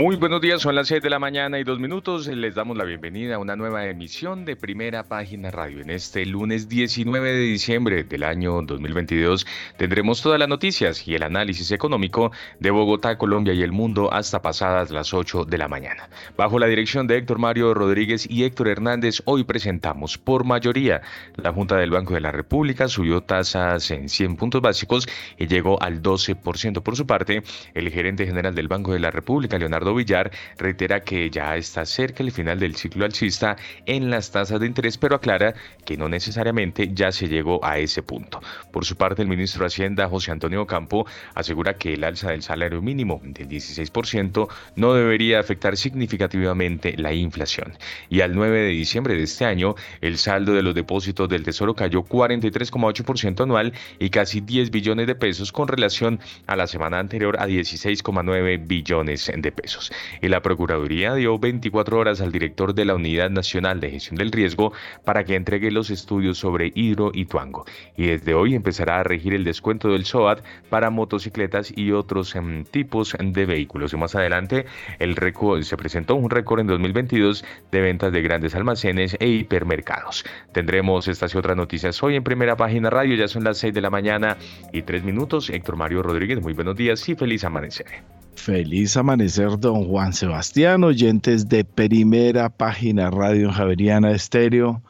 Muy buenos días, son las 6 de la mañana y dos minutos. Les damos la bienvenida a una nueva emisión de Primera Página Radio. En este lunes 19 de diciembre del año 2022 tendremos todas las noticias y el análisis económico de Bogotá, Colombia y el mundo hasta pasadas las 8 de la mañana. Bajo la dirección de Héctor Mario Rodríguez y Héctor Hernández, hoy presentamos por mayoría la Junta del Banco de la República subió tasas en 100 puntos básicos y llegó al 12%. Por su parte, el gerente general del Banco de la República, Leonardo Villar reitera que ya está cerca el final del ciclo alcista en las tasas de interés, pero aclara que no necesariamente ya se llegó a ese punto. Por su parte, el ministro de Hacienda, José Antonio Campo, asegura que el alza del salario mínimo del 16% no debería afectar significativamente la inflación. Y al 9 de diciembre de este año, el saldo de los depósitos del Tesoro cayó 43,8% anual y casi 10 billones de pesos con relación a la semana anterior a 16,9 billones de pesos y la Procuraduría dio 24 horas al director de la Unidad Nacional de Gestión del Riesgo para que entregue los estudios sobre hidro y tuango. Y desde hoy empezará a regir el descuento del SOAT para motocicletas y otros em, tipos de vehículos. Y más adelante el récord, se presentó un récord en 2022 de ventas de grandes almacenes e hipermercados. Tendremos estas y otras noticias hoy en primera página radio. Ya son las 6 de la mañana y 3 minutos. Héctor Mario Rodríguez, muy buenos días y feliz amanecer. Feliz amanecer, don Juan Sebastián, oyentes de primera página Radio Javeriana Estéreo.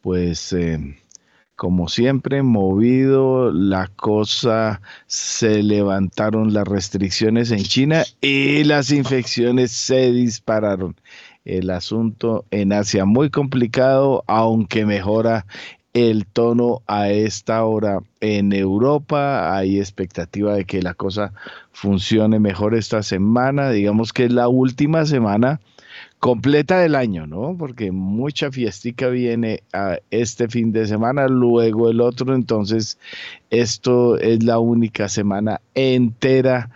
Pues, eh, como siempre, movido la cosa, se levantaron las restricciones en China y las infecciones se dispararon. El asunto en Asia muy complicado, aunque mejora el tono a esta hora en Europa. Hay expectativa de que la cosa funcione mejor esta semana. Digamos que es la última semana completa del año, ¿no? Porque mucha fiestica viene a este fin de semana, luego el otro, entonces esto es la única semana entera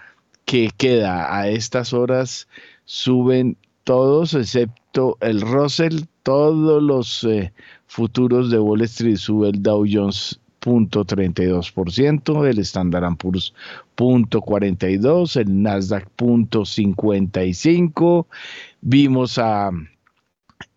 que queda. A estas horas suben todos excepto el Russell, todos los eh, futuros de Wall Street sube el Dow Jones 0.32%, el Standard Poor's 0.42, el Nasdaq 0.55. Vimos a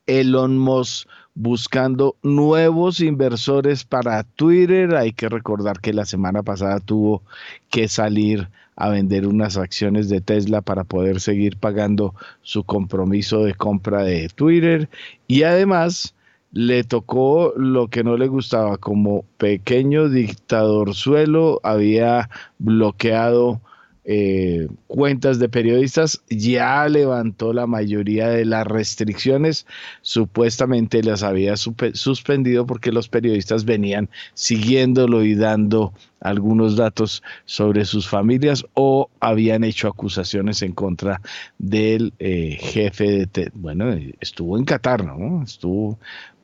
Elon Musk buscando nuevos inversores para Twitter. Hay que recordar que la semana pasada tuvo que salir a vender unas acciones de Tesla para poder seguir pagando su compromiso de compra de Twitter. Y además le tocó lo que no le gustaba. Como pequeño dictador suelo, había bloqueado eh, cuentas de periodistas, ya levantó la mayoría de las restricciones, supuestamente las había suspendido porque los periodistas venían siguiéndolo y dando algunos datos sobre sus familias o habían hecho acusaciones en contra del eh, jefe de... Bueno, estuvo en Qatar, ¿no? Estuvo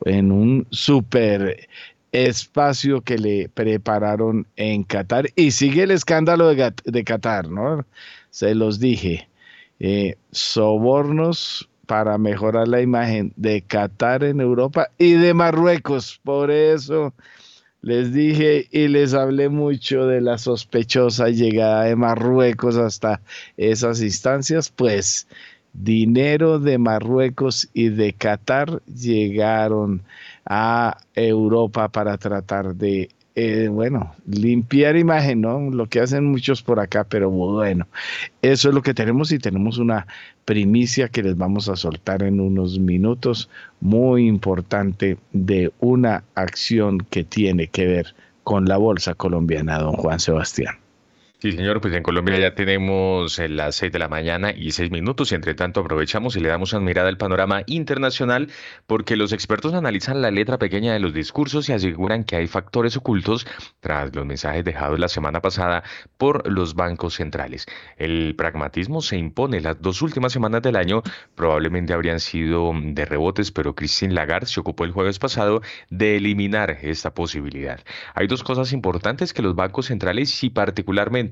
en un súper espacio que le prepararon en Qatar. Y sigue el escándalo de, Qatar, ¿no? Se los dije. Eh, sobornos para mejorar la imagen de Qatar en Europa y de Marruecos. Por eso les dije y les hablé mucho de la sospechosa llegada de Marruecos hasta esas instancias. Pues dinero de Marruecos y de Qatar llegaron a Europa para tratar de, eh, bueno, limpiar imagen, ¿no? Lo que hacen muchos por acá, pero bueno, eso es lo que tenemos y tenemos una primicia que les vamos a soltar en unos minutos, muy importante de una acción que tiene que ver con la bolsa colombiana, don Juan Sebastián. Sí, señor, pues en Colombia ya tenemos eh, las seis de la mañana y seis minutos y entre tanto aprovechamos y le damos una mirada al panorama internacional porque los expertos analizan la letra pequeña de los discursos y aseguran que hay factores ocultos tras los mensajes dejados la semana pasada por los bancos centrales. El pragmatismo se impone las dos últimas semanas del año, probablemente habrían sido de rebotes, pero Christine Lagarde se ocupó el jueves pasado de eliminar esta posibilidad. Hay dos cosas importantes que los bancos centrales y particularmente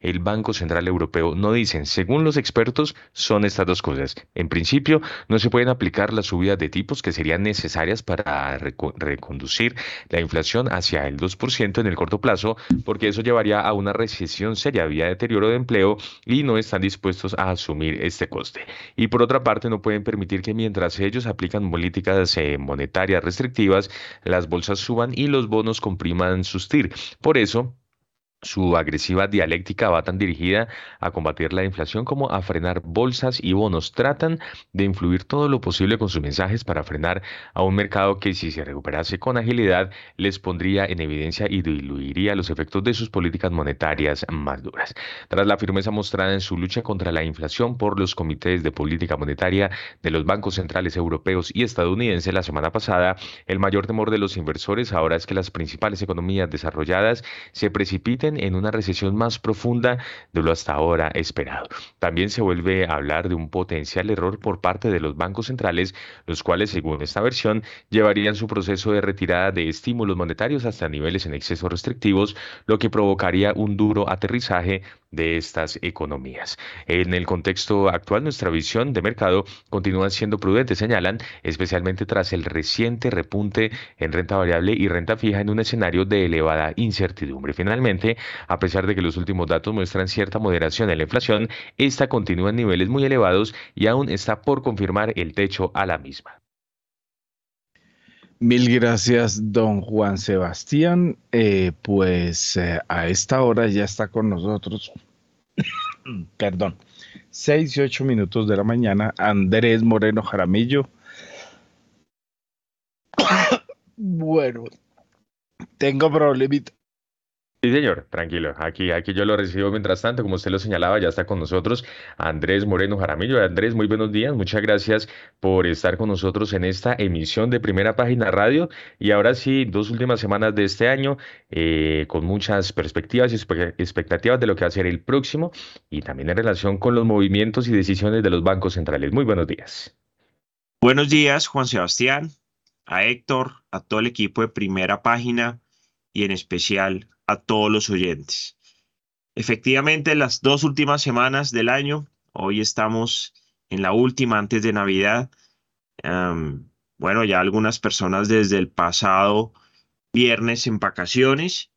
el Banco Central Europeo no dicen, según los expertos, son estas dos cosas. En principio, no se pueden aplicar las subidas de tipos que serían necesarias para reconducir la inflación hacia el 2% en el corto plazo, porque eso llevaría a una recesión seria vía deterioro de empleo y no están dispuestos a asumir este coste. Y por otra parte, no pueden permitir que mientras ellos aplican políticas eh, monetarias restrictivas, las bolsas suban y los bonos compriman sus TIR. Por eso, su agresiva dialéctica va tan dirigida a combatir la inflación como a frenar bolsas y bonos. Tratan de influir todo lo posible con sus mensajes para frenar a un mercado que si se recuperase con agilidad les pondría en evidencia y diluiría los efectos de sus políticas monetarias más duras. Tras la firmeza mostrada en su lucha contra la inflación por los comités de política monetaria de los bancos centrales europeos y estadounidenses la semana pasada, el mayor temor de los inversores ahora es que las principales economías desarrolladas se precipiten en una recesión más profunda de lo hasta ahora esperado. También se vuelve a hablar de un potencial error por parte de los bancos centrales, los cuales, según esta versión, llevarían su proceso de retirada de estímulos monetarios hasta niveles en exceso restrictivos, lo que provocaría un duro aterrizaje de estas economías. En el contexto actual, nuestra visión de mercado continúa siendo prudente, señalan, especialmente tras el reciente repunte en renta variable y renta fija en un escenario de elevada incertidumbre. Finalmente, a pesar de que los últimos datos muestran cierta moderación en la inflación, esta continúa en niveles muy elevados y aún está por confirmar el techo a la misma. Mil gracias, don Juan Sebastián. Eh, pues eh, a esta hora ya está con nosotros, perdón, seis y ocho minutos de la mañana, Andrés Moreno Jaramillo. bueno, tengo problemita Sí, señor, tranquilo. Aquí, aquí yo lo recibo mientras tanto, como usted lo señalaba, ya está con nosotros Andrés Moreno Jaramillo. Andrés, muy buenos días. Muchas gracias por estar con nosotros en esta emisión de Primera Página Radio. Y ahora sí, dos últimas semanas de este año, eh, con muchas perspectivas y expectativas de lo que va a ser el próximo y también en relación con los movimientos y decisiones de los bancos centrales. Muy buenos días. Buenos días, Juan Sebastián, a Héctor, a todo el equipo de Primera Página y en especial a todos los oyentes. Efectivamente, las dos últimas semanas del año, hoy estamos en la última antes de Navidad. bueno, ya algunas personas desde el pasado viernes en vacaciones.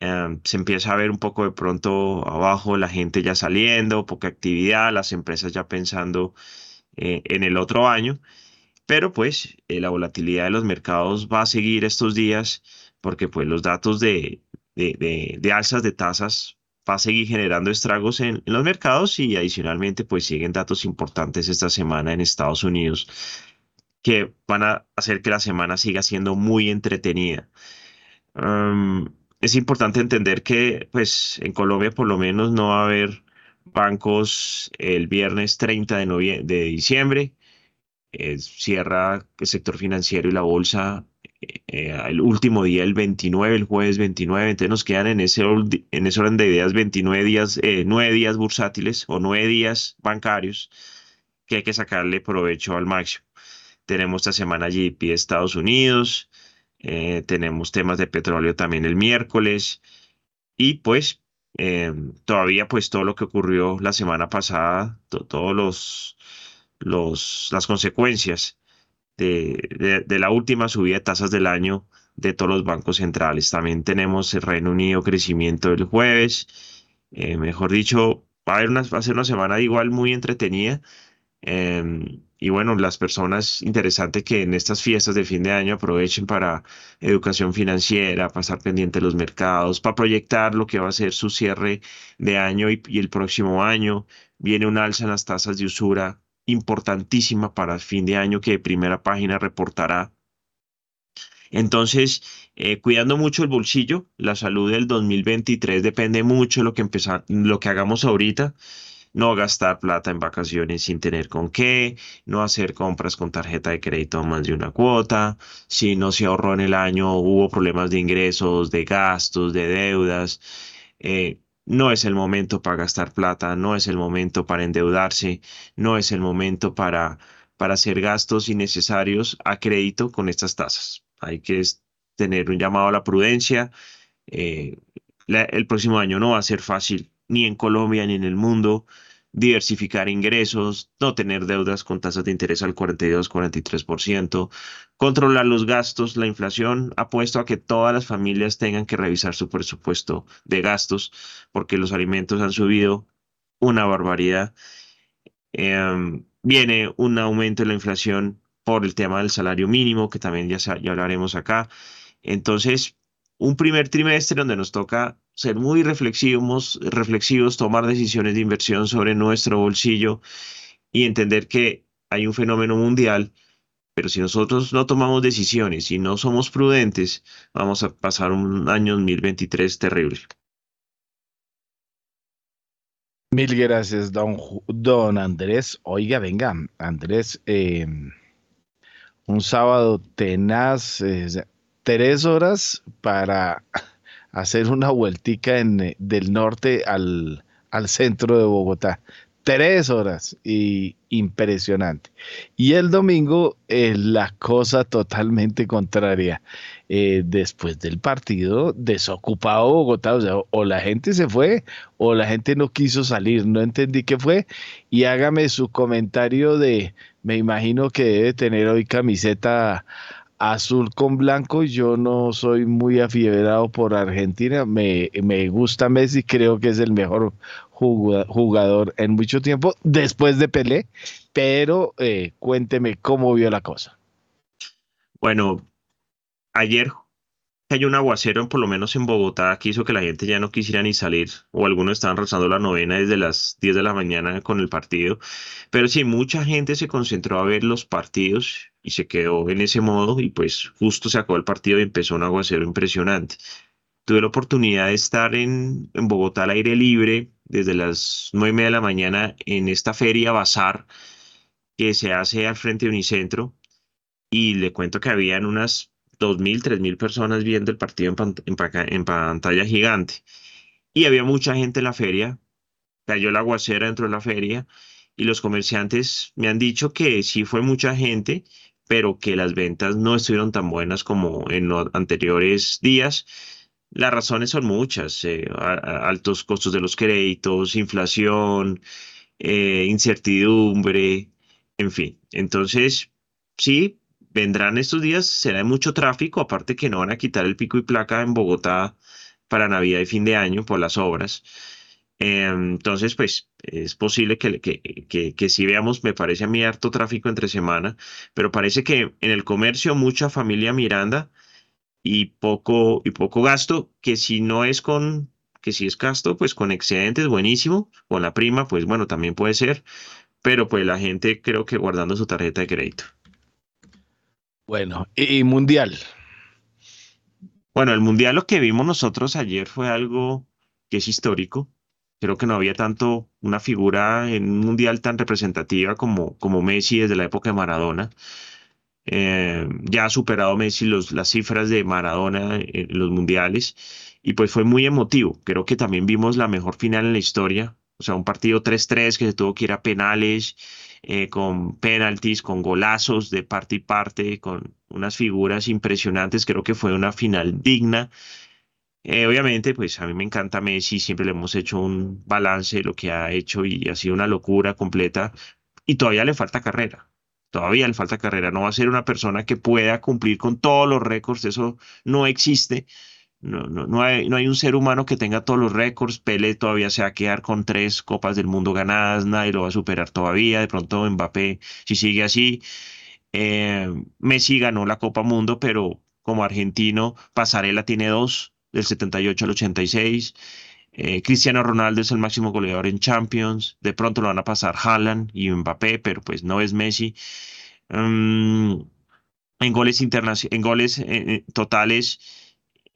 se empieza a ver un poco de pronto abajo la gente ya saliendo, poca actividad, las empresas ya pensando eh, en el otro año. Pero pues eh, la volatilidad de los mercados va a seguir estos días porque pues los datos de, de, alzas de tasas va a seguir generando estragos en, los mercados y adicionalmente pues siguen datos importantes esta semana en Estados Unidos que van a hacer que la semana siga siendo muy entretenida. es importante entender que pues en Colombia por lo menos no va a haber bancos el viernes 30 de, de diciembre. Eh, cierra el sector financiero y la bolsa eh, el último día, el 29, el jueves 29, entonces nos quedan en ese, en ese orden de ideas 29 días, eh, 9 días bursátiles o 9 días bancarios que hay que sacarle provecho al máximo. Tenemos esta semana GDP de Estados Unidos, eh, tenemos temas de petróleo también el miércoles y pues eh, todavía pues todo lo que ocurrió la semana pasada, todos los, los, las consecuencias de, la última subida de tasas del año de todos los bancos centrales. También tenemos el Reino Unido crecimiento el jueves. Eh, mejor dicho, va a, haber una, va ser una semana igual muy entretenida. Em, y bueno, las personas interesantes que en estas fiestas de fin de año aprovechen para educación financiera, pasar pendiente los mercados, para proyectar lo que va a ser su cierre de año y el próximo año. Viene un alza en las tasas de usura importantísima para el fin de año que de primera página reportará. Entonces, eh, cuidando mucho el bolsillo, la salud del 2023 depende mucho de lo que, lo que hagamos ahorita. No gastar plata en vacaciones sin tener con qué, no hacer compras con tarjeta de crédito más de una cuota, si no se ahorró en el año, hubo problemas de ingresos, de gastos, de deudas. Eh, no es el momento para gastar plata, no es el momento para endeudarse, no es el momento para, para hacer gastos innecesarios a crédito con estas tasas. Hay que tener un llamado a la prudencia. Eh, el próximo año no va a ser fácil, ni en Colombia ni en el mundo, diversificar ingresos, no tener deudas con tasas de interés al 42-43%, controlar los gastos, la inflación ha puesto a que todas las familias tengan que revisar su presupuesto de gastos porque los alimentos han subido una barbaridad. Em, viene un aumento en la inflación por el tema del salario mínimo, que también ya, ya hablaremos acá. Entonces, un primer trimestre donde nos toca ser muy reflexivos, reflexivos, tomar decisiones de inversión sobre nuestro bolsillo y entender que hay un fenómeno mundial, pero si nosotros no tomamos decisiones y no somos prudentes, vamos a pasar un año 2023 terrible. Mil gracias, don, don Andrés. Oiga, venga, Andrés, eh, un sábado tenaz, tres horas para hacer una vueltica en, eh, del norte al, al centro de Bogotá. Tres horas y impresionante. Y el domingo es la cosa totalmente contraria. Eh, después del partido, desocupado Bogotá, o sea, o la gente se fue o la gente no quiso salir, no entendí qué fue. Y hágame su comentario de, me imagino que debe tener hoy camiseta azul con blanco. Yo no soy muy afiebrado por Argentina. Me, gusta Messi, creo que es el mejor jugador en mucho tiempo, después de Pelé. Pero eh, cuénteme cómo vio la cosa. Bueno, ayer hay un aguacero, por lo menos en Bogotá, que hizo que la gente ya no quisiera ni salir, o algunos estaban rezando la novena desde las 10 de la mañana con el partido. Pero sí, mucha gente se concentró a ver los partidos y se quedó en ese modo, y pues justo se acabó el partido y empezó un aguacero impresionante. Tuve la oportunidad de estar en, en Bogotá al aire libre desde las 9 y media de la mañana en esta feria Bazar que se hace al frente de Unicentro, y le cuento que habían unas 2.000, 3.000 personas viendo el partido en, pantalla gigante. Y había mucha gente en la feria, cayó la aguacera dentro de la feria y los comerciantes me han dicho que sí fue mucha gente, pero que las ventas no estuvieron tan buenas como en los anteriores días. Las razones son muchas, eh, altos costos de los créditos, inflación, eh, incertidumbre, en fin. Entonces, sí, vendrán estos días, será mucho tráfico, aparte que no van a quitar el pico y placa en Bogotá para Navidad y fin de año por las obras. Entonces, pues es posible que, que, que, si veamos, me parece a mí harto tráfico entre semana, pero parece que en el comercio mucha familia Miranda y poco, y poco gasto, que si no es con, que si es gasto, pues con excedentes, buenísimo, con la prima, pues bueno, también puede ser, pero pues la gente creo que guardando su tarjeta de crédito. Bueno, y Mundial. Bueno, el Mundial lo que vimos nosotros ayer fue algo que es histórico. Creo que no había tanto una figura en un Mundial tan representativa como, como Messi desde la época de Maradona. Eh, ya ha superado Messi los, las cifras de Maradona en los mundiales y pues fue muy emotivo. Creo que también vimos la mejor final en la historia, o sea, un partido 3-3 que se tuvo que ir a penales eh, con penaltis, con golazos de parte y parte, con unas figuras impresionantes. Creo que fue una final digna. Eh, obviamente, pues a mí me encanta Messi, siempre le hemos hecho un balance de lo que ha hecho y ha sido una locura completa y todavía le falta carrera. Todavía le falta carrera. No va a ser una persona que pueda cumplir con todos los récords, eso no existe no, no, no, hay, no hay un ser humano que tenga todos los récords. Pele todavía se va a quedar con tres copas del mundo ganadas, nadie lo va a superar todavía. De pronto Mbappé, si sigue así. Eh, Messi ganó la Copa Mundo, pero como argentino, Pasarela tiene dos, del 78 al 86. Eh, Cristiano Ronaldo es el máximo goleador en Champions. De pronto lo van a pasar Haaland y Mbappé, pero pues no es Messi. Mm, en goles, en goles eh, totales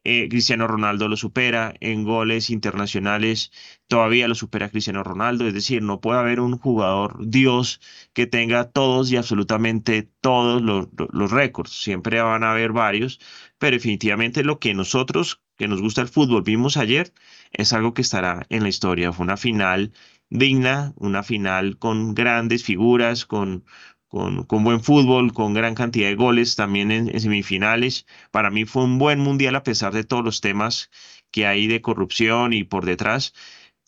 eh, Cristiano Ronaldo lo supera, en goles internacionales todavía lo supera Cristiano Ronaldo, es decir, no puede haber un jugador Dios que tenga todos y absolutamente todos los, los récords, siempre van a haber varios, pero definitivamente lo que nosotros, que nos gusta el fútbol, vimos ayer, es algo que estará en la historia, fue una final digna, una final con grandes figuras, con con, buen fútbol, con gran cantidad de goles también en, semifinales. Para mí fue un buen mundial a pesar de todos los temas que hay de corrupción y por detrás,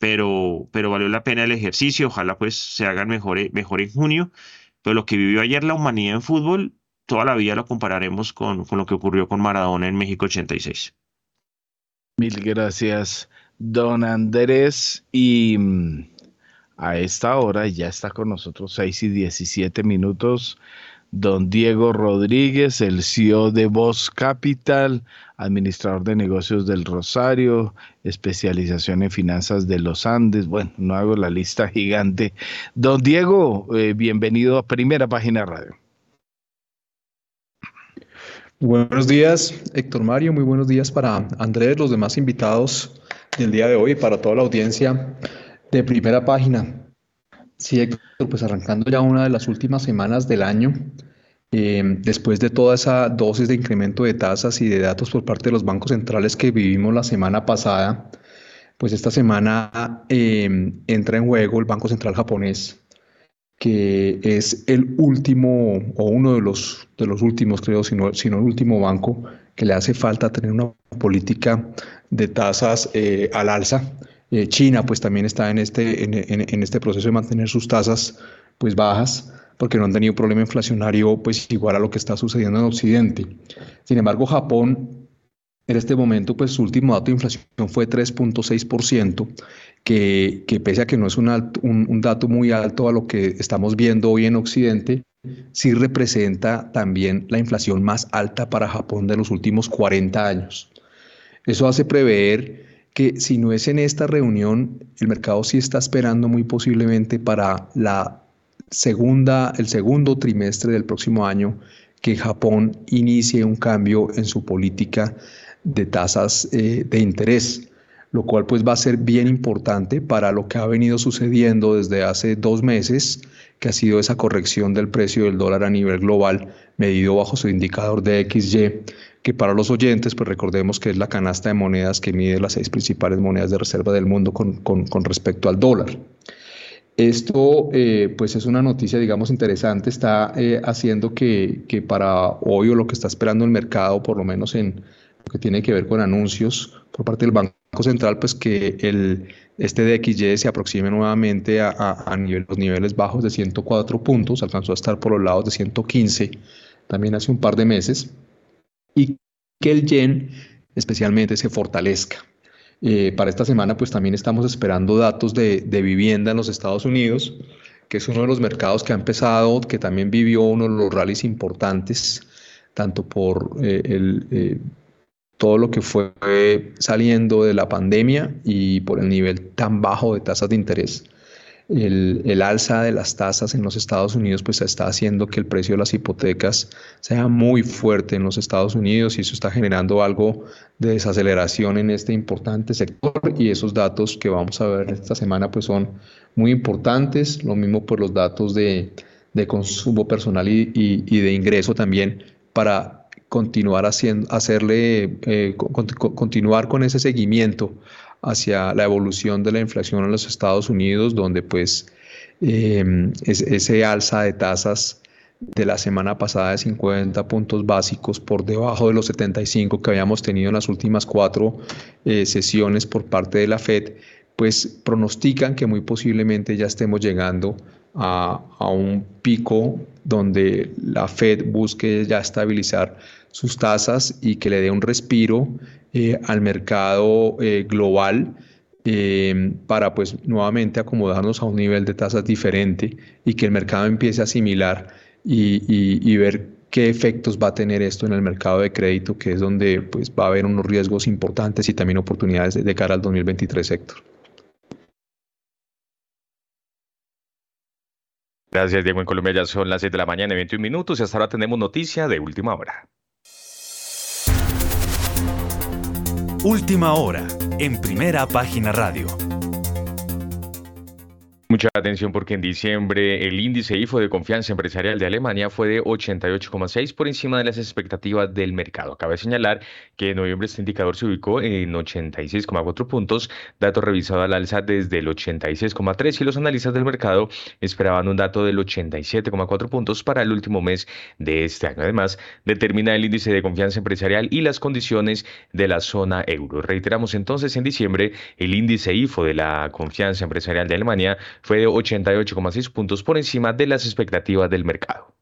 pero, pero valió la pena el ejercicio, ojalá pues se hagan mejor, mejor en junio, pero lo que vivió ayer la humanidad en fútbol, toda la vida lo compararemos con, con lo que ocurrió con Maradona en México 86. Mil gracias, don Andrés, y mm, a esta hora ya está con nosotros 6 y 17 minutos don Diego Rodríguez, el CEO de Voz Capital, administrador de negocios del Rosario, especialización en finanzas de los Andes. Bueno, no hago la lista gigante. Don Diego, eh, bienvenido a Primera Página Radio. Buenos días, Héctor Mario. Muy buenos días para Andrés, los demás invitados del día de hoy, para toda la audiencia de Primera Página. Sí, pues arrancando ya una de las últimas semanas del año, eh, después de toda esa dosis de incremento de tasas y de datos por parte de los bancos centrales que vivimos la semana pasada, pues esta semana eh, entra en juego el Banco Central japonés, que es el último o uno de los, de los últimos, creo, sino, sino el último banco que le hace falta tener una política de tasas eh, al alza eh, China pues también está en este, en, este proceso de mantener sus tasas pues bajas porque no han tenido un problema inflacionario pues igual a lo que está sucediendo en Occidente. Sin embargo, Japón en este momento pues su último dato de inflación fue 3.6%, que, que pese a que no es un, un, dato muy alto a lo que estamos viendo hoy en Occidente, sí representa también la inflación más alta para Japón de los últimos 40 años. Eso hace prever que si no es en esta reunión, el mercado sí está esperando muy posiblemente para la segunda, el segundo trimestre del próximo año que Japón inicie un cambio en su política de tasas eh, de interés, lo cual pues va a ser bien importante para lo que ha venido sucediendo desde hace dos meses, que ha sido esa corrección del precio del dólar a nivel global medido bajo su indicador de XY que para los oyentes, pues recordemos que es la canasta de monedas que mide las seis principales monedas de reserva del mundo con, respecto al dólar. Esto, eh, pues es una noticia, digamos, interesante, está eh, haciendo que, que, para hoy lo que está esperando el mercado, por lo menos en lo que tiene que ver con anuncios por parte del Banco Central, pues que el, este DXY se aproxime nuevamente a, a, los niveles bajos de 104 puntos, alcanzó a estar por los lados de 115 también hace un par de meses y que el yen especialmente se fortalezca. Eh, para esta semana pues también estamos esperando datos de, vivienda en los Estados Unidos, que es uno de los mercados que ha empezado, que también vivió uno de los rallies importantes, tanto por eh, eh, todo lo que fue saliendo de la pandemia y por el nivel tan bajo de tasas de interés el, alza de las tasas en los Estados Unidos pues está haciendo que el precio de las hipotecas sea muy fuerte en los Estados Unidos y eso está generando algo de desaceleración en este importante sector. Y esos datos que vamos a ver esta semana pues son muy importantes, lo mismo por los datos de, consumo personal y, de ingreso también para continuar haciendo, hacerle, eh, continuar con ese seguimiento hacia la evolución de la inflación en los Estados Unidos, donde pues em, ese alza de tasas de la semana pasada de 50 puntos básicos por debajo de los 75 que habíamos tenido en las últimas cuatro eh, sesiones por parte de la Fed, pues pronostican que muy posiblemente ya estemos llegando a, a un pico donde la Fed busque ya estabilizar sus tasas y que le dé un respiro eh, al mercado eh, global eh, para pues nuevamente acomodarnos a un nivel de tasas diferente y que el mercado empiece a asimilar y, ver qué efectos va a tener esto en el mercado de crédito, que es donde pues va a haber unos riesgos importantes y también oportunidades de, cara al 2023 sector. Gracias, Diego. En Colombia ya son las 7 de la mañana y 21 minutos y hasta ahora tenemos noticia de última hora. Última hora, en primera página radio. Mucha atención porque en diciembre el índice IFO de confianza empresarial de Alemania fue de 88,6 por encima de las expectativas del mercado. Cabe señalar que en noviembre este indicador se ubicó en 86,4 puntos, dato revisado al alza desde el 86,3 y los analistas del mercado esperaban un dato del 87,4 puntos para el último mes de este año. Además, determina el índice de confianza empresarial y las condiciones de la zona euro. Reiteramos entonces en diciembre el índice IFO de la confianza empresarial de Alemania fue de 88,6 puntos por encima de las expectativas del mercado.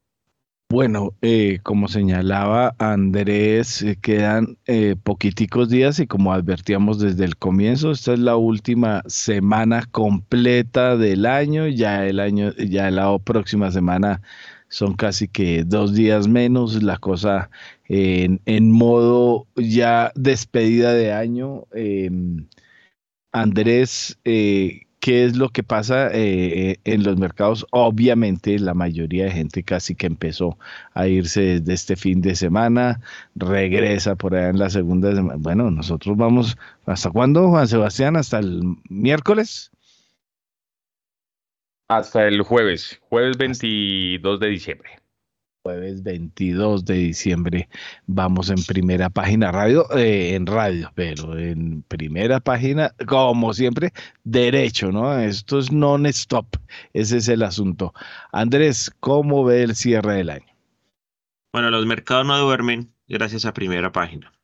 Bueno, eh, como señalaba Andrés, eh, quedan eh, poquiticos días y como advertíamos desde el comienzo, esta es la última semana completa del año. Ya el año, ya la próxima semana son casi que dos días menos. La cosa en, en modo ya despedida de año. Em, Andrés, ¿Qué es lo que pasa eh, eh, en los mercados? Obviamente la mayoría de gente casi que empezó a irse desde este fin de semana, regresa por allá en la segunda semana. Bueno, nosotros vamos, ¿hasta cuándo, Juan Sebastián? ¿Hasta el miércoles? Hasta el jueves, jueves 22 de diciembre jueves 22 de diciembre vamos en primera página radio, eh, en radio, pero en primera página, como siempre, derecho, ¿no? Esto es non-stop, ese es el asunto. Andrés, ¿cómo ve el cierre del año? Bueno, los mercados no duermen gracias a primera página.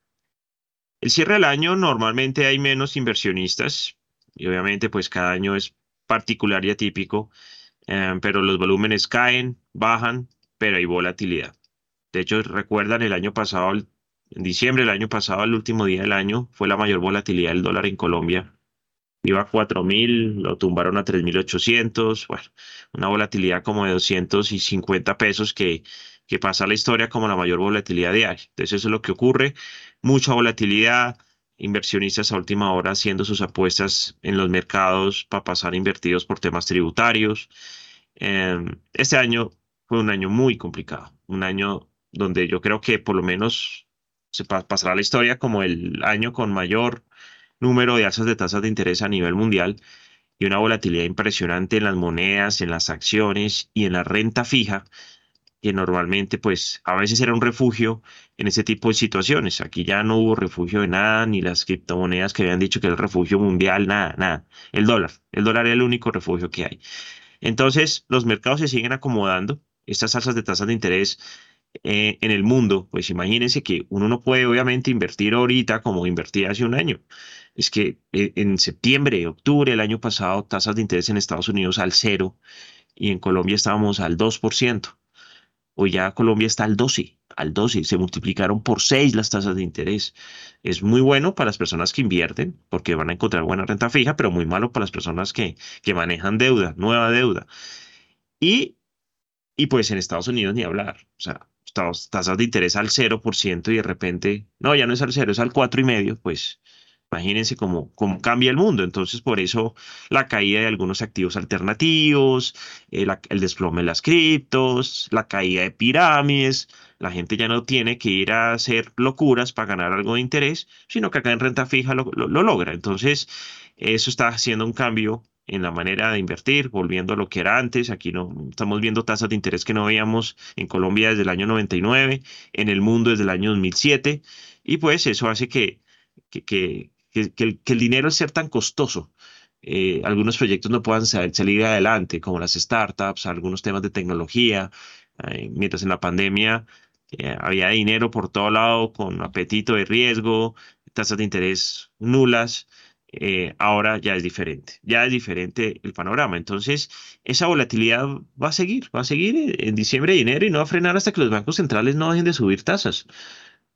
El cierre del año normalmente hay menos inversionistas y obviamente pues cada año es particular y atípico, eh, pero los volúmenes caen, bajan, pero hay volatilidad. De hecho, recuerdan el año pasado, en diciembre del año pasado, el último día del año, fue la mayor volatilidad del dólar en Colombia. Iba a 4.000, lo tumbaron a 3.800, bueno, una volatilidad como de 250 pesos que, que pasa a la historia como la mayor volatilidad diaria. Entonces eso es lo que ocurre, mucha volatilidad, inversionistas a última hora haciendo sus apuestas en los mercados para pasar invertidos por temas tributarios. Em, este año fue un año muy complicado, un año donde yo creo que por lo menos se pasará la historia como el año con mayor número de alzas de tasas de interés a nivel mundial y una volatilidad impresionante en las monedas, en las acciones y en la renta fija, que normalmente pues a veces era un refugio en ese tipo de situaciones. Aquí ya no hubo refugio de nada, ni las criptomonedas que habían dicho que era el refugio mundial, nada, nada. El dólar, el dólar es el único refugio que hay. Entonces los mercados se siguen acomodando estas alzas de tasas de interés eh, en el mundo, pues imagínense que uno no puede obviamente invertir ahorita como invertía hace un año. Es que eh, en septiembre, octubre del año pasado, tasas de interés en Estados Unidos al cero y en Colombia estábamos al 2%. Hoy ya Colombia está al 12, al 12, se multiplicaron por 6 las tasas de interés. Es muy bueno para las personas que invierten porque van a encontrar buena renta fija, pero muy malo para las personas que, que manejan deuda, nueva deuda. Y y pues en Estados Unidos ni hablar. O sea, tasas de interés al 0% y de repente, no, ya no es al 0, es al 4,5%, pues imagínense cómo, cómo cambia el mundo. Entonces, por eso la caída de algunos activos alternativos, eh, el desplome de las criptos, la caída de pirámides. La gente ya no tiene que ir a hacer locuras para ganar algo de interés, sino que acá en renta fija lo, lo logra. Entonces, eso está haciendo un cambio en la manera de invertir, volviendo a lo que era antes. Aquí no estamos viendo tasas de interés que no veíamos en Colombia desde el año 99, en el mundo desde el año 2007, y pues eso hace que, que, que, que el, dinero al ser tan costoso, eh, algunos proyectos no puedan salir adelante, como las startups, algunos temas de tecnología, eh, mientras en la pandemia eh, había dinero por todo lado con apetito de riesgo, tasas de interés nulas, eh, ahora ya es diferente, ya es diferente el panorama. Entonces, esa volatilidad va a seguir, va a seguir en diciembre y enero y no va a frenar hasta que los bancos centrales no dejen de subir tasas.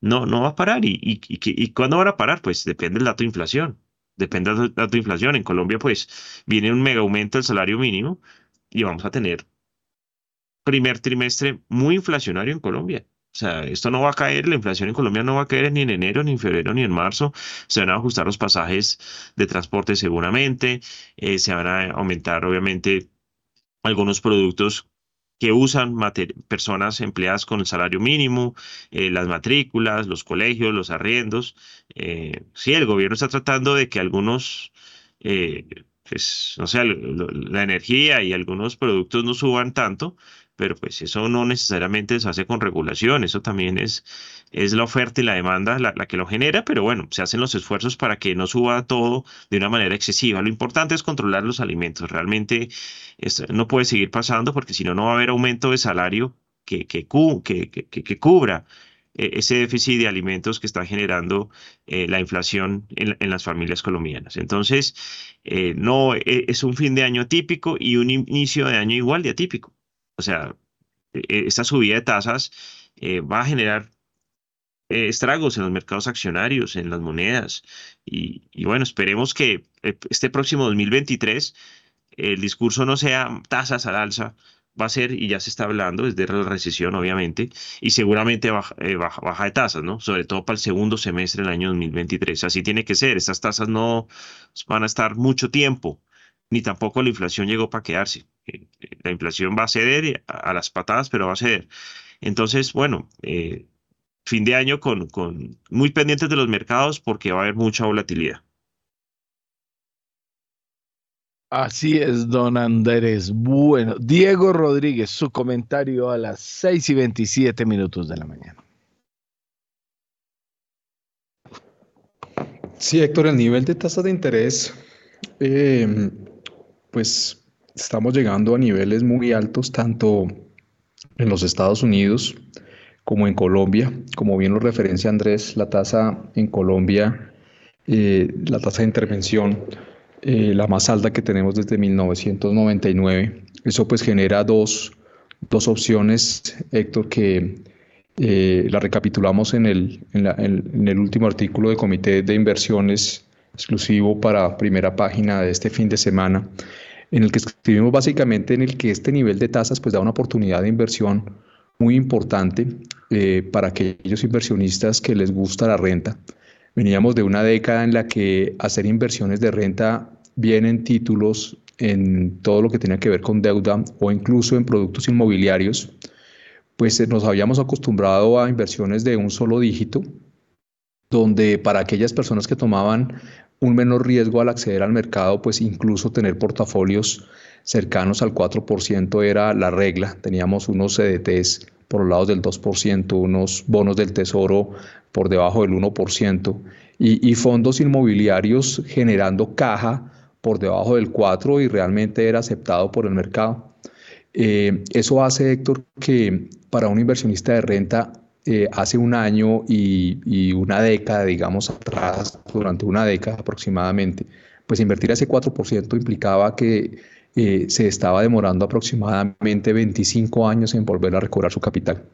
No, no va a parar. ¿Y, y, cuándo van a parar? Pues depende del dato de inflación. Depende del dato de inflación. En Colombia, pues, viene un mega aumento del salario mínimo y vamos a tener primer trimestre muy inflacionario en Colombia. O sea, esto no va a caer, la inflación en Colombia no va a caer ni en enero, ni en febrero, ni en marzo. Se van a ajustar los pasajes de transporte seguramente, eh, se van a aumentar obviamente algunos productos que usan personas empleadas con el salario mínimo, eh, las matrículas, los colegios, los arriendos. Eh, sí, el gobierno está tratando de que algunos pues, no la energía y algunos productos no suban tanto, pero pues eso no necesariamente se hace con regulación, eso también es, es la oferta y la demanda la, que lo genera, pero bueno, se hacen los esfuerzos para que no suba todo de una manera excesiva. Lo importante es controlar los alimentos, realmente no puede seguir pasando porque si no, no va a haber aumento de salario que, que, que, cubra eh, ese déficit de alimentos que está generando eh, la inflación en, las familias colombianas. Entonces, eh, no es un fin de año típico y un inicio de año igual de atípico. O sea, e, e, esta subida de tasas eh, va a generar eh, estragos en los mercados accionarios, en las monedas. Y, bueno, esperemos que eh, este próximo 2023 el discurso no sea tasas al alza, va a ser, y ya se está hablando, desde la recesión, obviamente, y seguramente baja, de tasas, ¿no? Sobre todo para el segundo semestre del año 2023. Así tiene que ser. Estas tasas no van a estar mucho tiempo, ni tampoco la inflación llegó para quedarse. Eh, la inflación va a ceder a, las patadas, pero va a ceder. Entonces, bueno, eh, fin de año con, con muy pendientes de los mercados porque va a haber mucha volatilidad. Así es, don Andrés. Bueno, Diego Rodríguez, su comentario a las 6 y 27 minutos de la mañana. Sí, Héctor, el nivel de tasa de interés, eh, pues estamos llegando a niveles muy altos tanto en los Estados Unidos como en Colombia. Como bien lo referencia Andrés, la tasa en Colombia, eh, la tasa de intervención, eh, la más alta que tenemos desde 1999. Eso pues genera dos, dos opciones, Héctor, que eh, la recapitulamos en el, en el último artículo de Comité de Inversiones exclusivo para primera página de este fin de semana en el que escribimos básicamente en el que este nivel de tasas pues da una oportunidad de inversión muy importante eh, para aquellos inversionistas que les gusta la renta. Veníamos de una década en la que hacer inversiones de renta bien en títulos, en todo lo que tenía que ver con deuda o incluso en productos inmobiliarios, pues eh, nos habíamos acostumbrado a inversiones de un solo dígito, donde para aquellas personas que tomaban un menor riesgo al acceder al mercado, pues incluso tener portafolios cercanos al 4% era la regla. Teníamos unos CDTs por los lados del 2%, unos bonos del tesoro por debajo del 1% y, fondos inmobiliarios generando caja por debajo del 4% y realmente era aceptado por el mercado. Eh, eso hace, Héctor, que para un inversionista de renta eh, hace un año y, una década, digamos, atrás, durante una década aproximadamente, pues invertir ese 4% implicaba que eh, se estaba demorando aproximadamente 25 años en volver a recobrar su capital.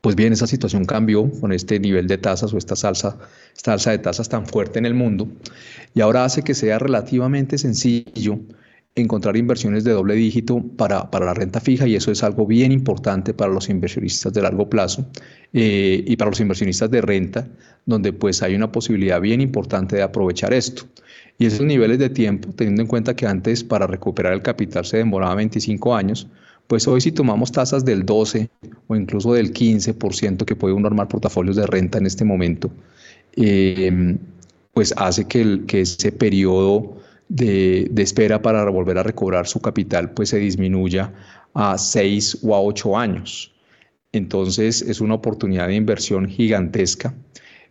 Pues bien, esa situación cambió con este nivel de tasas o esta salsa, esta alza de tasas tan fuerte en el mundo y ahora hace que sea relativamente sencillo encontrar inversiones de doble dígito para, para, la renta fija y eso es algo bien importante para los inversionistas de largo plazo eh, y para los inversionistas de renta, donde pues hay una posibilidad bien importante de aprovechar esto. Y esos niveles de tiempo, teniendo en cuenta que antes para recuperar el capital se demoraba 25 años, pues hoy si tomamos tasas del 12 o incluso del 15% que puede uno armar portafolios de renta en este momento, eh, pues hace que, el, que ese periodo de, espera para volver a recobrar su capital pues se disminuya a 6 o a 8 años. Entonces es una oportunidad de inversión gigantesca,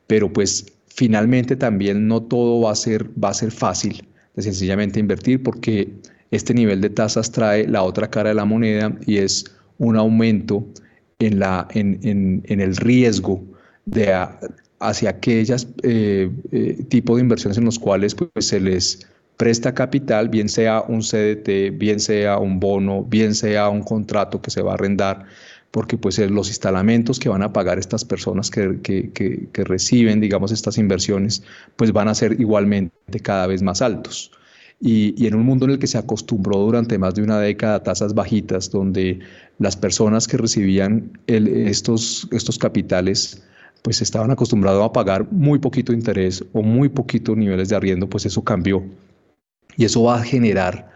pero pues finalmente también no todo va a ser, va a ser fácil de sencillamente invertir porque este nivel de tasas trae la otra cara de la moneda y es un aumento en, la, en, el riesgo de hacia aquellos eh, eh, tipos de inversiones en los cuales pues, se les presta capital, bien sea un CDT, bien sea un bono, bien sea un contrato que se va a arrendar, porque pues los instalamentos que van a pagar estas personas que, que, reciben, digamos, estas inversiones, pues van a ser igualmente cada vez más altos. Y, y, en un mundo en el que se acostumbró durante más de una década a tasas bajitas, donde las personas que recibían estos, estos capitales pues estaban acostumbrados a pagar muy poquito interés o muy poquitos niveles de arriendo, pues eso cambió y eso va a generar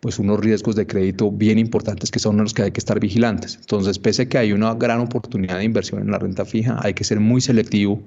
pues unos riesgos de crédito bien importantes que son los que hay que estar vigilantes. Entonces, pese a que hay una gran oportunidad de inversión en la renta fija, hay que ser muy selectivo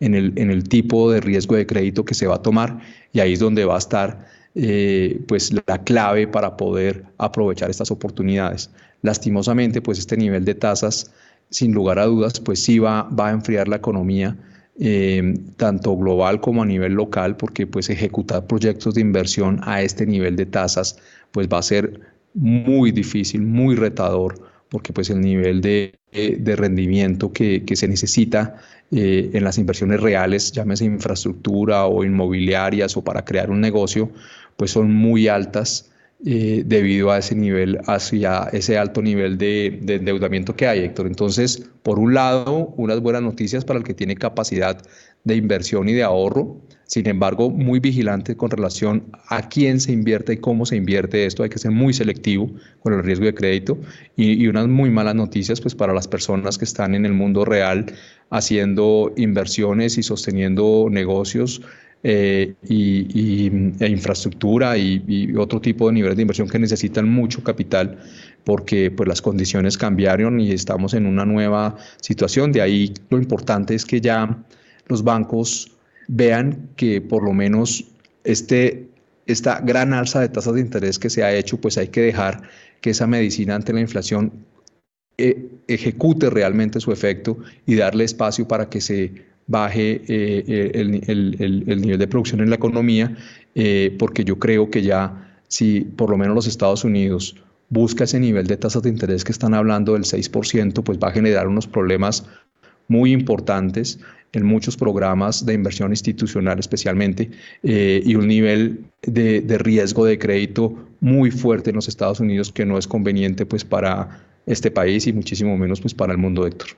en el, en el tipo de riesgo de crédito que se va a tomar y ahí es donde va a estar eh, pues la clave para poder aprovechar estas oportunidades. Lastimosamente, pues este nivel de tasas, sin lugar a dudas, pues sí va, va a enfriar la economía, eh, tanto global como a nivel local, porque pues ejecutar proyectos de inversión a este nivel de tasas, pues va a ser muy difícil, muy retador, porque pues el nivel de, de rendimiento que, que, se necesita eh, en las inversiones reales, llámese infraestructura o inmobiliarias o para crear un negocio, pues son muy altas eh, debido a ese nivel, hacia ese alto nivel de, de, endeudamiento que hay, Héctor. Entonces, por un lado, unas buenas noticias para el que tiene capacidad de inversión y de ahorro, sin embargo, muy vigilante con relación a quién se invierte y cómo se invierte esto. Hay que ser muy selectivo con el riesgo de crédito y, y unas muy malas noticias pues para las personas que están en el mundo real haciendo inversiones y sosteniendo negocios eh, y, e infraestructura y, otro tipo de niveles de inversión que necesitan mucho capital porque pues, las condiciones cambiaron y estamos en una nueva situación. De ahí lo importante es que ya los bancos vean que por lo menos este, esta gran alza de tasas de interés que se ha hecho, pues hay que dejar que esa medicina ante la inflación eh, ejecute realmente su efecto y darle espacio para que se baje eh, eh, el, nivel de producción en la economía, porque yo creo que ya si por lo menos los Estados Unidos busca ese nivel de tasas de interés que están hablando del 6%, pues va a generar unos problemas muy importantes en muchos programas de inversión institucional especialmente eh, y un nivel de, de, riesgo de crédito muy fuerte en los Estados Unidos que no es conveniente pues para este país y muchísimo menos pues para el mundo, Héctor.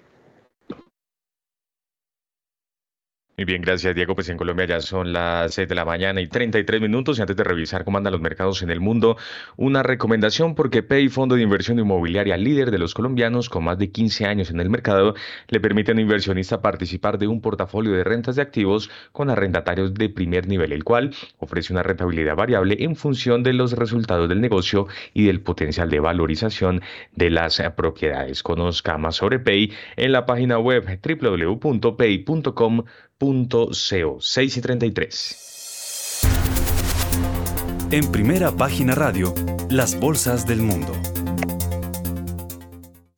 Muy bien, gracias Diego. Pues en Colombia ya son las 6 de la mañana y 33 minutos. Y antes de revisar cómo andan los mercados en el mundo, una recomendación porque Pay, fondo de inversión inmobiliaria líder de los colombianos con más de 15 años en el mercado, le permite a un inversionista participar de un portafolio de rentas de activos con arrendatarios de primer nivel, el cual ofrece una rentabilidad variable en función de los resultados del negocio y del potencial de valorización de las propiedades. Conozca más sobre Pay en la página web www.pay.com Co 6 y 33. En primera página radio, las bolsas del mundo.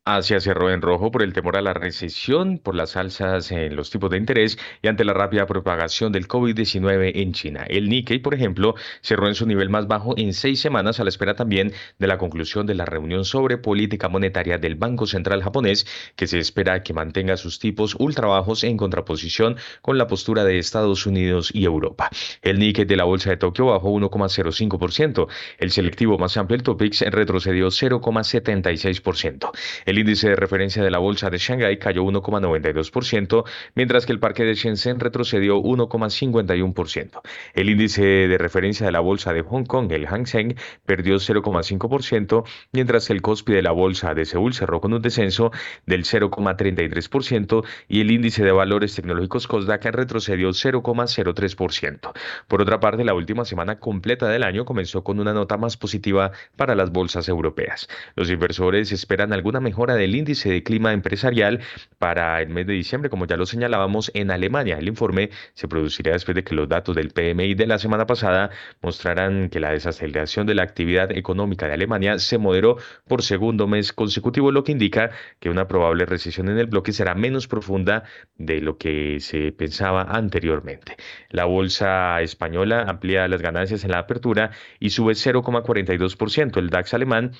Asia cerró en rojo por el temor a la recesión, por las alzas en los tipos de interés y ante la rápida propagación del COVID-19 en China. El Nikkei, por ejemplo, cerró en su nivel más bajo en seis semanas a la espera también de la conclusión de la reunión sobre política monetaria del Banco Central japonés, que se espera que mantenga sus tipos ultra bajos en contraposición con la postura de Estados Unidos y Europa. El Nikkei de la Bolsa de Tokio bajó 1,05%. El selectivo más amplio, el Topix, retrocedió 0,76%. El índice de referencia de la bolsa de Shanghái cayó 1,92%, mientras que el parque de Shenzhen retrocedió 1,51%. El índice de referencia de la bolsa de Hong Kong, el Hang Seng, perdió 0,5%, mientras que el Kospi de la bolsa de Seúl cerró con un descenso del 0,33% y el índice de valores tecnológicos Kosdaq retrocedió 0,03%. Por otra parte, la última semana completa del año comenzó con una nota más positiva para las bolsas europeas. Los inversores esperan alguna mejora del índice de clima empresarial para el mes de diciembre, como ya lo señalábamos en Alemania. El informe se producirá después de que los datos del PMI de la semana pasada mostraran que la desaceleración de la actividad económica de Alemania se moderó por segundo mes consecutivo, lo que indica que una probable recesión en el bloque será menos profunda de lo que se pensaba anteriormente. La bolsa española amplía las ganancias en la apertura y sube 0,42%. El DAX alemán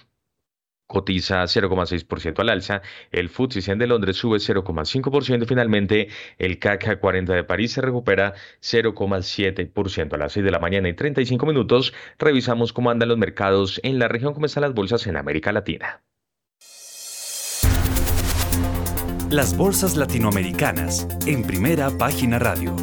cotiza 0,6% al alza, el FTSE 100 de Londres sube 0,5% y finalmente el CAC 40 de París se recupera 0,7%. A las 6 de la mañana y 35 minutos revisamos cómo andan los mercados en la región, cómo están las bolsas en América Latina. Las bolsas latinoamericanas en primera página radio.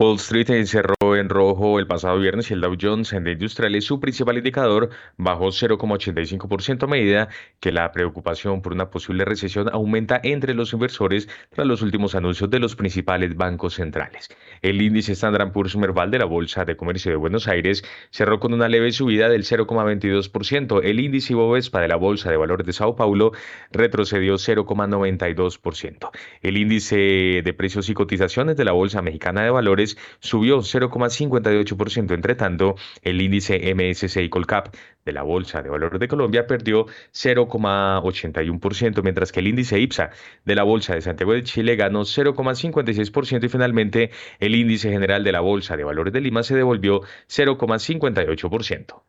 Wall Street cerró en rojo el pasado viernes y el Dow Jones de Industriales, su principal indicador, bajó 0,85% a medida que la preocupación por una posible recesión aumenta entre los inversores tras los últimos anuncios de los principales bancos centrales. El índice Standard Poor's Merval de la Bolsa de Comercio de Buenos Aires cerró con una leve subida del 0,22%. El índice Bovespa de la Bolsa de Valores de Sao Paulo retrocedió 0,92%. El índice de precios y cotizaciones de la Bolsa Mexicana de Valores Subió 0,58%. Entre tanto, el índice MSCI Colcap de la Bolsa de Valores de Colombia perdió 0,81%, mientras que el índice IPSA de la Bolsa de Santiago de Chile ganó 0,56% y finalmente el índice general de la Bolsa de Valores de Lima se devolvió 0,58%.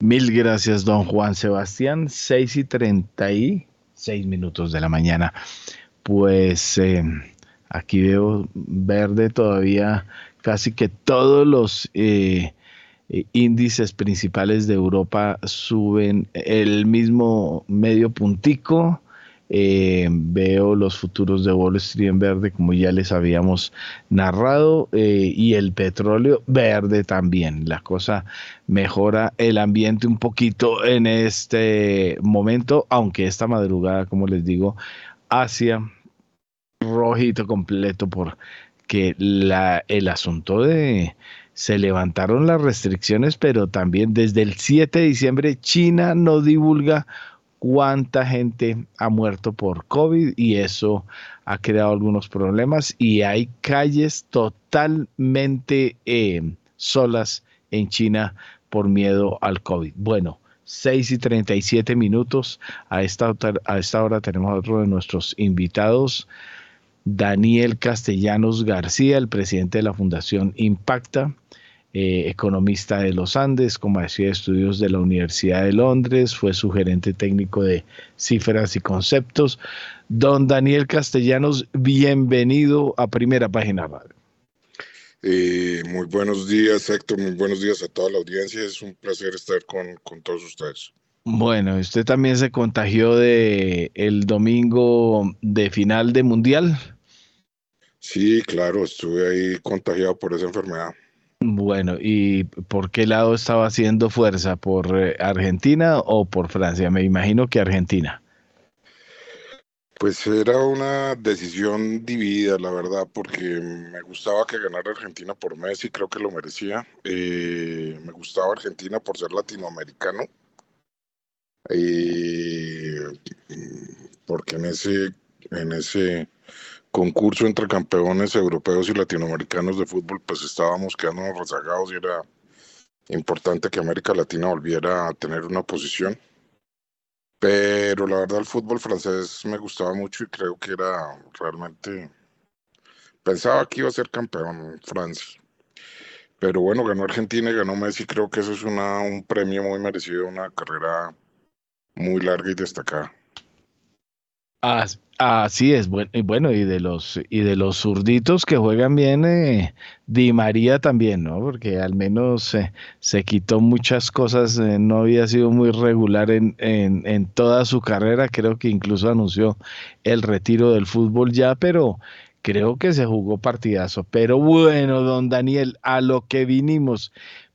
Mil gracias, don Juan Sebastián. 6 y 36 minutos de la mañana. Pues eh, aquí veo verde todavía casi que todos los eh, eh, índices principales de Europa suben el mismo medio puntico. Eh, veo los futuros de Wall Street en verde, como ya les habíamos narrado, y el petróleo verde también. La cosa mejora el ambiente un poquito en este momento, aunque esta madrugada, como les digo, Asia rojito completo porque la, el asunto de se levantaron las restricciones, pero también desde el 7 de diciembre China no divulga cuánta gente ha muerto por COVID y eso ha creado algunos problemas y hay calles totalmente eh, solas en China por miedo al COVID. Bueno, 6 y 37 minutos. A esta, a esta hora tenemos a otro de nuestros invitados, Daniel Castellanos García, el presidente de la Fundación Impacta. Eh, economista de los Andes, como decía, estudios de la Universidad de Londres, fue su gerente técnico de cifras y conceptos. Don Daniel Castellanos, bienvenido a Primera Página Radio. Eh, muy buenos días, Héctor, muy buenos días a toda la audiencia. Es un placer estar con, con todos ustedes. Bueno, usted también se contagió de el domingo de final de Mundial. Sí, claro, estuve ahí contagiado por esa enfermedad. Bueno, ¿y por qué lado estaba haciendo fuerza? ¿Por eh, Argentina o por Francia? Me imagino que Argentina. Pues era una decisión dividida, la verdad, porque me gustaba que ganara Argentina por Messi, creo que lo merecía. Eh, me gustaba Argentina por ser latinoamericano. Eh, porque en ese, en ese concurso entre campeones europeos y latinoamericanos de fútbol, pues estábamos quedándonos rezagados y era importante que América Latina volviera a tener una posición. Pero la verdad el fútbol francés me gustaba mucho y creo que era realmente... Pensaba que iba a ser campeón Francia. Pero bueno, ganó Argentina y ganó Messi. Creo que eso es una, un premio muy merecido, una carrera muy larga y destacada. Así es, bueno, y bueno, y de los y de los zurditos que juegan bien, eh, Di María también, ¿no? Porque al menos se quitó muchas cosas, eh, no había sido muy regular en, en, en, toda su carrera, creo que incluso anunció el retiro del fútbol ya, pero creo que se jugó partidazo. Pero bueno, don Daniel, a lo que vinimos,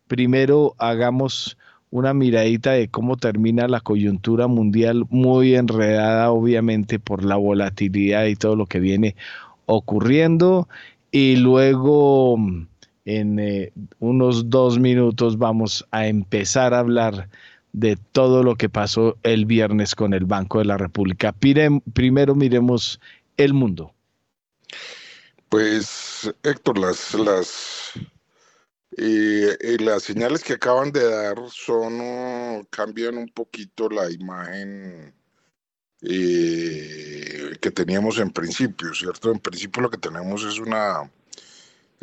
primero hagamos una miradita de cómo termina la coyuntura mundial, muy enredada obviamente por la volatilidad y todo lo que viene ocurriendo. Y luego en eh, unos dos minutos vamos a empezar a hablar de todo lo que pasó el viernes con el Banco de la República. primero miremos el mundo. Pues Héctor, las, las y, las señales que acaban de dar son, cambian un poquito la imagen eh, que teníamos en principio, ¿cierto? En principio lo que tenemos es una,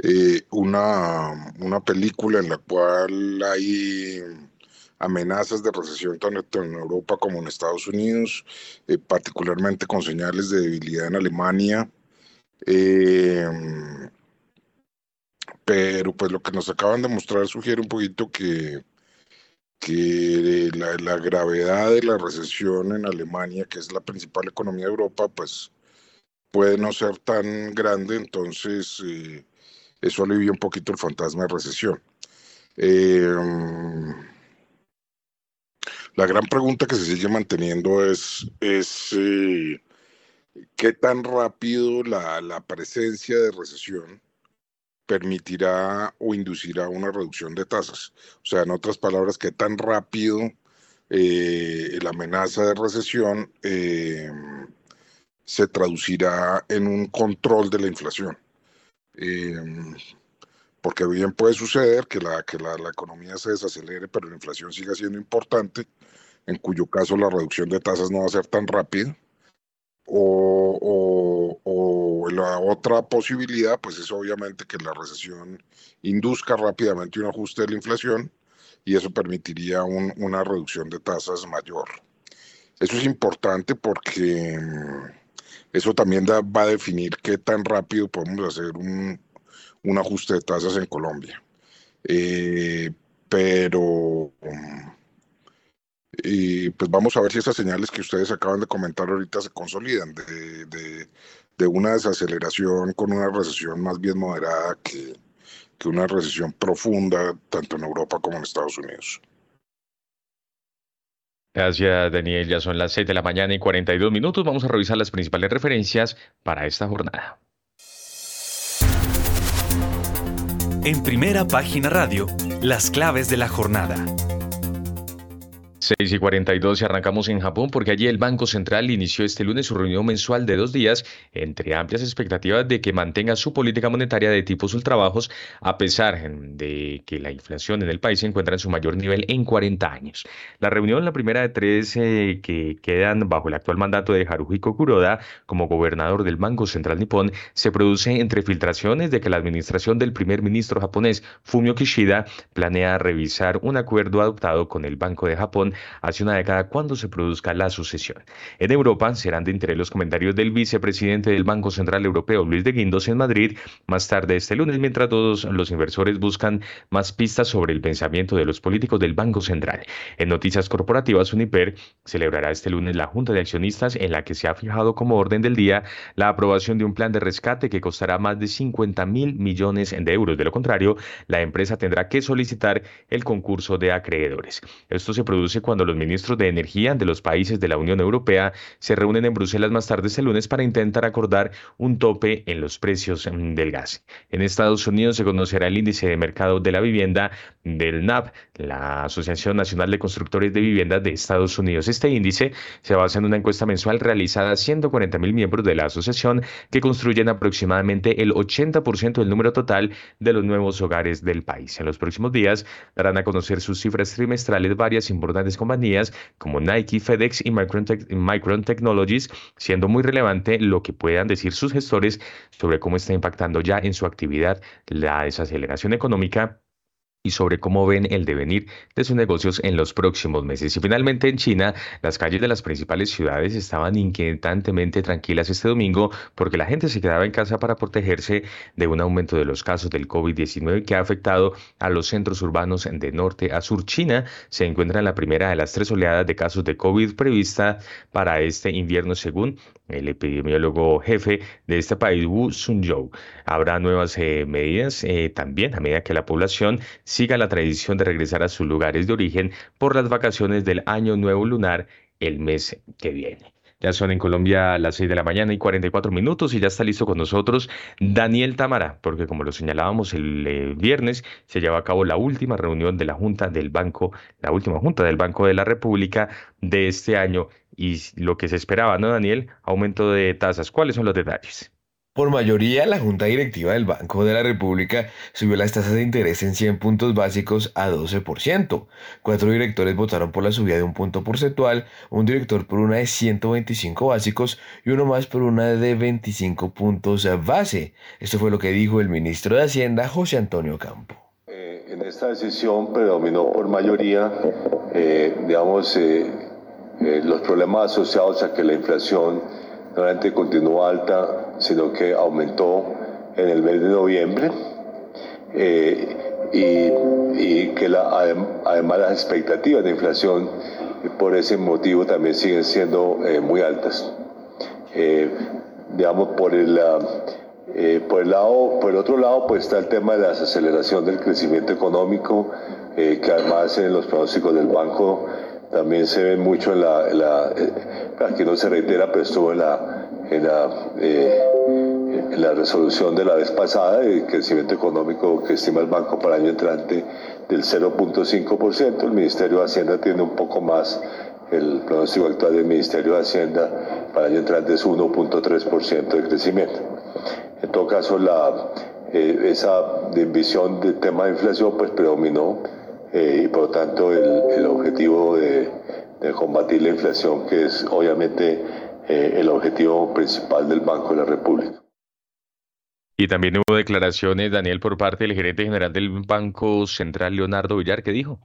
eh, una, una película en la cual hay amenazas de recesión tanto en Europa como en Estados Unidos, eh, particularmente con señales de debilidad en Alemania. Eh, pero pues lo que nos acaban de mostrar sugiere un poquito que, que la, gravedad de la recesión en Alemania, que es la principal economía de Europa, pues puede no ser tan grande, entonces eh, eso alivia un poquito el fantasma de recesión. Em, la gran pregunta que se sigue manteniendo es, es eh, qué tan rápido la, la presencia de recesión permitirá o inducirá una reducción de tasas. O sea, en otras palabras, que tan rápido eh, la amenaza de recesión eh, se traducirá en un control de la inflación. porque bien puede suceder que, la, que la, economía se desacelere, pero la inflación siga siendo importante, en cuyo caso la reducción de tasas no va a ser tan rápida. O, la otra posibilidad, pues es obviamente que la recesión induzca rápidamente un ajuste de la inflación y eso permitiría una reducción de tasas mayor. Eso es importante porque mm, eso también va a definir qué tan rápido podemos hacer un, ajuste de tasas en Colombia. Eh, pero y pues vamos a ver si esas señales que ustedes acaban de comentar ahorita se consolidan de, de, una desaceleración con una recesión más bien moderada que, que una recesión profunda tanto en Europa como en Estados Unidos. Gracias, Daniel. Ya son las 6 de la mañana y 42 minutos. Vamos a revisar las principales referencias para esta jornada. En primera página radio, las claves de la jornada. 6 y 42 y arrancamos en Japón porque allí el Banco Central inició este lunes su reunión mensual de dos días entre amplias expectativas de que mantenga su política monetaria de tipos ultrabajos a pesar de que la inflación en el país se encuentra en su mayor nivel en 40 años. La reunión, la primera de tres eh, que quedan bajo el actual mandato de Haruhiko Kuroda como gobernador del Banco Central nipón, se produce entre filtraciones de que la administración del primer ministro japonés Fumio Kishida planea revisar un acuerdo adoptado con el Banco de Japón hace una década cuando se produzca la sucesión. En Europa serán de interés los comentarios del vicepresidente del Banco Central Europeo, Luis de Guindos, en Madrid, más tarde este lunes, mientras todos los inversores buscan más pistas sobre el pensamiento de los políticos del Banco Central. En noticias corporativas, Uniper celebrará este lunes la Junta de Accionistas en la que se ha fijado como orden del día la aprobación de un plan de rescate que costará más de 50 mil millones de euros. De lo contrario, la empresa tendrá que solicitar el concurso de acreedores. Esto se produce cuando los ministros de Energía de los países de la Unión Europea se reúnen en Bruselas más tarde este lunes para intentar acordar un tope en los precios mm, del gas. En Estados Unidos se conocerá el índice de mercado de la vivienda del NAP, la Asociación Nacional de Constructores de Viviendas de Estados Unidos. Este índice se basa en una encuesta mensual realizada a 140 mil miembros de la asociación que construyen aproximadamente el 80% del número total de los nuevos hogares del país. En los próximos días darán a conocer sus cifras trimestrales varias importantes compañías como Nike, FedEx y Micron, Technologies, siendo muy relevante lo que puedan decir sus gestores sobre cómo está impactando ya en su actividad la desaceleración económica y sobre cómo ven el devenir de sus negocios en los próximos meses. Y finalmente en China, las calles de las principales ciudades estaban inquietantemente tranquilas este domingo porque la gente se quedaba en casa para protegerse de un aumento de los casos del COVID-19 que ha afectado a los centros urbanos de norte a sur. China se encuentra en la primera de las tres oleadas de casos de COVID prevista para este invierno según el epidemiólogo jefe de este país, Wu Sunzhou. Habrá nuevas eh, medidas eh, también a medida que la población siga la tradición de regresar a sus lugares de origen por las vacaciones del Año Nuevo Lunar el mes que viene. Ya son en Colombia las 6 de la mañana y 44 minutos y ya está listo con nosotros Daniel Tamara, porque como lo señalábamos el eh, viernes, se lleva a cabo la última reunión de la Junta del Banco, la última Junta del Banco de la República de este año y lo que se esperaba, ¿no, Daniel? Aumento de tasas. ¿Cuáles son los detalles? Por mayoría, la Junta Directiva del Banco de la República subió las tasas de interés en 100 puntos básicos a 12%. Cuatro directores votaron por la subida de un punto porcentual, un director por una de 125 básicos y uno más por una de 25 puntos base. Esto fue lo que dijo el ministro de Hacienda, José Antonio Campo. Eh, en esta decisión predominó por mayoría, eh, digamos, eh, eh, los problemas asociados a que la inflación no solamente continuó alta, sino que aumentó en el mes de noviembre eh, y, que además las expectativas de inflación por ese motivo también siguen siendo eh, muy altas. digamos, por el, por, el otro lado pues está el tema de la desaceleración del crecimiento económico, que además en los pronósticos del banco también se ve mucho en la, eh, aquí no se reitera, pero estuvo en la, en la, eh, en la resolución de la vez pasada, el crecimiento económico que estima el banco para el año entrante del 0.5%, el Ministerio de Hacienda tiene un poco más, el pronóstico actual del Ministerio de Hacienda para el año entrante es 1.3% de crecimiento. En todo caso, la, esa visión del tema de inflación pues predominó y por lo tanto el, objetivo de, de, combatir la inflación que es obviamente el objetivo principal del Banco de la República. Y también hubo declaraciones, Daniel, por parte del gerente general del Banco Central, Leonardo Villar, ¿qué dijo?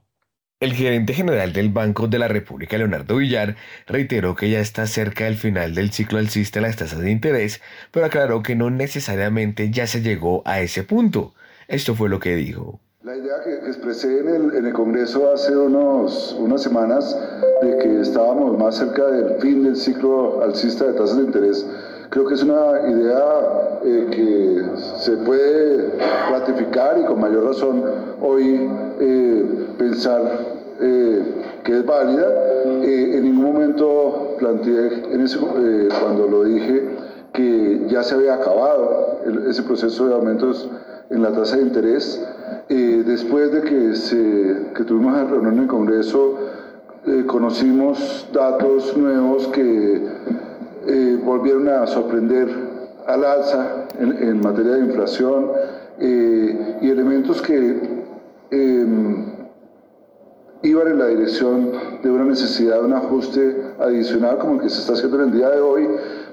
El gerente general del Banco de la República, Leonardo Villar, reiteró que ya está cerca del final del ciclo alcista de las tasas de interés, pero aclaró que no necesariamente ya se llegó a ese punto. Esto fue lo que dijo. La idea que, expresé en el, en Congreso hace unos, unas semanas de que estábamos más cerca del fin del ciclo alcista de tasas de interés Creo que es una idea eh, que se puede ratificar y con mayor razón hoy eh, pensar eh, que es válida. en ningún momento planteé en ese, cuando lo dije que ya se había acabado ese proceso de aumentos en la tasa de interés. después de que, se, que tuvimos la reunión en el Congreso, conocimos datos nuevos que eh, volvieron a sorprender al alza en, materia de inflación eh, y elementos que em, iban en la dirección de una necesidad de un ajuste adicional como el que se está haciendo en el día de hoy.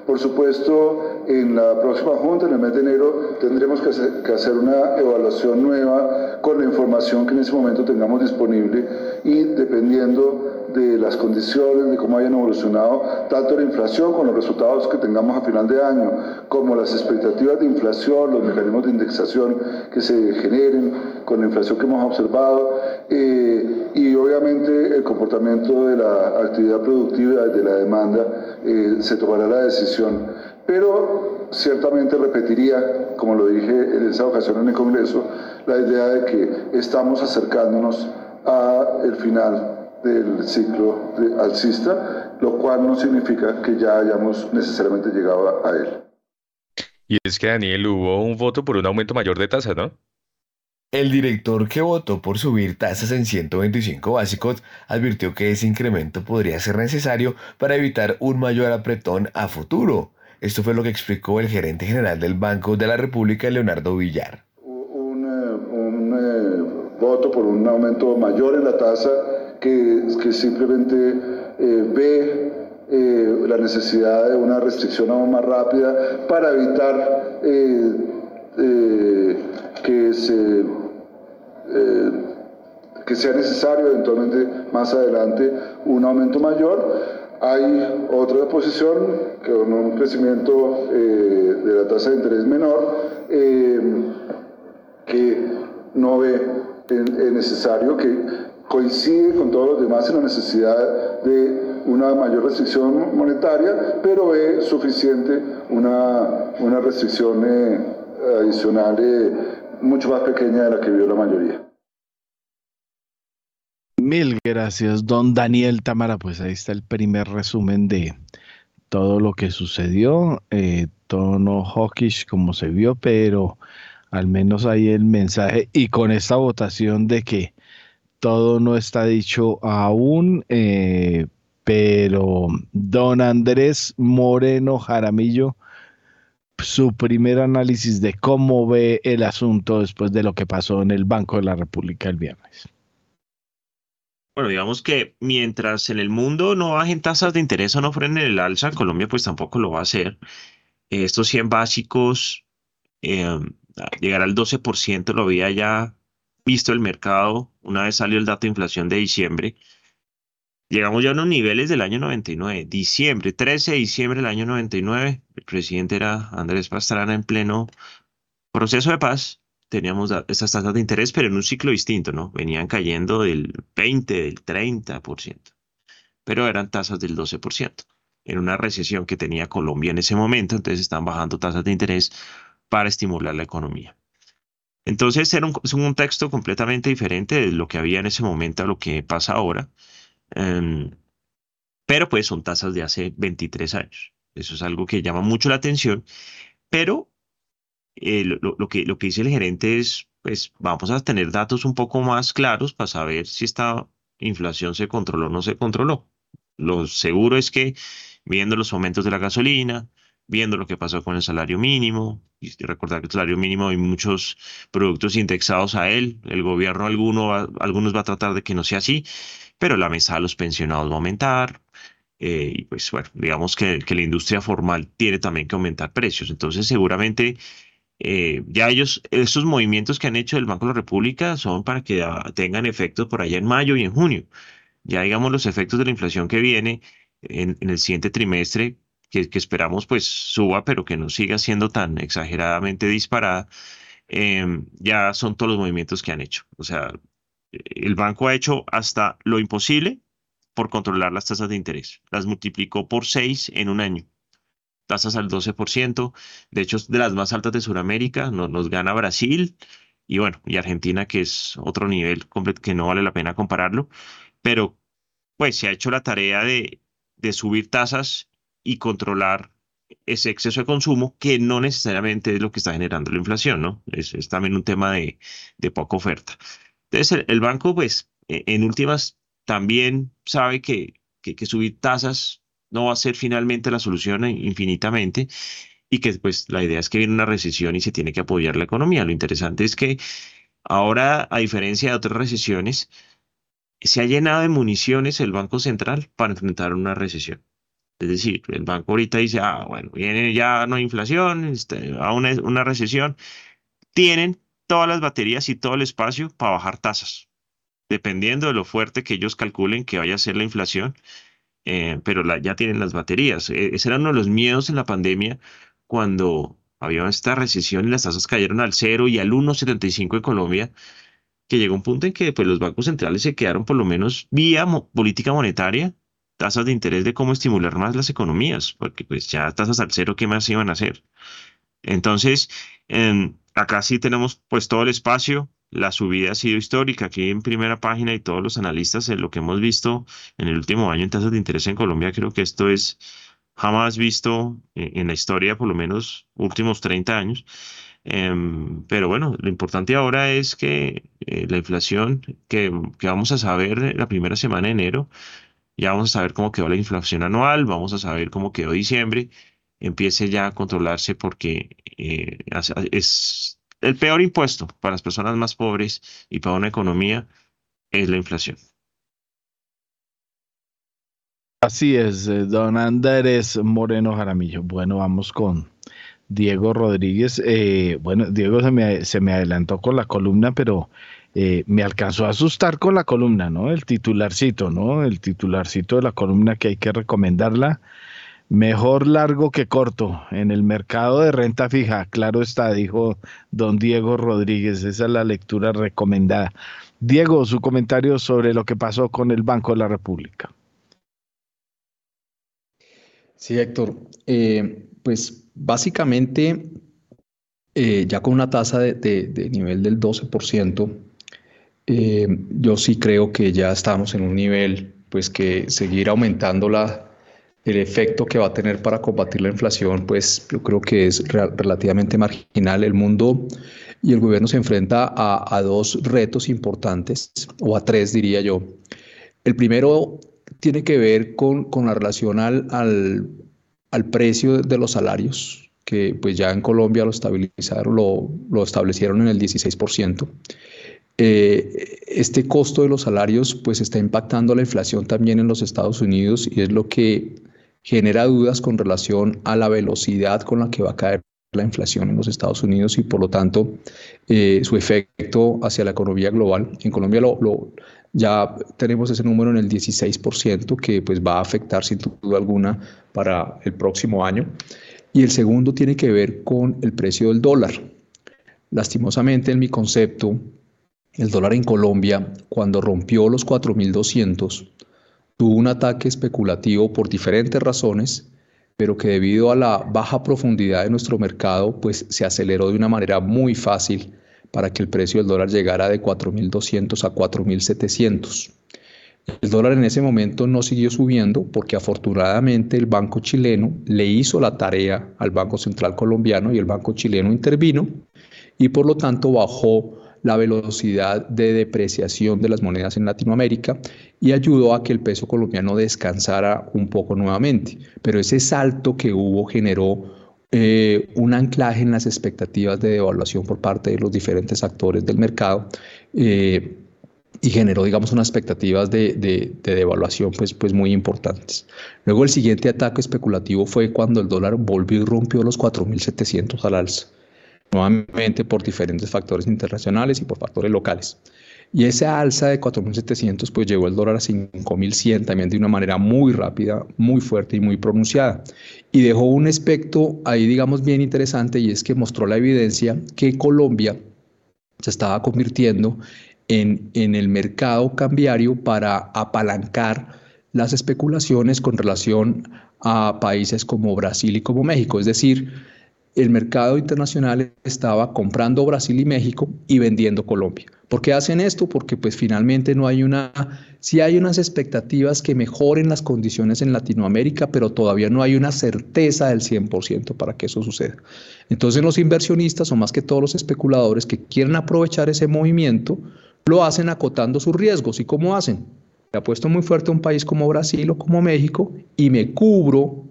Por supuesto, en la próxima junta, en el mes de enero, tendremos que hacer, una evaluación nueva con la información que en ese momento tengamos disponible y dependiendo de las condiciones, de cómo hayan evolucionado tanto la inflación con los resultados que tengamos a final de año, como las expectativas de inflación, los mecanismos de indexación que se generen con la inflación que hemos observado eh, y obviamente el comportamiento de la actividad productiva de la demanda, eh, se tomará la decisión. Pero ciertamente repetiría, como lo dije en esa ocasión en el Congreso, la idea de que estamos acercándonos al final del ciclo alcista, lo cual no significa que ya hayamos necesariamente llegado a, él. Y es que, Daniel, hubo un voto por un aumento mayor de tasas, ¿no? El director que votó por subir tasas en 125 básicos advirtió que ese incremento podría ser necesario para evitar un mayor apretón a futuro. Esto fue lo que explicó el gerente general del Banco de la República, Leonardo Villar. Un, eh, un eh, voto por un aumento mayor en la tasa que, que simplemente eh, ve eh, la necesidad de una restricción aún más rápida para evitar eh, que, se, que sea necesario eventualmente más adelante un aumento mayor. Hay otra posición con un crecimiento de la tasa de interés menor que no ve necesario que coincide con todos los demás en la necesidad de una mayor restricción monetaria, pero es suficiente una, una restricción eh, adicional eh, mucho más pequeña de la que vio la mayoría. Mil gracias, don Daniel Tamara. Pues ahí está el primer resumen de todo lo que sucedió. Eh, tono hawkish como se vio, pero al menos ahí el mensaje y con esta votación de que todo no está dicho aún, eh, pero don Andrés Moreno Jaramillo, su primer análisis de cómo ve el asunto después de lo que pasó en el Banco de la República el viernes. Bueno, digamos que mientras en el mundo no bajen tasas de interés o no frenen el alza, en Colombia pues tampoco lo va a hacer. Estos 100 básicos eh, llegar al 12% lo había ya visto el mercado, una vez salió el dato de inflación de diciembre, llegamos ya a unos niveles del año 99, diciembre, 13 de diciembre del año 99, el presidente era Andrés Pastrana en pleno proceso de paz, teníamos estas tasas de interés, pero en un ciclo distinto, ¿no? Venían cayendo del 20, del 30%, pero eran tasas del 12%. En una recesión que tenía Colombia en ese momento, entonces están bajando tasas de interés para estimular la economía. Entonces era un, es un contexto completamente diferente de lo que había en ese momento a lo que pasa ahora. Em, pero pues son tasas de hace 23 años. Eso es algo que llama mucho la atención. Pero eh, lo, que, lo que dice el gerente es, pues vamos a tener datos un poco más claros para saber si esta inflación se controló o no se controló. Lo seguro es que viendo los aumentos de la gasolina, viendo lo que pasó con el salario mínimo, y recordar que el salario mínimo hay muchos productos indexados a él, el gobierno alguno algunos va a tratar de que no sea así, pero la mesa de los pensionados va a aumentar, eh, y pues bueno, digamos que, que, la industria formal tiene también que aumentar precios, entonces seguramente eh, ya ellos, esos movimientos que han hecho el Banco de la República son para que ah, tengan efectos por allá en mayo y en junio. Ya digamos los efectos de la inflación que viene en, el siguiente trimestre, que, esperamos pues suba, pero que no siga siendo tan exageradamente disparada, em, ya son todos los movimientos que han hecho. O sea, el banco ha hecho hasta lo imposible por controlar las tasas de interés. Las multiplicó por seis en un año tasas al 12%, de hecho de las más altas de Sudamérica, nos, gana Brasil y bueno, y Argentina que es otro nivel que no vale la pena compararlo, pero pues se ha hecho la tarea de, de subir tasas y controlar ese exceso de consumo que no necesariamente es lo que está generando la inflación, ¿no? Es, también un tema de, de poca oferta. Entonces, el, banco, pues, e, en últimas, también sabe que, que, que, subir tasas no va a ser finalmente la solución infinitamente y que pues la idea es que viene una recesión y se tiene que apoyar la economía. Lo interesante es que ahora, a diferencia de otras recesiones, se ha llenado de municiones el Banco Central para enfrentar una recesión. Es decir, el banco ahorita dice, ah, bueno, viene ya no hay inflación, este, a una, una recesión. Tienen todas las baterías y todo el espacio para bajar tasas, dependiendo de lo fuerte que ellos calculen que vaya a ser la inflación eh, pero ya tienen las baterías. E, ese era uno de los miedos en la pandemia cuando había esta recesión y las tasas cayeron al 0 y al 1,75 en Colombia, que llegó un punto en que pues, los bancos centrales se quedaron por lo menos vía política monetaria, tasas de interés de cómo estimular más las economías, porque pues ya tasas al cero, ¿qué más iban a hacer? Entonces, acá sí tenemos pues todo el espacio, la subida ha sido histórica. Aquí en primera página y todos los analistas, en lo que hemos visto en el último año en tasas de interés en Colombia, creo que esto es jamás visto en la historia, por lo menos últimos 30 años. Em, pero bueno, lo importante ahora es que eh, la inflación que, que, vamos a saber la primera semana de enero, ya vamos a saber cómo quedó la inflación anual, vamos a saber cómo quedó diciembre, empiece ya a controlarse porque eh, es el peor impuesto para las personas más pobres y para una economía es la inflación. Así es, eh, don Andrés Moreno Jaramillo. Bueno, vamos con Diego Rodríguez. Eh, bueno, Diego se me, se me, adelantó con la columna, pero eh, me alcanzó a asustar con la columna, ¿no? El titularcito, ¿no? El titularcito de la columna que hay que recomendarla Mejor largo que corto. En el mercado de renta fija, claro está, dijo don Diego Rodríguez. Esa es la lectura recomendada. Diego, su comentario sobre lo que pasó con el Banco de la República. Sí, Héctor. Eh, pues básicamente, eh, ya con una tasa de, nivel del 12%, eh, yo sí creo que ya estamos en un nivel, pues que seguir aumentando el efecto que va a tener para combatir la inflación, pues yo creo que es relativamente marginal. El mundo y el gobierno se enfrenta a, dos retos importantes, o a tres diría yo. El primero tiene que ver con, la relación al, al, al, precio de los salarios, que pues ya en Colombia lo estabilizaron, lo, lo establecieron en el 16%. Eh, este costo de los salarios pues está impactando la inflación también en los Estados Unidos y es lo que genera dudas con relación a la velocidad con la que va a caer la inflación en los Estados Unidos y por lo tanto eh, su efecto hacia la economía global. En Colombia lo, ya tenemos ese número en el 16% que pues va a afectar sin duda alguna para el próximo año. Y el segundo tiene que ver con el precio del dólar. Lastimosamente en mi concepto, el dólar en Colombia cuando rompió los 4.200 tuvo un ataque especulativo por diferentes razones, pero que debido a la baja profundidad de nuestro mercado, pues se aceleró de una manera muy fácil para que el precio del dólar llegara de 4.200 a 4.700. El dólar en ese momento no siguió subiendo porque afortunadamente el Banco chileno le hizo la tarea al Banco Central colombiano y el Banco chileno intervino y por lo tanto bajó la velocidad de depreciación de las monedas en Latinoamérica y ayudó a que el peso colombiano descansara un poco nuevamente. Pero ese salto que hubo generó eh, un anclaje en las expectativas de devaluación por parte de los diferentes actores del mercado eh, y generó, digamos, unas expectativas de, de, devaluación pues, pues muy importantes. Luego el siguiente ataque especulativo fue cuando el dólar volvió y rompió los 4.700 al alza, nuevamente por diferentes factores internacionales y por factores locales. Y esa alza de 4.700 pues llegó el dólar a 5.100 también de una manera muy rápida, muy fuerte y muy pronunciada. Y dejó un aspecto ahí, digamos, bien interesante y es que mostró la evidencia que Colombia se estaba convirtiendo en, en el mercado cambiario para apalancar las especulaciones con relación a países como Brasil y como México. Es decir, el mercado internacional estaba comprando Brasil y México y vendiendo Colombia. ¿Por qué hacen esto? Porque pues finalmente no hay una, sí hay unas expectativas que mejoren las condiciones en Latinoamérica, pero todavía no hay una certeza del 100% para que eso suceda. Entonces los inversionistas, o más que todos los especuladores que quieren aprovechar ese movimiento, lo hacen acotando sus riesgos. ¿Y cómo hacen? Le apuesto muy fuerte a un país como Brasil o como México y me cubro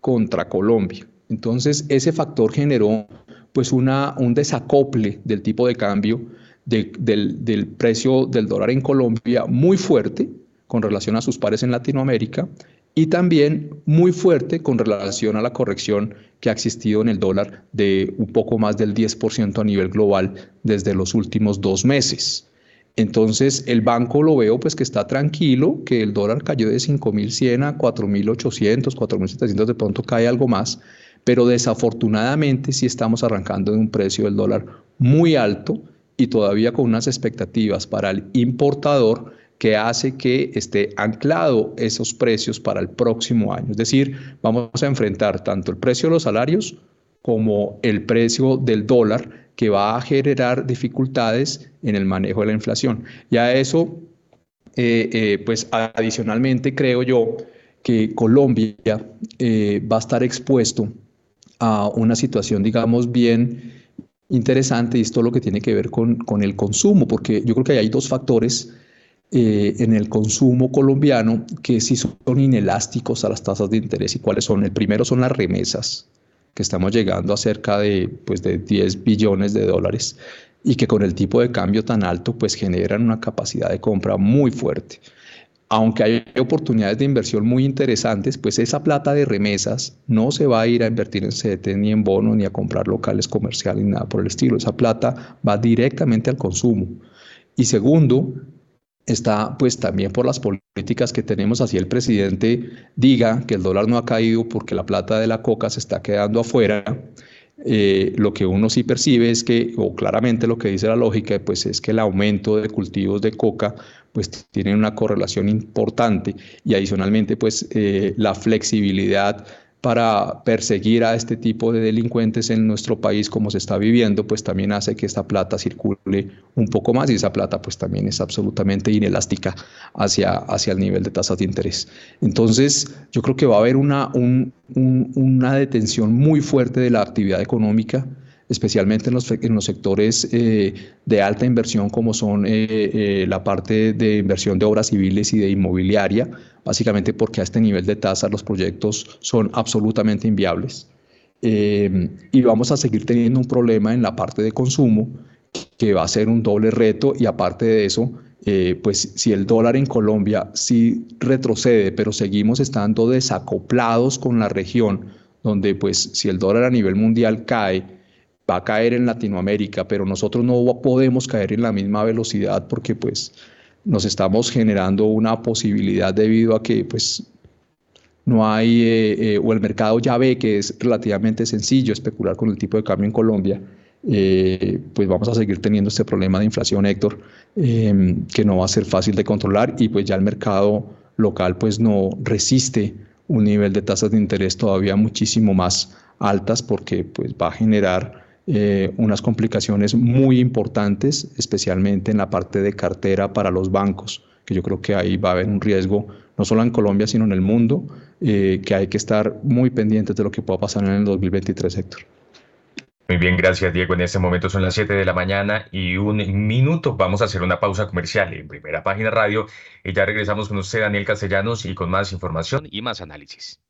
contra Colombia. Entonces ese factor generó pues una, un desacople del tipo de cambio del, precio del dólar en Colombia muy fuerte con relación a sus pares en Latinoamérica y también muy fuerte con relación a la corrección que ha existido en el dólar de un poco más del 10% a nivel global desde los últimos dos meses. Entonces el banco lo veo pues que está tranquilo, que el dólar cayó de 5.100 a 4.800, 4.700, de pronto cae algo más, pero desafortunadamente sí estamos arrancando de un precio del dólar muy alto y todavía con unas expectativas para el importador que hace que esté anclado esos precios para el próximo año. Es decir, vamos a enfrentar tanto el precio de los salarios como el precio del dólar que va a generar dificultades en el manejo de la inflación. Y a eso, eh, eh, pues adicionalmente creo yo que Colombia eh, va a estar expuesto a una situación, digamos, bien interesante y esto lo que tiene que ver con, con el consumo, porque yo creo que hay dos factores eh, en el consumo colombiano que sí son inelásticos a las tasas de interés y cuáles son. El primero son las remesas, que estamos llegando a cerca de, pues, de 10 billones de dólares y que con el tipo de cambio tan alto pues generan una capacidad de compra muy fuerte aunque hay oportunidades de inversión muy interesantes, pues esa plata de remesas no se va a ir a invertir en CDT ni en bonos ni a comprar locales comerciales ni nada por el estilo. Esa plata va directamente al consumo. Y segundo, está pues también por las políticas que tenemos, así el presidente diga que el dólar no ha caído porque la plata de la coca se está quedando afuera. Eh, lo que uno sí percibe es que, o claramente lo que dice la lógica, pues es que el aumento de cultivos de coca pues tienen una correlación importante y adicionalmente pues eh, la flexibilidad para perseguir a este tipo de delincuentes en nuestro país como se está viviendo, pues también hace que esta plata circule un poco más y esa plata pues también es absolutamente inelástica hacia, hacia el nivel de tasas de interés. Entonces yo creo que va a haber una, una detención muy fuerte de la actividad económica especialmente en los, en los sectores eh, de alta inversión como son eh, eh, la parte de inversión de obras civiles y de inmobiliaria, básicamente porque a este nivel de tasa los proyectos son absolutamente inviables. y vamos a seguir teniendo un problema en la parte de consumo que va a ser un doble reto y aparte de eso, pues si el dólar en Colombia sí retrocede, pero seguimos estando desacoplados con la región, donde pues si el dólar a nivel mundial cae, va a caer en Latinoamérica, pero nosotros no podemos caer en la misma velocidad porque pues nos estamos generando una posibilidad debido a que pues no hay, eh, eh, o el mercado ya ve que es relativamente sencillo especular con el tipo de cambio en Colombia, eh, pues vamos a seguir teniendo este problema de inflación, Héctor, em, que no va a ser fácil de controlar y pues ya el mercado local pues no resiste un nivel de tasas de interés todavía muchísimo más altas porque pues va a generar eh, unas complicaciones muy importantes, especialmente en la parte de cartera para los bancos, que yo creo que ahí va a haber un riesgo, no solo en Colombia, sino en el mundo, eh, que hay que estar muy pendientes de lo que pueda pasar en el 2023, Héctor. Muy bien, gracias Diego. En este momento son las 7 de la mañana y un minuto. Vamos a hacer una pausa comercial en primera página radio y ya regresamos con usted, Daniel Castellanos, y con más información y más análisis.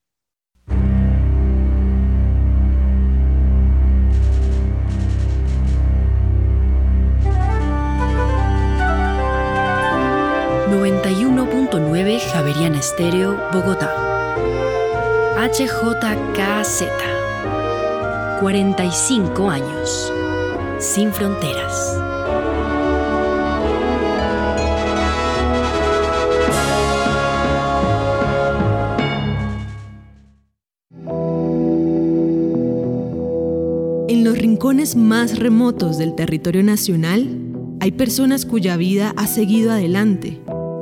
Estéreo, Bogotá. HJKZ. 45 años. Sin fronteras. En los rincones más remotos del territorio nacional, hay personas cuya vida ha seguido adelante,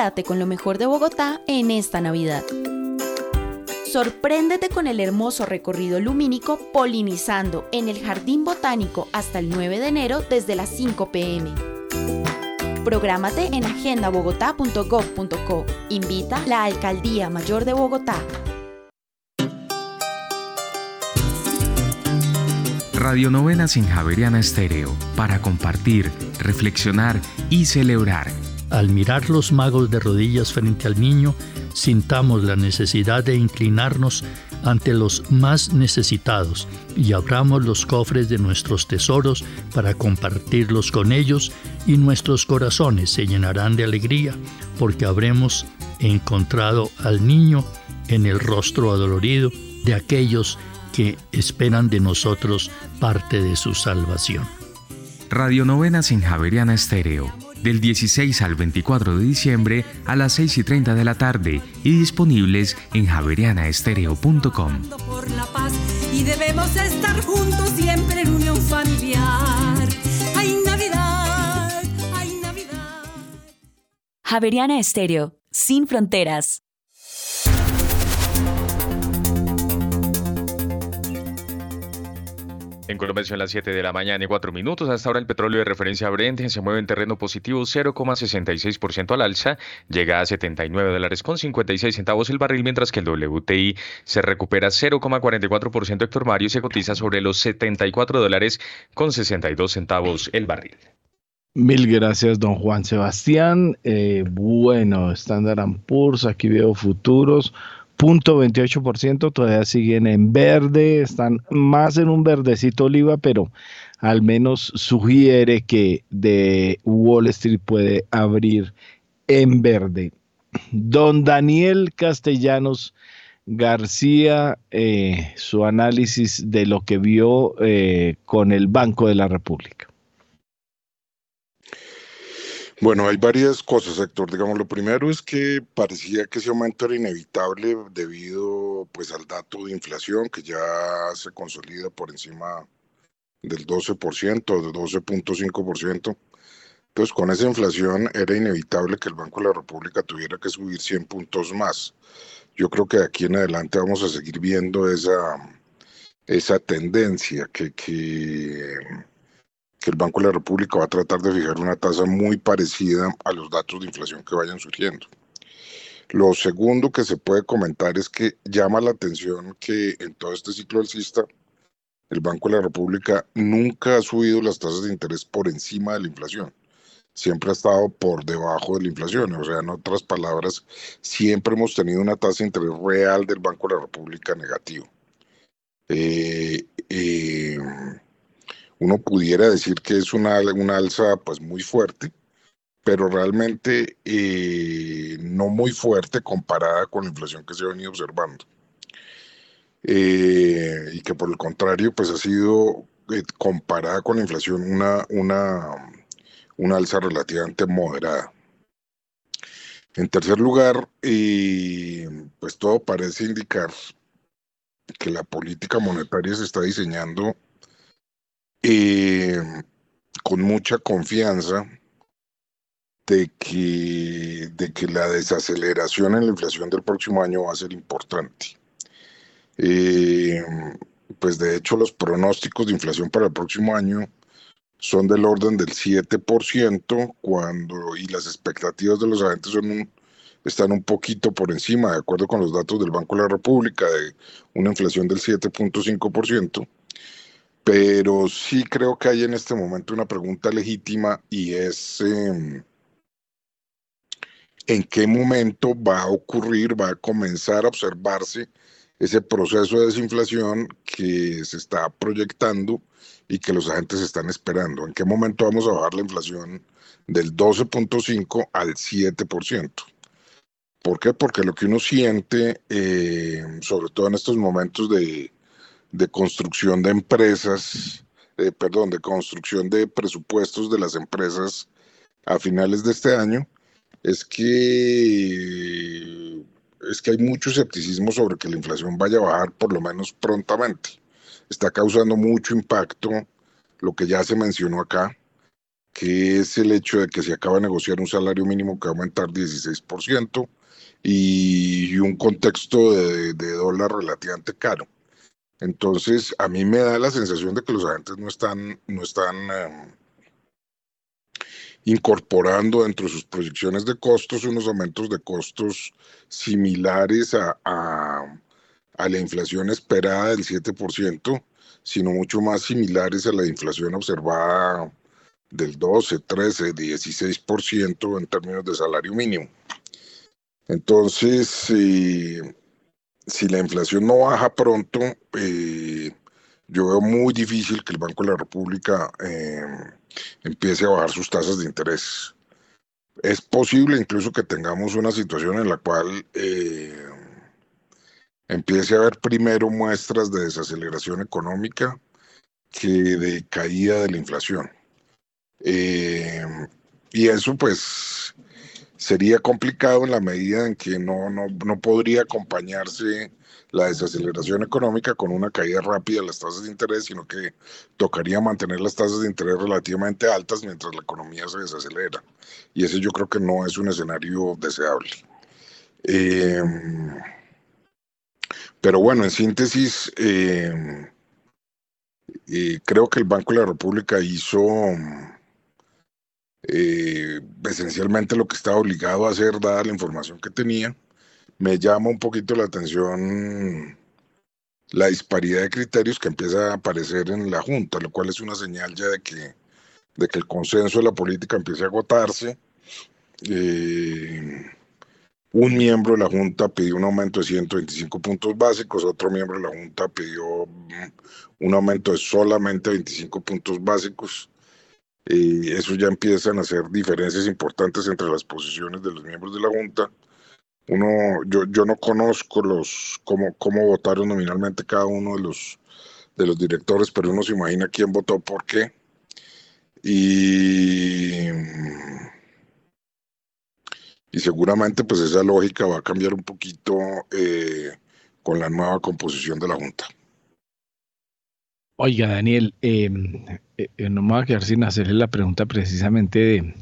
Quédate con lo mejor de Bogotá en esta Navidad. Sorpréndete con el hermoso recorrido lumínico polinizando en el Jardín Botánico hasta el 9 de enero desde las 5 pm. Prográmate en agendabogotá.gov.co. Invita la Alcaldía Mayor de Bogotá. Radio Novenas en Javeriana Estéreo para compartir, reflexionar y celebrar al mirar los magos de rodillas frente al niño, sintamos la necesidad de inclinarnos ante los más necesitados y abramos los cofres de nuestros tesoros para compartirlos con ellos y nuestros corazones se llenarán de alegría porque habremos encontrado al niño en el rostro adolorido de aquellos que esperan de nosotros parte de su salvación. Radio Novenas en Javeriana Estéreo del 16 al 24 de diciembre a las 6 y 30 de la tarde y disponibles en javerianaestereo.com. Por la paz y debemos estar juntos siempre en unión familiar. Hay Navidad, hay Navidad. Javeriana Estéreo, sin fronteras. En Colombia son las 7 de la mañana y 4 minutos. Hasta ahora el petróleo de referencia Brent se mueve en terreno positivo 0,66% al alza. Llega a 79 dólares con 56 centavos el barril, mientras que el WTI se recupera 0,44% Héctor Mario y se cotiza sobre los 74 dólares con 62 centavos el barril. Mil gracias, don Juan Sebastián. Eh, bueno, Standard Poor's, aquí veo futuros. 0.28%, todavía siguen en verde, están más en un verdecito oliva, pero al menos sugiere que de Wall Street puede abrir en verde. Don Daniel Castellanos García, eh, su análisis de lo que vio eh, con el Banco de la República. Bueno, hay varias cosas, Héctor. Digamos, lo primero es que parecía que ese aumento era inevitable debido pues, al dato de inflación que ya se consolida por encima del 12%, del 12.5%. Entonces, con esa inflación era inevitable que el Banco de la República tuviera que subir 100 puntos más. Yo creo que de aquí en adelante vamos a seguir viendo esa, esa tendencia que, que que el Banco de la República va a tratar de fijar una tasa muy parecida a los datos de inflación que vayan surgiendo. Lo segundo que se puede comentar es que llama la atención que en todo este ciclo alcista, el Banco de la República nunca ha subido las tasas de interés por encima de la inflación. Siempre ha estado por debajo de la inflación. O sea, en otras palabras, siempre hemos tenido una tasa de interés real del Banco de la República negativo. Eh, eh, uno pudiera decir que es una, una alza pues muy fuerte, pero realmente eh, no muy fuerte comparada con la inflación que se ha venido observando. Eh, y que por el contrario pues ha sido eh, comparada con la inflación una, una, una alza relativamente moderada. En tercer lugar, pues todo parece indicar que la política monetaria se está diseñando con mucha confianza de que, de que la desaceleración en la inflación del próximo año va a ser importante. Eh, pues de hecho los pronósticos de inflación para el próximo año son del orden del 7% cuando y las expectativas de los agentes son están un poquito por encima, de acuerdo con los datos del Banco de la República, de una inflación del 7.5%. Pero sí creo que hay en este momento una pregunta legítima y es em, en qué momento va a ocurrir, va a comenzar a observarse ese proceso de desinflación que se está proyectando y que los agentes están esperando. ¿En qué momento vamos a bajar la inflación del 12.5 al 7%? ¿Por qué? Porque lo que uno siente, eh, sobre todo en estos momentos de, construcción de empresas, eh, perdón, de construcción de presupuestos de las empresas a finales de este año, es que es que hay mucho escepticismo sobre que la inflación vaya a bajar por lo menos prontamente. Está causando mucho impacto lo que ya se mencionó acá, que es el hecho de que se acaba de negociar un salario mínimo que va a aumentar 16% y un contexto de, dólar relativamente caro. Entonces, a mí me da la sensación de que los agentes no están, no están em, incorporando dentro de sus proyecciones de costos unos aumentos de costos similares a, a, la inflación esperada del 7%, sino mucho más similares a la inflación observada del 12, 13, 16% en términos de salario mínimo. Entonces, si la inflación no baja pronto, eh, yo veo muy difícil que el Banco de la República eh, empiece a bajar sus tasas de interés. Es posible incluso que tengamos una situación en la cual eh, empiece a haber primero muestras de desaceleración económica que de caída de la inflación. Y eso pues sería complicado en la medida en que no, no, no podría acompañarse la desaceleración económica con una caída rápida de las tasas de interés, sino que tocaría mantener las tasas de interés relativamente altas mientras la economía se desacelera. Y ese yo creo que no es un escenario deseable. Em, pero bueno, en síntesis, em, creo que el Banco de la República hizo eh, esencialmente lo que estaba obligado a hacer, dada la información que tenía me llama un poquito la atención la disparidad de criterios que empieza a aparecer en la Junta, lo cual es una señal ya de que, de que el consenso de la política empieza a agotarse. Eh, un miembro de la Junta pidió un aumento de 125 puntos básicos, otro miembro de la Junta pidió un aumento de solamente 25 puntos básicos. Y eso ya empiezan a ser diferencias importantes entre las posiciones de los miembros de la Junta uno, yo, yo no conozco los cómo, cómo votaron nominalmente cada uno de los de los directores, pero uno se imagina quién votó por qué. Y, y seguramente pues esa lógica va a cambiar un poquito eh, con la nueva composición de la Junta. Oiga, Daniel, em, eh, eh, no me voy a quedar sin hacerle la pregunta precisamente de,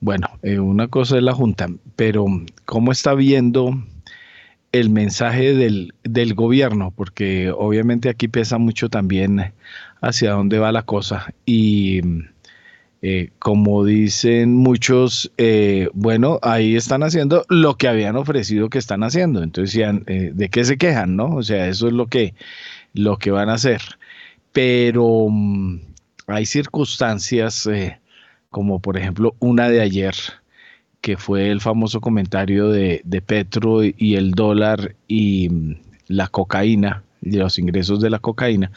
bueno, eh, una cosa es la Junta, pero ¿cómo está viendo el mensaje del, del, gobierno? Porque obviamente aquí pesa mucho también hacia dónde va la cosa. Y como dicen muchos, bueno, ahí están haciendo lo que habían ofrecido que están haciendo. Entonces ¿de qué se quejan? ¿No? O sea, eso es lo que, lo que van a hacer. Pero mm, hay circunstancias como por ejemplo una de ayer, que fue el famoso comentario de, Petro y el dólar y mm, la cocaína, y los ingresos de la cocaína,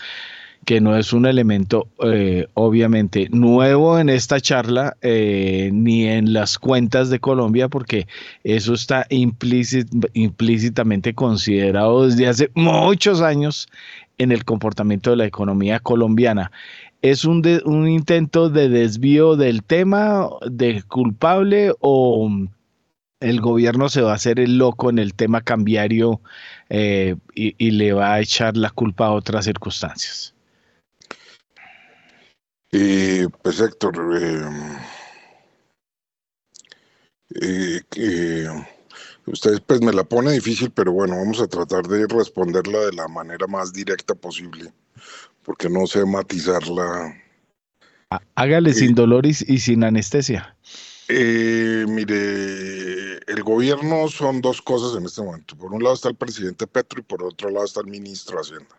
que no es un elemento eh, obviamente nuevo en esta charla eh, ni en las cuentas de Colombia, porque eso está implícitamente considerado desde hace muchos años en el comportamiento de la economía colombiana. ¿Es un, un intento de desvío del tema, de culpable o el gobierno se va a hacer el loco en el tema cambiario eh, y, le va a echar la culpa a otras circunstancias. Eh, pues Héctor, eh, usted pues me la pone difícil, pero bueno, vamos a tratar de responderla de la manera más directa posible, porque no sé matizarla. Hágale sin dolor y sin anestesia. Eh, mire, el gobierno son dos cosas en este momento. Por un lado está el presidente Petro y por otro lado está el ministro de Hacienda.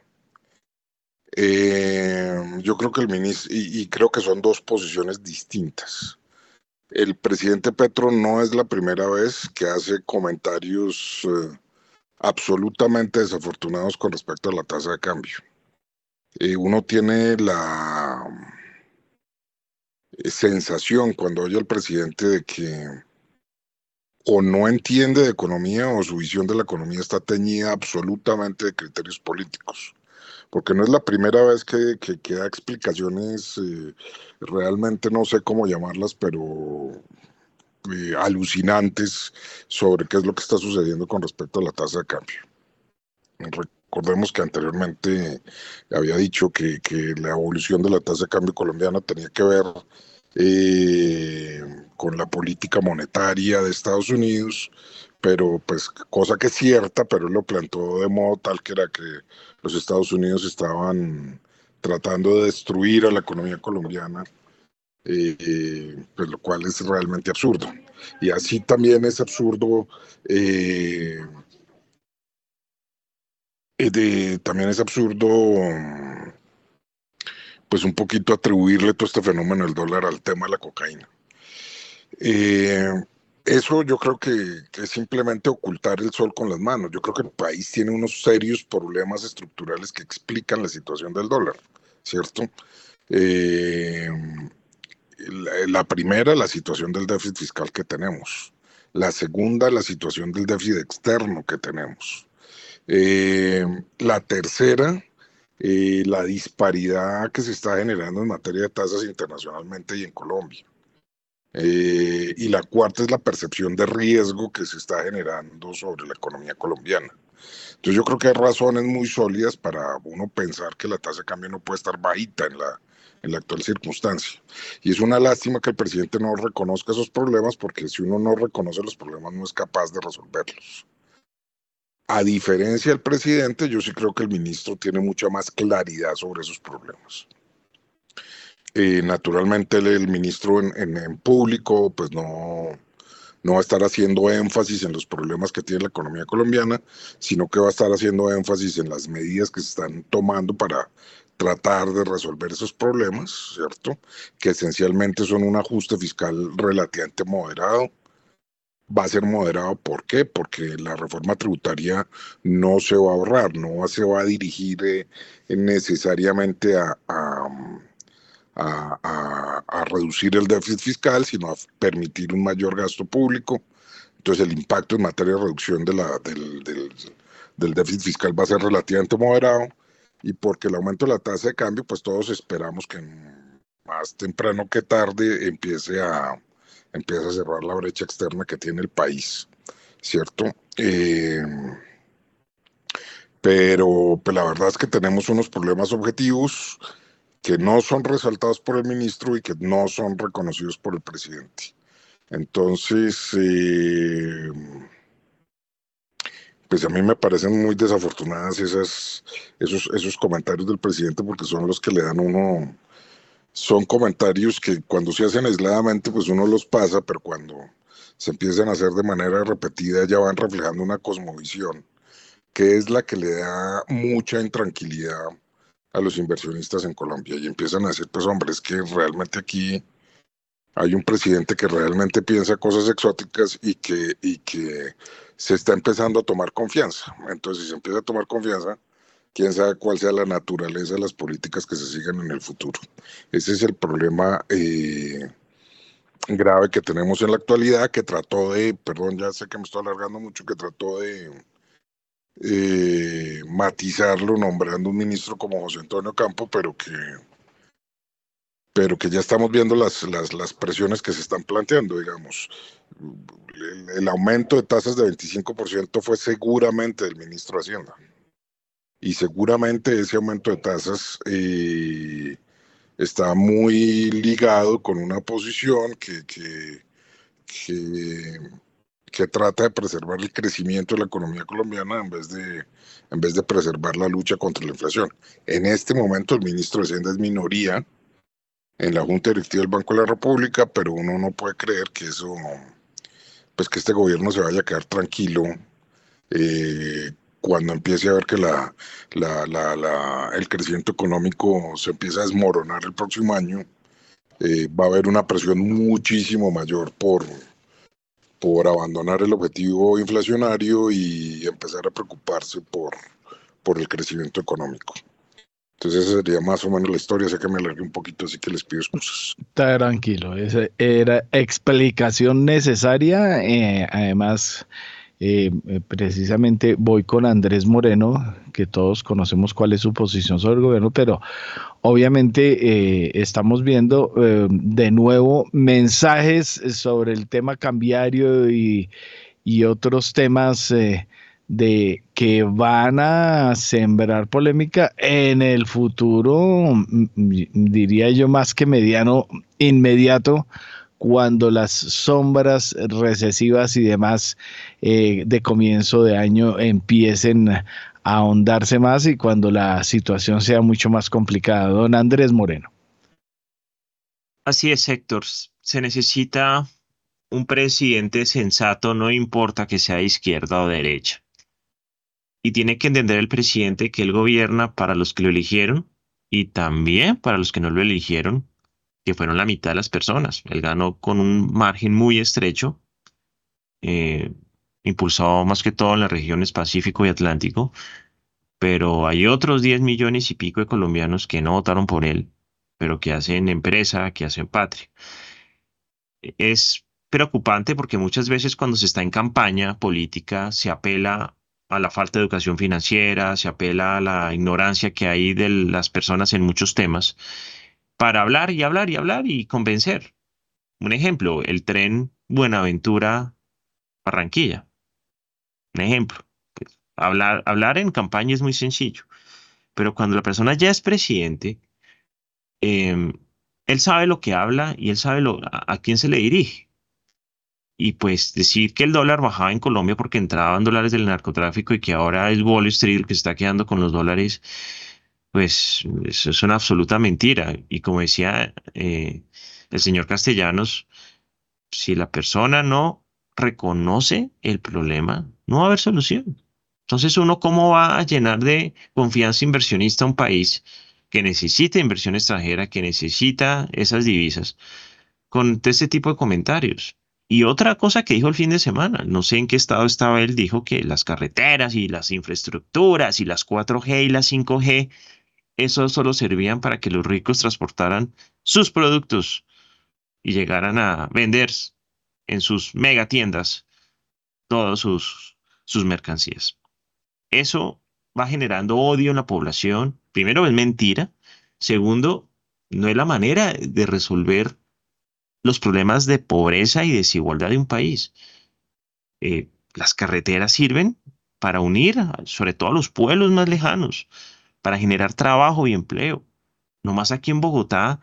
Eh, yo creo que el ministro, y, creo que son dos posiciones distintas. El presidente Petro no es la primera vez que hace comentarios eh, absolutamente desafortunados con respecto a la tasa de cambio. uno tiene la sensación cuando oye al presidente de que o no entiende de economía o su visión de la economía está teñida absolutamente de criterios políticos. Porque no es la primera vez que, que, da explicaciones, eh, realmente no sé cómo llamarlas, pero eh, alucinantes sobre qué es lo que está sucediendo con respecto a la tasa de cambio. Recordemos que anteriormente había dicho que, que la evolución de la tasa de cambio colombiana tenía que ver eh, con la política monetaria de Estados Unidos, pero pues cosa que es cierta, pero él lo plantó de modo tal que era que los Estados Unidos estaban tratando de destruir a la economía colombiana, eh, pues lo cual es realmente absurdo. Y así también es absurdo, eh, también es absurdo pues un poquito atribuirle todo este fenómeno del dólar al tema de la cocaína. Eh, eso yo creo que, es simplemente ocultar el sol con las manos. Yo creo que el país tiene unos serios problemas estructurales que explican la situación del dólar, ¿cierto? Eh, la, primera, la situación del déficit fiscal que tenemos. La segunda, la situación del déficit externo que tenemos. Eh, la tercera, eh, la disparidad que se está generando en materia de tasas internacionalmente y en Colombia. Eh, y la cuarta es la percepción de riesgo que se está generando sobre la economía colombiana. Entonces yo creo que hay razones muy sólidas para uno pensar que la tasa de cambio no puede estar bajita en la, en la actual circunstancia. Y es una lástima que el presidente no reconozca esos problemas porque si uno no reconoce los problemas no es capaz de resolverlos. A diferencia del presidente, yo sí creo que el ministro tiene mucha más claridad sobre esos problemas. Eh, naturalmente el, ministro en, público pues no, no va a estar haciendo énfasis en los problemas que tiene la economía colombiana, sino que va a estar haciendo énfasis en las medidas que se están tomando para tratar de resolver esos problemas, ¿cierto? Que esencialmente son un ajuste fiscal relativamente moderado, va a ser moderado. ¿Por qué? Porque la reforma tributaria no se va a ahorrar, no se va a dirigir eh, necesariamente a, reducir el déficit fiscal, sino a permitir un mayor gasto público. Entonces el impacto en materia de reducción de la, del, del déficit fiscal va a ser relativamente moderado y porque el aumento de la tasa de cambio, pues todos esperamos que más temprano que tarde empiece a, empieza a cerrar la brecha externa que tiene el país, ¿cierto? Eh, pero pues, la verdad es que tenemos unos problemas objetivos que no son resaltados por el ministro y que no son reconocidos por el presidente. Entonces, eh, pues a mí me parecen muy desafortunadas esas, esos, esos comentarios del presidente porque son los que le dan uno son comentarios que cuando se hacen aisladamente, pues uno los pasa, pero cuando se empiezan a hacer de manera repetida ya van reflejando una cosmovisión, que es la que le da mucha intranquilidad a los inversionistas en Colombia y empiezan a decir, pues hombre, es que realmente aquí hay un presidente que realmente piensa cosas exóticas y que, y que se está empezando a tomar confianza. Entonces, si se empieza a tomar confianza, quién sabe cuál sea la naturaleza de las políticas que se sigan en el futuro. Ese es el problema eh, grave que tenemos en la actualidad, que trató de, perdón, ya sé que me estoy alargando mucho, que trató de eh, matizarlo nombrando un ministro como José Antonio Campo, pero que pero que ya estamos viendo las, las, las presiones que se están planteando, digamos. El, aumento de tasas de 25% fue seguramente del ministro de Hacienda. Y seguramente ese aumento de tasas eh, está muy ligado con una posición que, que, que, que, trata de preservar el crecimiento de la economía colombiana en vez, de, en vez de preservar la lucha contra la inflación. En este momento el ministro de Hacienda es minoría en la Junta Directiva del Banco de la República, pero uno no puede creer que eso, pues que este gobierno se vaya a quedar tranquilo eh, cuando empiece a ver que la, el crecimiento económico se empieza a desmoronar el próximo año, eh, va a haber una presión muchísimo mayor por, por abandonar el objetivo inflacionario y empezar a preocuparse por, por el crecimiento económico. Entonces esa sería más o menos la historia, sé que me alargué un poquito, así que les pido excusas. Tranquilo, esa era explicación necesaria, eh, además eh, eh, precisamente voy con Andrés Moreno, que todos conocemos cuál es su posición sobre el gobierno, pero obviamente eh, estamos viendo de nuevo mensajes sobre el tema cambiario y, y otros temas de que van a sembrar polémica en el futuro, diría yo más que mediano, inmediato, cuando las sombras recesivas y demás eh, de comienzo de año empiecen a ahondarse más y cuando la situación sea mucho más complicada. Don Andrés Moreno. Así es, Héctor. Se necesita un presidente sensato, no importa que sea de izquierda o derecha. Y tiene que entender el presidente que él gobierna para los que lo eligieron y también para los que no lo eligieron, que fueron la mitad de las personas. Él ganó con un margen muy estrecho, eh, impulsado más que todo en las regiones Pacífico y Atlántico, pero hay otros 10 millones y pico de colombianos que no votaron por él, pero que hacen empresa, que hacen patria. Es preocupante porque muchas veces cuando se está en campaña política se apela a la falta de educación financiera, se apela a la ignorancia que hay de las personas en muchos temas para hablar y hablar y hablar y convencer. Un ejemplo, el tren Buenaventura-Barranquilla. Un ejemplo. Pues, hablar, hablar en campaña es muy sencillo, pero cuando la persona ya es presidente, eh, él sabe lo que habla y él sabe lo, a, a quién se le dirige. Y pues decir que el dólar bajaba en Colombia porque entraban dólares del narcotráfico y que ahora es Wall Street el que se está quedando con los dólares, pues eso es una absoluta mentira. Y como decía eh, el señor Castellanos, si la persona no reconoce el problema, no va a haber solución. Entonces uno cómo va a llenar de confianza inversionista un país que necesita inversión extranjera, que necesita esas divisas, con este tipo de comentarios. Y otra cosa que dijo el fin de semana, no sé en qué estado estaba él, dijo que las carreteras y las infraestructuras y las 4G y las 5G, eso solo servían para que los ricos transportaran sus productos y llegaran a vender en sus megatiendas todas sus, sus mercancías. Eso va generando odio en la población. Primero, es mentira. Segundo, no es la manera de resolver los problemas de pobreza y desigualdad de un país. Eh, las carreteras sirven para unir, sobre todo a los pueblos más lejanos, para generar trabajo y empleo. No más aquí en Bogotá,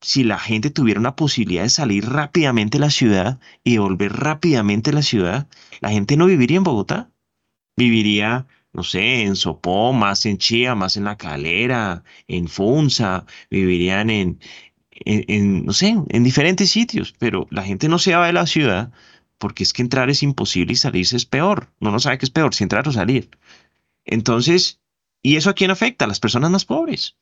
si la gente tuviera una posibilidad de salir rápidamente de la ciudad y de volver rápidamente a la ciudad, la gente no viviría en Bogotá. Viviría, no sé, en Sopó, más en Chía, más en La Calera, en Funza, vivirían en, en, en, no sé, en diferentes sitios, pero la gente no se va de la ciudad porque es que entrar es imposible y salirse es peor. No no sabe qué es peor, si entrar o salir. Entonces, ¿y eso a quién afecta? A las personas más pobres.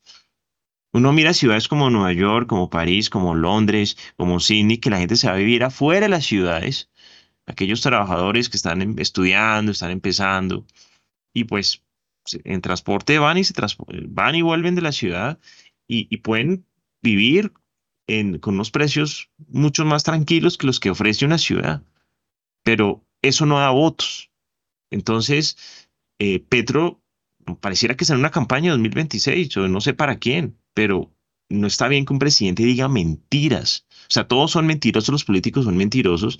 Uno mira ciudades como Nueva York, como París, como Londres, como Sydney, que la gente se va a vivir afuera de las ciudades. Aquellos trabajadores que están estudiando, están empezando. Y pues en transporte van y, se van y vuelven de la ciudad y, pueden vivir en, con unos precios mucho más tranquilos que los que ofrece una ciudad. Pero eso no da votos. Entonces, eh, Petro pareciera que está en una campaña 2026 o no sé para quién, pero no está bien que un presidente diga mentiras. O sea, todos son mentirosos, los políticos son mentirosos,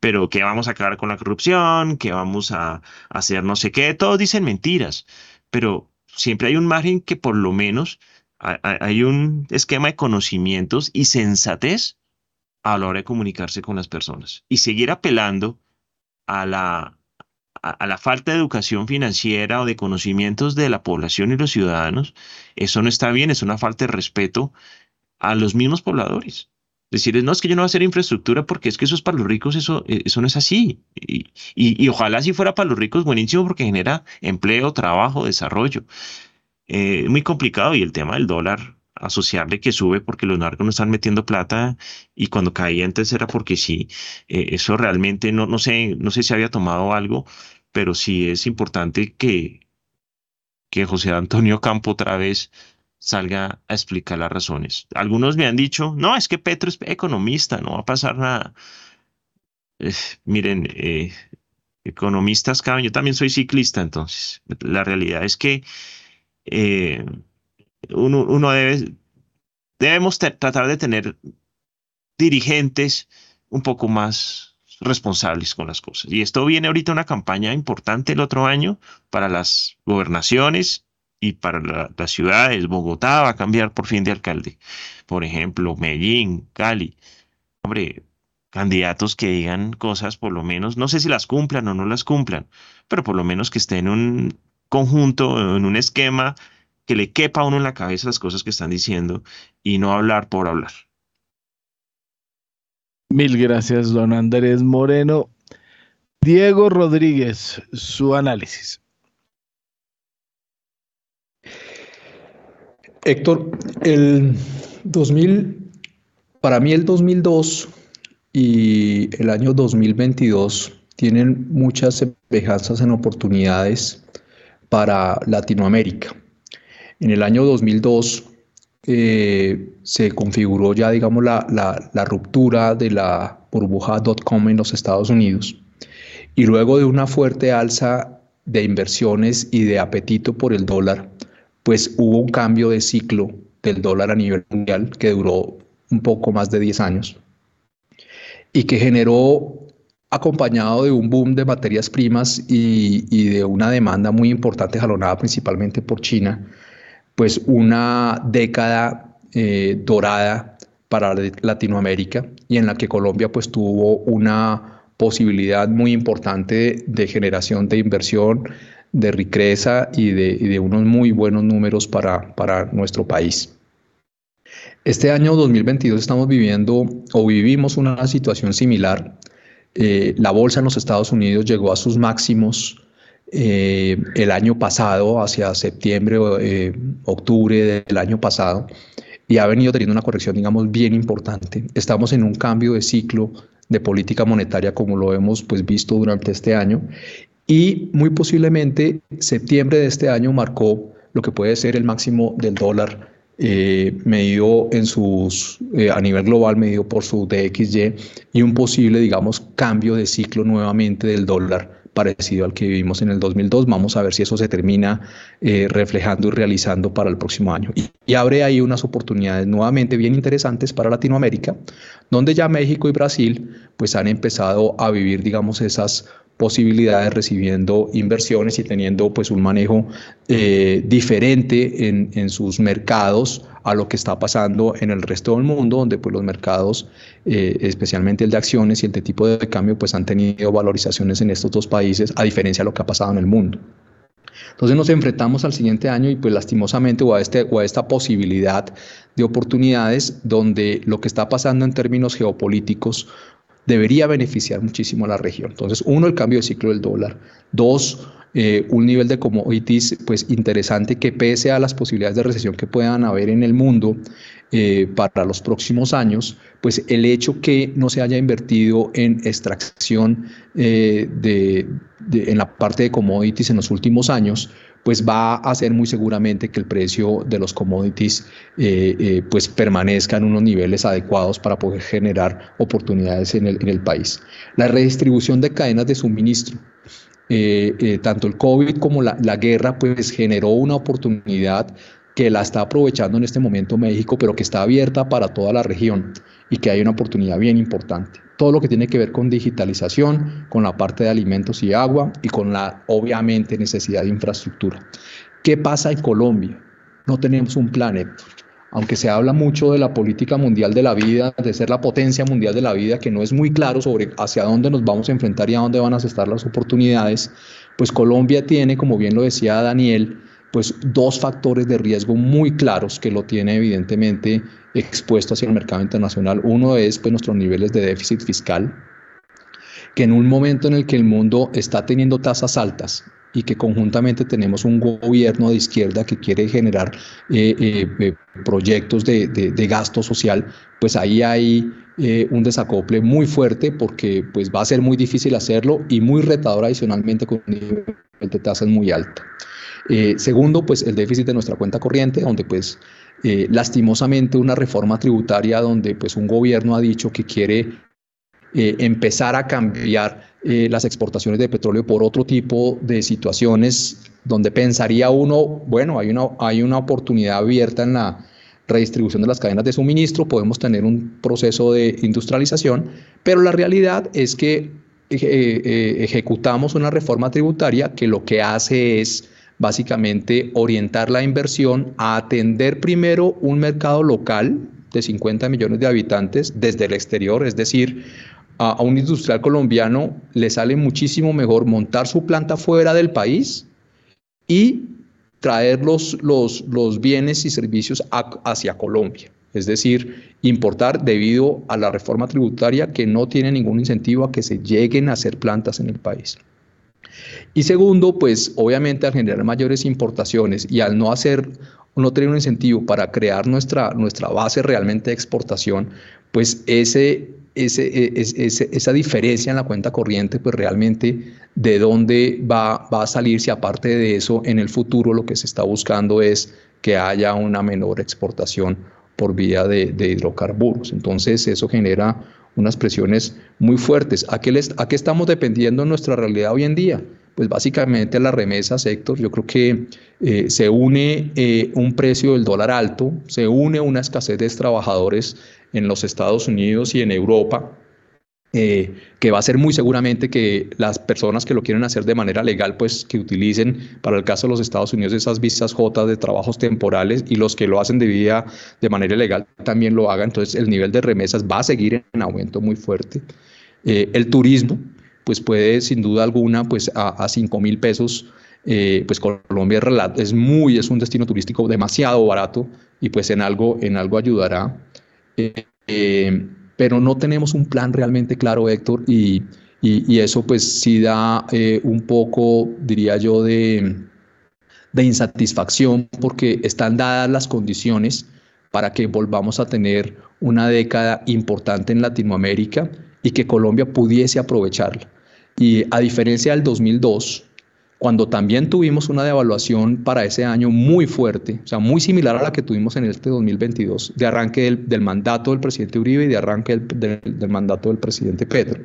pero que vamos a acabar con la corrupción, que vamos a, hacer no sé qué, todos dicen mentiras, pero siempre hay un margen que por lo menos hay un esquema de conocimientos y sensatez a la hora de comunicarse con las personas y seguir apelando a la, a, la falta de educación financiera o de conocimientos de la población y los ciudadanos, eso no está bien, es una falta de respeto a los mismos pobladores. Decirles, no, es que yo no voy a hacer infraestructura porque es que eso es para los ricos, eso, eh, eso no es así. Y, y, ojalá si fuera para los ricos, buenísimo porque genera empleo, trabajo, desarrollo. Eh, muy complicado y el tema del dólar, asociarle que sube porque los narcos no están metiendo plata y cuando caía antes era porque sí. Eh, eso realmente no, no, sé, no sé si había tomado algo, pero sí es importante que, que José Antonio Campo otra vez salga a explicar las razones. Algunos me han dicho, no, es que Petro es economista, no va a pasar nada. miren, eh, economistas caben, yo también soy ciclista, entonces la realidad es que eh, uno, debe, debemos tratar de tener dirigentes un poco más responsables con las cosas. Y esto viene ahorita una campaña importante el otro año para las gobernaciones y para las ciudades. Bogotá va a cambiar por fin de alcalde. Por ejemplo, Medellín, Cali. Hombre, candidatos que digan cosas por lo menos, no sé si las cumplan o no las cumplan, pero por lo menos que estén en un conjunto, en un esquema que le quepa a uno en la cabeza las cosas que están diciendo y no hablar por hablar. Mil gracias, don Andrés Moreno. Diego Rodríguez, su análisis. Héctor, el 2000, para mí el 2002 y el año 2022 tienen muchas semejanzas en oportunidades para Latinoamérica. En el año 2002 eh, se configuró ya, digamos, la, la, ruptura de la burbuja .com en los Estados Unidos. Y luego de una fuerte alza de inversiones y de apetito por el dólar, pues hubo un cambio de ciclo del dólar a nivel mundial que duró un poco más de 10 años y que generó, acompañado de un boom de materias primas y, y de una demanda muy importante jalonada principalmente por China, pues una década eh, dorada para Latinoamérica y en la que Colombia pues tuvo una posibilidad muy importante de generación de inversión, de riqueza y de, unos muy buenos números para, para nuestro país. Este año 2022 estamos viviendo o vivimos una situación similar. Eh, la bolsa en los Estados Unidos llegó a sus máximos eh, el año pasado, hacia septiembre o eh, octubre del año pasado, y ha venido teniendo una corrección, digamos, bien importante. Estamos en un cambio de ciclo de política monetaria como lo hemos pues, visto durante este año y muy posiblemente septiembre de este año marcó lo que puede ser el máximo del dólar eh, medido en sus, a nivel global, medido por su DXY y un posible, digamos, cambio de ciclo nuevamente del dólar parecido al que vivimos en el 2002. Vamos a ver si eso se termina eh, reflejando y realizando para el próximo año. Y, abre ahí unas oportunidades nuevamente bien interesantes para Latinoamérica, donde ya México y Brasil pues han empezado a vivir, digamos, esas posibilidades recibiendo inversiones y teniendo pues un manejo eh, diferente en, en, sus mercados a lo que está pasando en el resto del mundo, donde pues los mercados, eh, especialmente el de acciones y el de tipo de cambio, pues han tenido valorizaciones en estos dos países, a diferencia de lo que ha pasado en el mundo. Entonces nos enfrentamos al siguiente año y pues lastimosamente o a, este, o a esta posibilidad de oportunidades donde lo que está pasando en términos geopolíticos debería beneficiar muchísimo a la región. Entonces, uno, el cambio de ciclo del dólar. Dos, eh, un nivel de commodities pues interesante que pese a las posibilidades de recesión que puedan haber en el mundo eh, para los próximos años, pues el hecho que no se haya invertido en extracción eh, de, en la parte de commodities en los últimos años, pues va a hacer muy seguramente que el precio de los commodities pues permanezca en unos niveles adecuados para poder generar oportunidades en el, en el país. La redistribución de cadenas de suministro. Eh, tanto el COVID como la, la guerra pues generó una oportunidad que la está aprovechando en este momento México, pero que está abierta para toda la región y que hay una oportunidad bien importante. Todo lo que tiene que ver con digitalización, con la parte de alimentos y agua y con la, obviamente, necesidad de infraestructura. ¿Qué pasa en Colombia? No tenemos un plan, Aunque se habla mucho de la política mundial de la vida, de ser la potencia mundial de la vida, que no es muy claro sobre hacia dónde nos vamos a enfrentar y a dónde van a estar las oportunidades, pues Colombia tiene, como bien lo decía Daniel, pues dos factores de riesgo muy claros que lo tiene evidentemente expuesto hacia el mercado internacional. Uno es pues, nuestros niveles de déficit fiscal, que en un momento en el que el mundo está teniendo tasas altas y que conjuntamente tenemos un gobierno de izquierda que quiere generar eh, eh, eh, proyectos de, gasto social, pues ahí hay un desacople muy fuerte porque pues va a ser muy difícil hacerlo y muy retador adicionalmente con un nivel de tasas muy alto. segundo, pues el déficit de nuestra cuenta corriente, donde pues lastimosamente una reforma tributaria donde pues un gobierno ha dicho que quiere empezar a cambiar eh, las exportaciones de petróleo por otro tipo de situaciones donde pensaría uno, bueno, hay una, hay una oportunidad abierta en la redistribución de las cadenas de suministro, podemos tener un proceso de industrialización, pero la realidad es que ejecutamos una reforma tributaria que lo que hace es básicamente orientar la inversión a atender primero un mercado local de 50 millones de habitantes desde el exterior, es decir, a, un industrial colombiano le sale muchísimo mejor montar su planta fuera del país y traer los, los, los bienes y servicios hacia Colombia. Es decir, importar debido a la reforma tributaria que no tiene ningún incentivo a que se lleguen a hacer plantas en el país. Y segundo, pues obviamente al generar mayores importaciones y al no hacer, no tener un incentivo para crear nuestra, nuestra base realmente de exportación, pues ese, e, esa diferencia en la cuenta corriente, pues realmente de dónde va, va a salir si aparte de eso en el futuro lo que se está buscando es que haya una menor exportación por vía de, de hidrocarburos. Entonces eso genera unas presiones muy fuertes. ¿A qué, les, ¿A qué estamos dependiendo en nuestra realidad hoy en día? Pues básicamente a las remesas, Héctor. Yo creo que eh, se une eh, un precio del dólar alto, se une una escasez de trabajadores en los Estados Unidos y en Europa, eh, que va a ser muy seguramente que las personas que lo quieren hacer de manera legal, pues que utilicen para el caso de los Estados Unidos esas visas J de trabajos temporales y los que lo hacen de, vía, de manera ilegal también lo hagan. Entonces el nivel de remesas va a seguir en aumento muy fuerte. Eh, el turismo, pues puede sin duda alguna, pues a, a 5 mil pesos, eh, pues Colombia es muy, es un destino turístico demasiado barato y pues en algo, en algo ayudará pero no tenemos un plan realmente claro, Héctor, y, y, eso pues sí da eh, un poco, diría yo, de, de insatisfacción porque están dadas las condiciones para que volvamos a tener una década importante en Latinoamérica y que Colombia pudiese aprovecharla. Y a diferencia del 2002, cuando también tuvimos una devaluación para ese año muy fuerte, o sea, muy similar a la que tuvimos en este 2022, de arranque del, mandato del presidente Uribe y de arranque del, mandato del presidente Petro.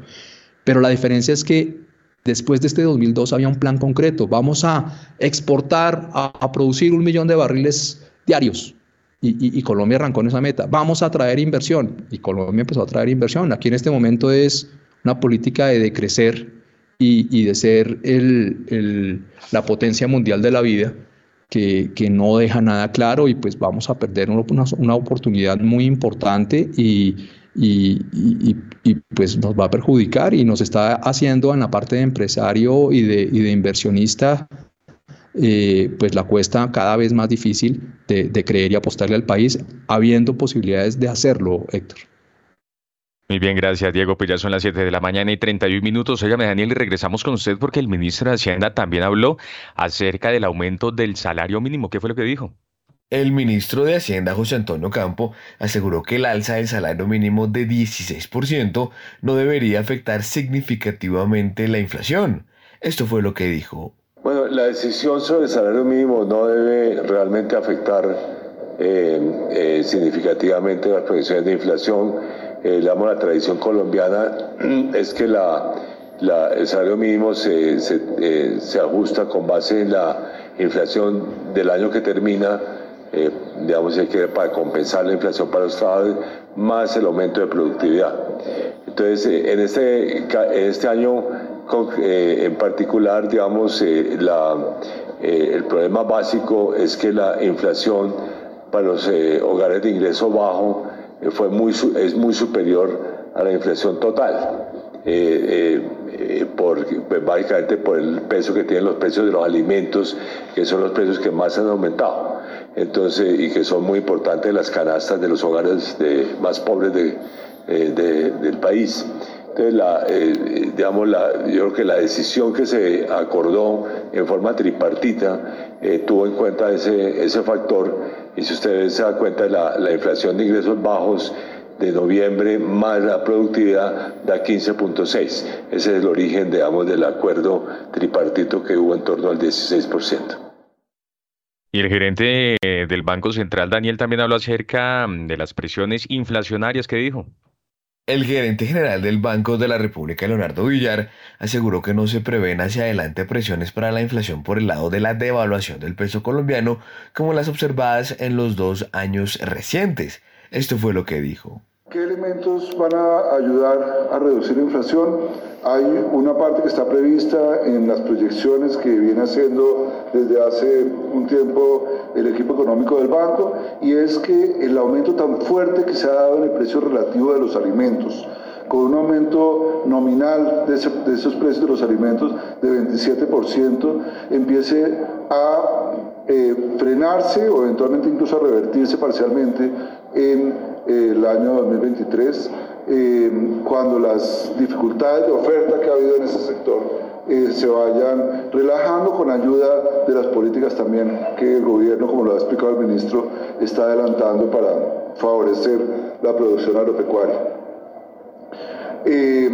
Pero la diferencia es que después de este 2002 había un plan concreto, vamos a exportar, a, producir un millón de barriles diarios. Y, y, Colombia arrancó en esa meta. Vamos a traer inversión. Y Colombia empezó a traer inversión. Aquí en este momento es una política de decrecer y, de ser el, la potencia mundial de la vida, que, que, no deja nada claro y pues vamos a perder una, una oportunidad muy importante y, y, y, pues nos va a perjudicar y nos está haciendo en la parte de empresario y de, de inversionista eh, pues la cuesta cada vez más difícil de, de creer y apostarle al país, habiendo posibilidades de hacerlo, Héctor. Muy bien, gracias Diego. Pues ya son las 7 de la mañana y 31 minutos. Óigame Daniel y regresamos con usted porque el ministro de Hacienda también habló acerca del aumento del salario mínimo. ¿Qué fue lo que dijo? El ministro de Hacienda, José Antonio Campo, aseguró que el alza del salario mínimo de 16% no debería afectar significativamente la inflación. Esto fue lo que dijo Bueno, la decisión sobre el salario mínimo no debe realmente afectar eh, eh, significativamente las proyecciones de inflación. Eh, la tradición colombiana es que la, el salario mínimo se, se, ajusta con base en la inflación del año que termina, digamos, que para compensar la inflación para los trabajadores, más el aumento de productividad. Entonces, en este, en este año eh, en particular, digamos, eh, la, eh, el problema básico es que la inflación para los hogares de ingreso bajo fue muy, es muy superior a la inflación total. por, pues, básicamente por el peso que tienen los precios de los alimentos, que son los precios que más han aumentado. Entonces, y que son muy importantes las canastas de los hogares de, más pobres de, del país. Entonces, la, eh, digamos, la, yo creo que la decisión que se acordó en forma tripartita eh, tuvo en cuenta ese, ese factor y si ustedes se dan cuenta, la, la inflación de ingresos bajos de noviembre más la productividad da 15.6. Ese es el origen, digamos, del acuerdo tripartito que hubo en torno al 16%. Y el gerente eh, del Banco Central, Daniel, también habló acerca mm, de las presiones inflacionarias que dijo. El gerente general del Banco de la República, Leonardo Villar, aseguró que no se prevén hacia adelante presiones para la inflación por el lado de la devaluación del peso colombiano como las observadas en los dos años recientes. Esto fue lo que dijo. ¿Qué elementos van a ayudar a reducir la inflación? Hay una parte que está prevista en las proyecciones que viene haciendo desde hace un tiempo el equipo económico del banco y es que el aumento tan fuerte que se ha dado en el precio relativo de los alimentos, con un aumento nominal de, esos precios de los alimentos de 27%, empiece a eh, frenarse o eventualmente incluso a revertirse parcialmente en el año 2023, eh, cuando las dificultades de oferta que ha habido en ese sector eh, se vayan relajando con ayuda de las políticas también que el gobierno, como lo ha explicado el ministro, está adelantando para favorecer la producción agropecuaria. Eh,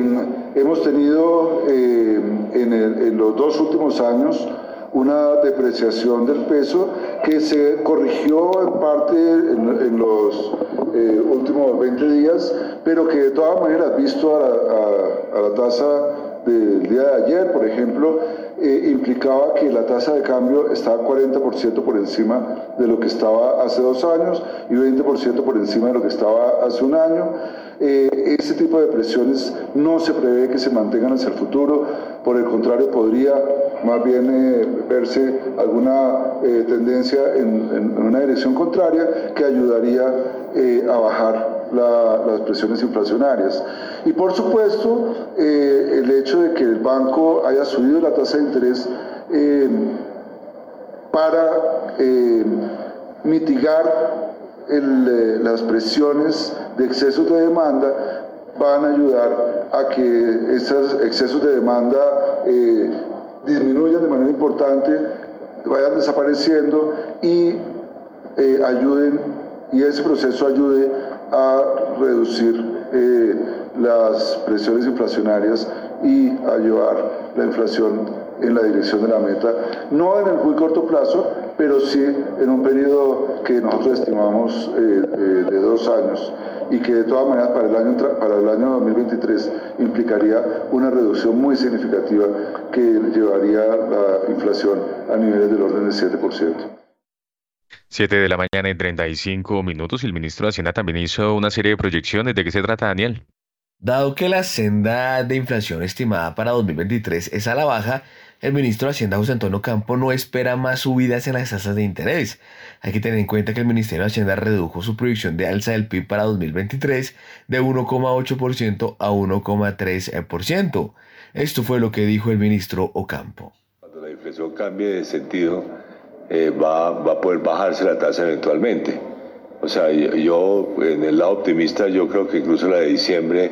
hemos tenido en, en los dos últimos años una depreciación del peso que se corrigió en parte en, los eh, últimos 20 días, pero que de todas maneras, visto a la, tasa del día de ayer, por ejemplo, eh, implicaba que la tasa de cambio estaba 40% por encima de lo que estaba hace dos años y 20% por encima de lo que estaba hace un año. Eh, tipo de presiones no se prevé que se mantengan hacia el futuro, por el contrario podría más bien eh, verse alguna eh, tendencia en, una dirección contraria que ayudaría a bajar las presiones inflacionarias. Y por supuesto, el hecho de que el banco haya subido la tasa de interés para mitigar eh, las presiones de excesos de demanda van a ayudar a que esos excesos de demanda eh, disminuyan de manera importante, vayan desapareciendo y eh, ayuden, y ese proceso ayude a reducir las presiones inflacionarias y a llevar la inflación en la dirección de la meta, no en el muy corto plazo, pero sí en un periodo que nosotros estimamos eh, de dos años y que de todas maneras para el, año, para el año 2023 implicaría una reducción muy significativa que llevaría la inflación a niveles del orden del 7%. 7 de la mañana en 35 minutos. El ministro de Hacienda también hizo una serie de proyecciones. ¿De qué se trata, Daniel? Dado que la senda de inflación estimada para 2023 es a la baja, el ministro de Hacienda José Antonio Campo no espera más subidas en las tasas de interés. Hay que tener en cuenta que el Ministerio de Hacienda redujo su proyección de alza del PIB para 2023 de 1,8% a 1,3%. Esto fue lo que dijo el ministro Ocampo. Cuando la inflación cambie de sentido, eh, va, va, a poder bajarse la tasa eventualmente. O sea, yo en el lado optimista yo creo que incluso la de diciembre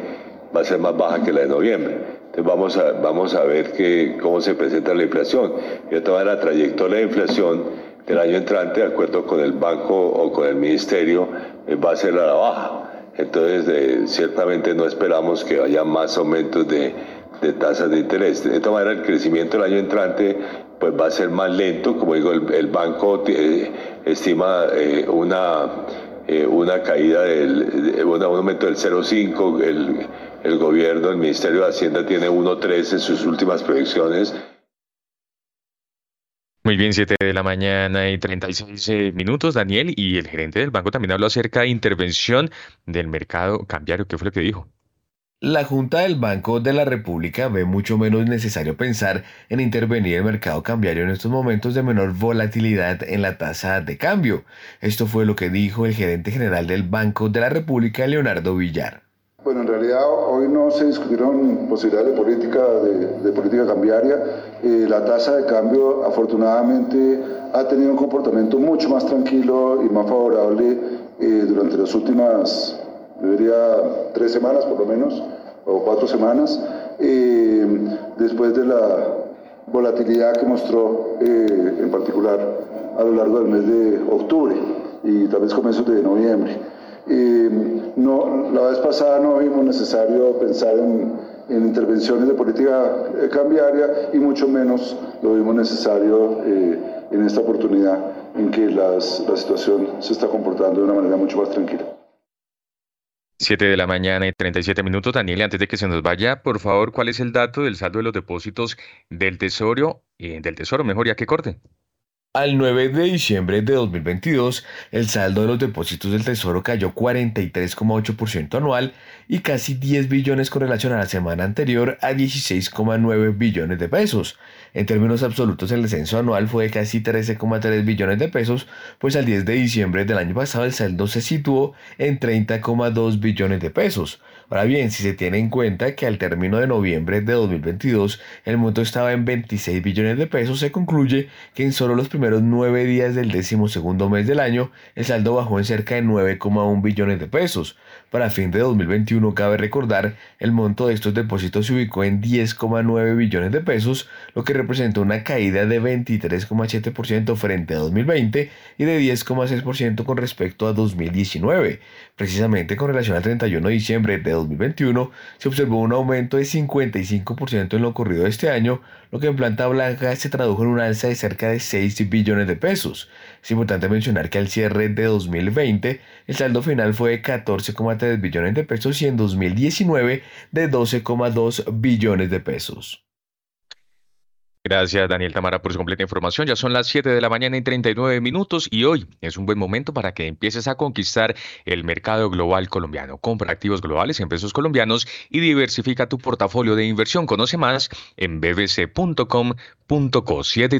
va a ser más baja que la de noviembre vamos a, vamos a ver que, cómo se presenta la inflación. Yo toda la trayectoria de inflación del año entrante, de acuerdo con el banco o con el ministerio, eh, va a ser a la baja. Entonces, ciertamente no esperamos que haya más aumentos de, de tasas de interés. De esta manera, el crecimiento del año entrante pues va a ser más lento. Como digo, el, banco eh, estima eh, una, eh, una caída del un aumento del 0,5. El, el gobierno, el Ministerio de Hacienda tiene 1,3 en sus últimas proyecciones. Muy bien, 7 de la mañana y 36 minutos, Daniel, y el gerente del banco también habló acerca de intervención del mercado cambiario. ¿Qué fue lo que dijo? La Junta del Banco de la República ve mucho menos necesario pensar en intervenir el mercado cambiario en estos momentos de menor volatilidad en la tasa de cambio. Esto fue lo que dijo el gerente general del Banco de la República, Leonardo Villar. Bueno, en realidad hoy no se discutieron posibilidades de política, de, política cambiaria. Eh, la tasa de cambio afortunadamente ha tenido un comportamiento mucho más tranquilo y más favorable eh, durante las últimas, yo diría, tres semanas por lo menos, o cuatro semanas, eh, después de la volatilidad que mostró en particular a lo largo del mes de octubre y tal vez comienzos de noviembre. No, la vez pasada no vimos necesario pensar en, intervenciones de política eh, cambiaria y mucho menos lo vimos necesario eh, en esta oportunidad en que las, la situación se está comportando de una manera mucho más tranquila. 7 de la mañana y 37 minutos. Daniel, antes de que se nos vaya, por favor, ¿cuál es el dato del saldo de los depósitos del Tesoro, eh, del Tesoro, mejor ya que corte? Al 9 de diciembre de 2022, el saldo de los depósitos del Tesoro cayó 43,8% anual y casi 10 billones con relación a la semana anterior a 16,9 billones de pesos. En términos absolutos, el descenso anual fue de casi 13,3 billones de pesos, pues al 10 de diciembre del año pasado el saldo se situó en 30,2 billones de pesos. Ahora bien, si se tiene en cuenta que al término de noviembre de 2022 el monto estaba en 26 billones de pesos, se concluye que en solo los primeros nueve días del décimo segundo mes del año el saldo bajó en cerca de 9,1 billones de pesos. Para fin de 2021, cabe recordar, el monto de estos depósitos se ubicó en 10,9 billones de pesos, lo que representa una caída de 23,7% frente a 2020 y de 10,6% con respecto a 2019. Precisamente con relación al 31 de diciembre de 2021, se observó un aumento de 55% en lo ocurrido este año, lo que en planta blanca se tradujo en un alza de cerca de 6 billones de pesos. Es importante mencionar que al cierre de 2020, el saldo final fue de 14,3 billones de pesos y en 2019 de 12,2 billones de pesos. Gracias, Daniel Tamara, por su completa información. Ya son las 7 de la mañana y 39 minutos y hoy es un buen momento para que empieces a conquistar el mercado global colombiano. Compra activos globales en pesos colombianos y diversifica tu portafolio de inversión. Conoce más en bbc.com.co 7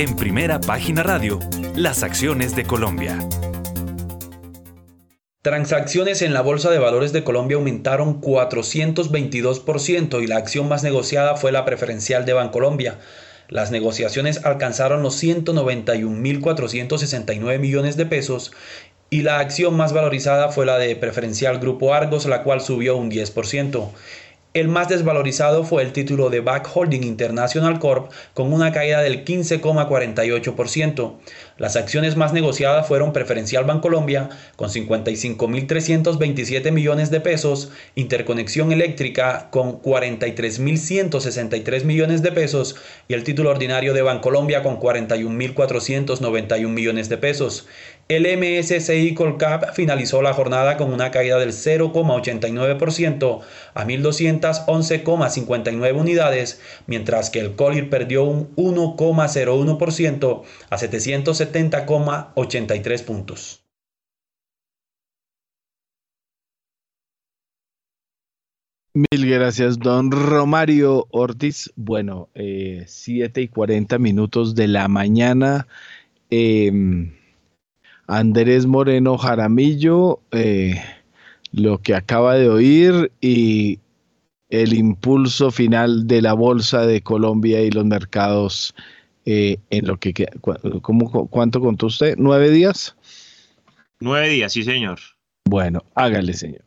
En primera página radio, las acciones de Colombia. Transacciones en la Bolsa de Valores de Colombia aumentaron 422% y la acción más negociada fue la preferencial de Bancolombia. Las negociaciones alcanzaron los 191.469 millones de pesos y la acción más valorizada fue la de preferencial Grupo Argos, la cual subió un 10%. El más desvalorizado fue el título de Back Holding International Corp con una caída del 15,48%. Las acciones más negociadas fueron Preferencial Bancolombia con 55.327 millones de pesos, Interconexión Eléctrica con 43.163 millones de pesos y el título ordinario de Bancolombia con 41.491 millones de pesos. El MSCI Colcap finalizó la jornada con una caída del 0,89% a 1.211,59 unidades, mientras que el Colir perdió un 1,01% a 770,83 puntos. Mil gracias, don Romario Ortiz. Bueno, 7 eh, y 40 minutos de la mañana. Em, Andrés Moreno Jaramillo, eh, lo que acaba de oír y el impulso final de la Bolsa de Colombia y los mercados eh, en lo que ¿Cuánto contó usted? ¿Nueve días? Nueve días, sí, señor. Bueno, hágale, señor.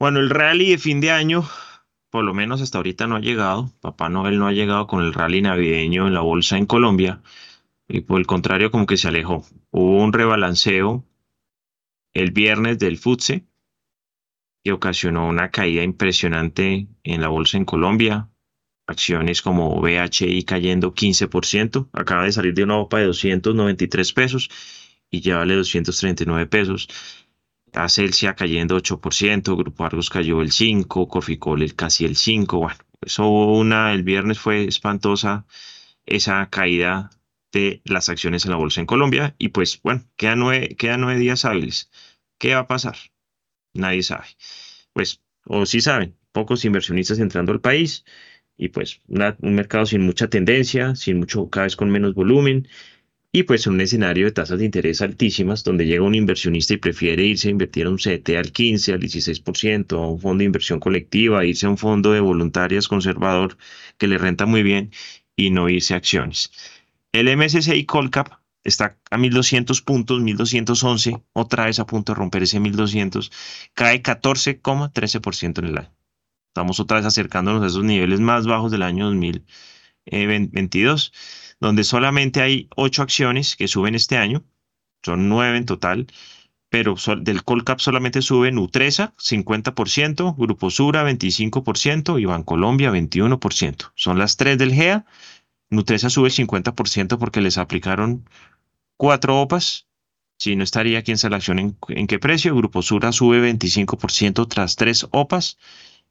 Bueno, el rally de fin de año, por lo menos hasta ahorita no ha llegado. Papá Noel no ha llegado con el rally navideño en la bolsa en Colombia y por el contrario como que se alejó. Hubo un rebalanceo el viernes del FUTSE que ocasionó una caída impresionante en la bolsa en Colombia. Acciones como BHI cayendo 15%, acaba de salir de una OPA de 293 pesos y ya vale 239 pesos. Acelsia cayendo 8%, Grupo Argos cayó el 5%, Corficol el casi el 5%. Bueno, eso una, el viernes fue espantosa esa caída de las acciones en la bolsa en Colombia y pues bueno, quedan nueve, quedan nueve días hábiles. ¿Qué va a pasar? Nadie sabe. Pues, o sí saben, pocos inversionistas entrando al país y pues un mercado sin mucha tendencia, sin mucho, cada vez con menos volumen y pues un escenario de tasas de interés altísimas, donde llega un inversionista y prefiere irse a invertir a un CT al 15, al 16%, a un fondo de inversión colectiva, irse a un fondo de voluntarias conservador que le renta muy bien y no irse a acciones. El MSCI Colcap está a 1200 puntos, 1211, otra vez a punto de romper ese 1200, cae 14,13% en el año. Estamos otra vez acercándonos a esos niveles más bajos del año 2022 donde solamente hay ocho acciones que suben este año, son nueve en total, pero del Colcap solamente sube Nutresa 50%, Grupo Sura 25% y Bancolombia 21%. Son las tres del GEA. Nutresa sube 50% porque les aplicaron cuatro OPAs. Si no estaría aquí en acción en, en qué precio. Grupo Sura sube 25% tras tres OPAs.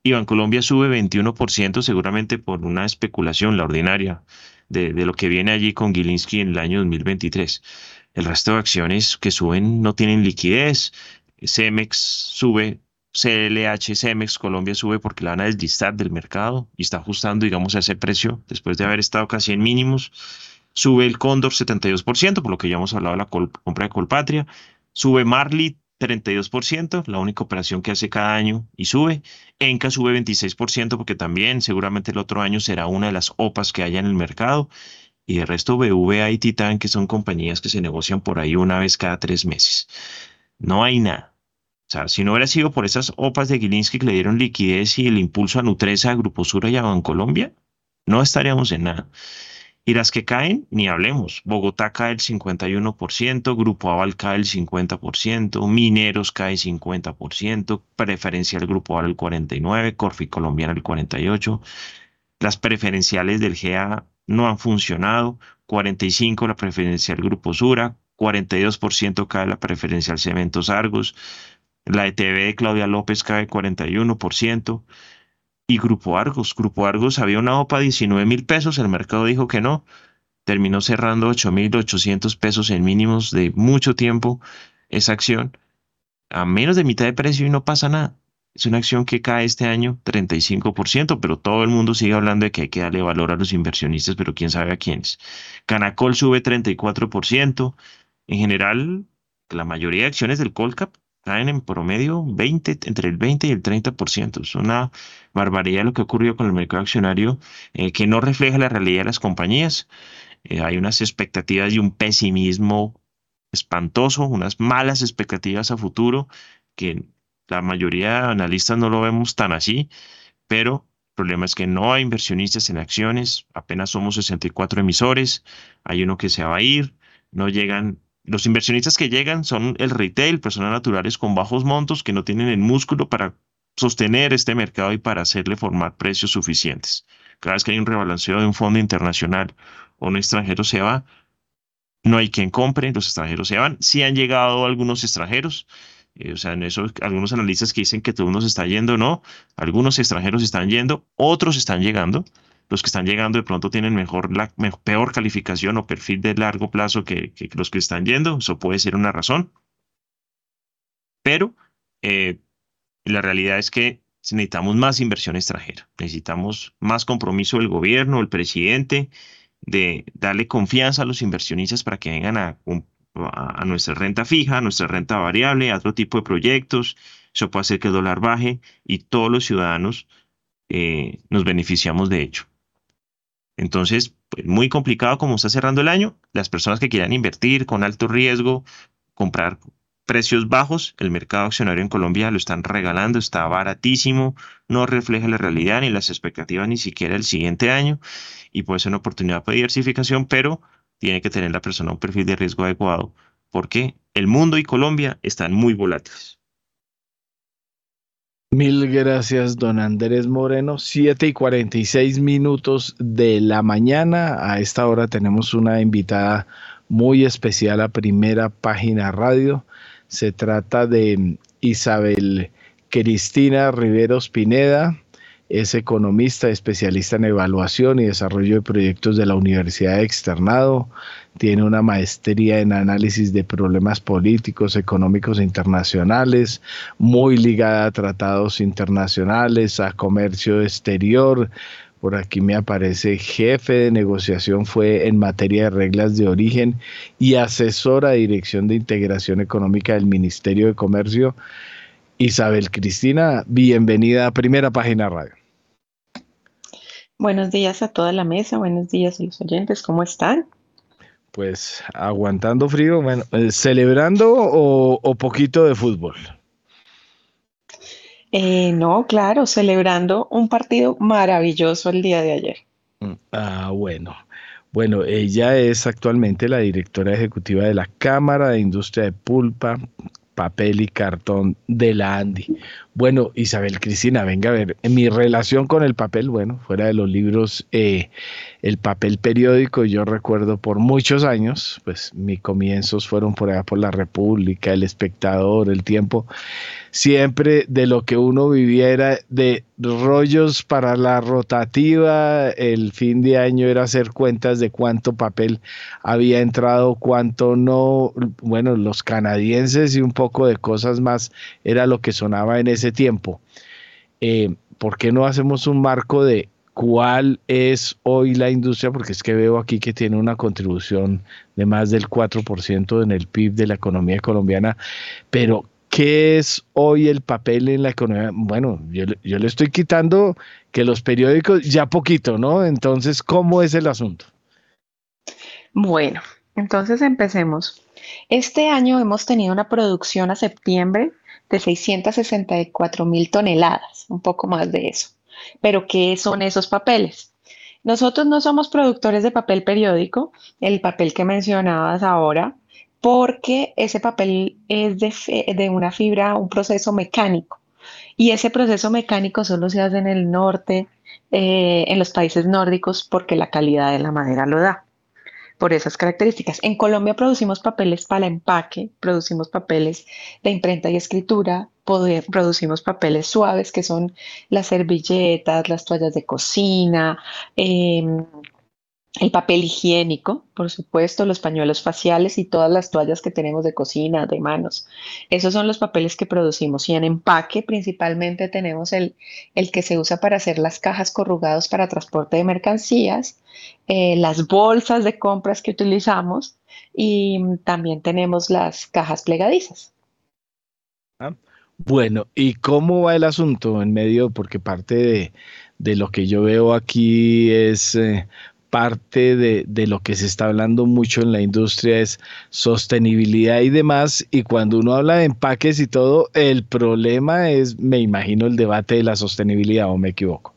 Y Bancolombia sube 21% seguramente por una especulación, la ordinaria de, lo que viene allí con Gilinski en el año 2023. El resto de acciones que suben no tienen liquidez. Cemex sube, CLH, Cemex, Colombia sube porque la van a deslistar del mercado y está ajustando, digamos, a ese precio después de haber estado casi en mínimos. Sube el Cóndor 72%, por lo que ya hemos hablado de la compra de Colpatria. Sube Marley 32%, la única operación que hace cada año y sube. Enca sube 26% porque también seguramente el otro año será una de las OPAs que haya en el mercado. Y el resto BVA y Titan, que son compañías que se negocian por ahí una vez cada tres meses. No hay nada. O sea, si no hubiera sido por esas OPAs de Gilinski que le dieron liquidez y el impulso a Nutresa, a Grupo Sura y a Bancolombia, no estaríamos en nada. Y las que caen, ni hablemos. Bogotá cae el 51%, Grupo Aval cae el 50%, Mineros cae el 50%, Preferencial Grupo Aval el 49%, Corfi Colombiana el 48%. Las preferenciales del GA no han funcionado. 45% la preferencial Grupo Sura, 42% cae la preferencial Cementos Argos. La ETV de Claudia López cae 41% y Grupo Argos. Grupo Argos había una OPA de 19 mil pesos, el mercado dijo que no, terminó cerrando 8 mil 800 pesos en mínimos de mucho tiempo esa acción a menos de mitad de precio y no pasa nada. Es una acción que cae este año 35%, pero todo el mundo sigue hablando de que hay que darle valor a los inversionistas, pero quién sabe a quiénes. Canacol sube 34%. En general, la mayoría de acciones del Colcap caen en promedio 20, entre el 20 y el 30%. Es una barbaridad lo que ocurrió con el mercado accionario eh, que no refleja la realidad de las compañías. Eh, hay unas expectativas y un pesimismo espantoso, unas malas expectativas a futuro que la mayoría de analistas no lo vemos tan así, pero el problema es que no hay inversionistas en acciones, apenas somos 64 emisores, hay uno que se va a ir, no llegan los inversionistas que llegan son el retail, personas naturales con bajos montos que no tienen el músculo para sostener este mercado y para hacerle formar precios suficientes. Cada vez que hay un rebalanceo de un fondo internacional o un extranjero se va, no hay quien compre, los extranjeros se van. Sí han llegado algunos extranjeros, eh, o sea, en eso algunos analistas que dicen que todo uno se está yendo, no, algunos extranjeros están yendo, otros están llegando los que están llegando de pronto tienen mejor, la, peor calificación o perfil de largo plazo que, los que están yendo. Eso puede ser una razón. Pero eh, la realidad es que necesitamos más inversión extranjera. Necesitamos más compromiso del gobierno, el presidente, de darle confianza a los inversionistas para que vengan a, a, nuestra renta fija, a nuestra renta variable, a otro tipo de proyectos. Eso puede hacer que el dólar baje y todos los ciudadanos eh, nos beneficiamos de ello. Entonces, pues, muy complicado como está cerrando el año. Las personas que quieran invertir con alto riesgo, comprar precios bajos, el mercado accionario en Colombia lo están regalando, está baratísimo, no refleja la realidad ni las expectativas ni siquiera el siguiente año y puede ser una oportunidad para diversificación, pero tiene que tener la persona un perfil de riesgo adecuado porque el mundo y Colombia están muy volátiles. Mil gracias, don Andrés Moreno. 7 y 46 minutos de la mañana. A esta hora tenemos una invitada muy especial a primera página radio. Se trata de Isabel Cristina Riveros Pineda. Es economista, especialista en evaluación y desarrollo de proyectos de la Universidad de Externado. Tiene una maestría en análisis de problemas políticos, económicos e internacionales, muy ligada a tratados internacionales, a comercio exterior, por aquí me aparece jefe de negociación, fue en materia de reglas de origen y asesora de dirección de integración económica del Ministerio de Comercio. Isabel Cristina, bienvenida a Primera Página Radio. Buenos días a toda la mesa, buenos días a los oyentes, ¿cómo están? Pues aguantando frío, bueno, eh, celebrando o, poquito de fútbol. Eh, no, claro, celebrando un partido maravilloso el día de ayer. Mm, ah, bueno. Bueno, ella es actualmente la directora ejecutiva de la Cámara de Industria de Pulpa, Papel y Cartón de la Andy. Bueno, Isabel Cristina, venga a ver, en mi relación con el papel, bueno, fuera de los libros, eh, el papel periódico, yo recuerdo por muchos años, pues mis comienzos fueron por allá por la República, el espectador, el tiempo, siempre de lo que uno vivía era de rollos para la rotativa, el fin de año era hacer cuentas de cuánto papel había entrado, cuánto no, bueno, los canadienses y un poco de cosas más era lo que sonaba en ese tiempo. Eh, ¿Por qué no hacemos un marco de cuál es hoy la industria? Porque es que veo aquí que tiene una contribución de más del 4% en el PIB de la economía colombiana, pero ¿qué es hoy el papel en la economía? Bueno, yo, yo le estoy quitando que los periódicos ya poquito, ¿no? Entonces, ¿cómo es el asunto? Bueno, entonces empecemos. Este año hemos tenido una producción a septiembre de 664 mil toneladas, un poco más de eso. Pero, ¿qué son esos papeles? Nosotros no somos productores de papel periódico, el papel que mencionabas ahora, porque ese papel es de, una fibra, un proceso mecánico. Y ese proceso mecánico solo se hace en el norte, eh, en los países nórdicos, porque la calidad de la madera lo da por esas características. En Colombia producimos papeles para empaque, producimos papeles de imprenta y escritura, producimos papeles suaves que son las servilletas, las toallas de cocina, em, el papel higiénico, por supuesto, los pañuelos faciales y todas las toallas que tenemos de cocina, de manos. Esos son los papeles que producimos. Y en empaque principalmente tenemos el, el que se usa para hacer las cajas corrugados para transporte de mercancías, eh, las bolsas de compras que utilizamos y también tenemos las cajas plegadizas. Ah, bueno, ¿y cómo va el asunto en medio? Porque parte de, lo que yo veo aquí es eh, parte de, lo que se está hablando mucho en la industria es sostenibilidad y demás. Y cuando uno habla de empaques y todo, el problema es, me imagino, el debate de la sostenibilidad, o me equivoco.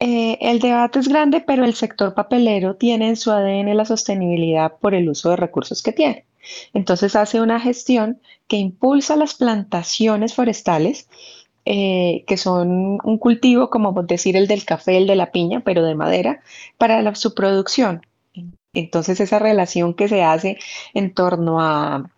Eh, el debate es grande, pero el sector papelero tiene en su ADN la sostenibilidad por el uso de recursos que tiene. Entonces hace una gestión que impulsa las plantaciones forestales eh, que son un cultivo, como decir el del café, el de la piña, pero de madera, para su producción. Entonces esa relación que se hace en torno a,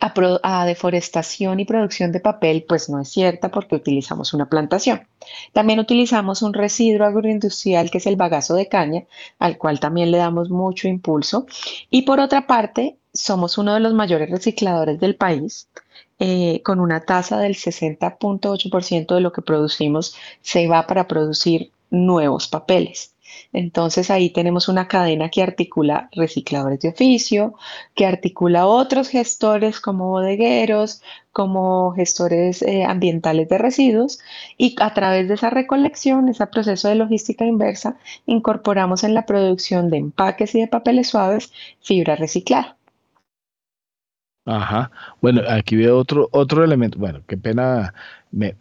a, deforestación y producción de papel, pues no es cierta porque utilizamos una plantación. También utilizamos un residuo agroindustrial que es el bagazo de caña, al cual también le damos mucho impulso. Y por otra parte, somos uno de los mayores recicladores del país. Eh, con una tasa del 60.8% de lo que producimos se va para producir nuevos papeles. Entonces ahí tenemos una cadena que articula recicladores de oficio, que articula otros gestores como bodegueros, como gestores eh, ambientales de residuos y a través de esa recolección, ese proceso de logística inversa, incorporamos en la producción de empaques y de papeles suaves fibra reciclada. Ajá. Bueno, aquí veo otro, otro elemento. Bueno, qué pena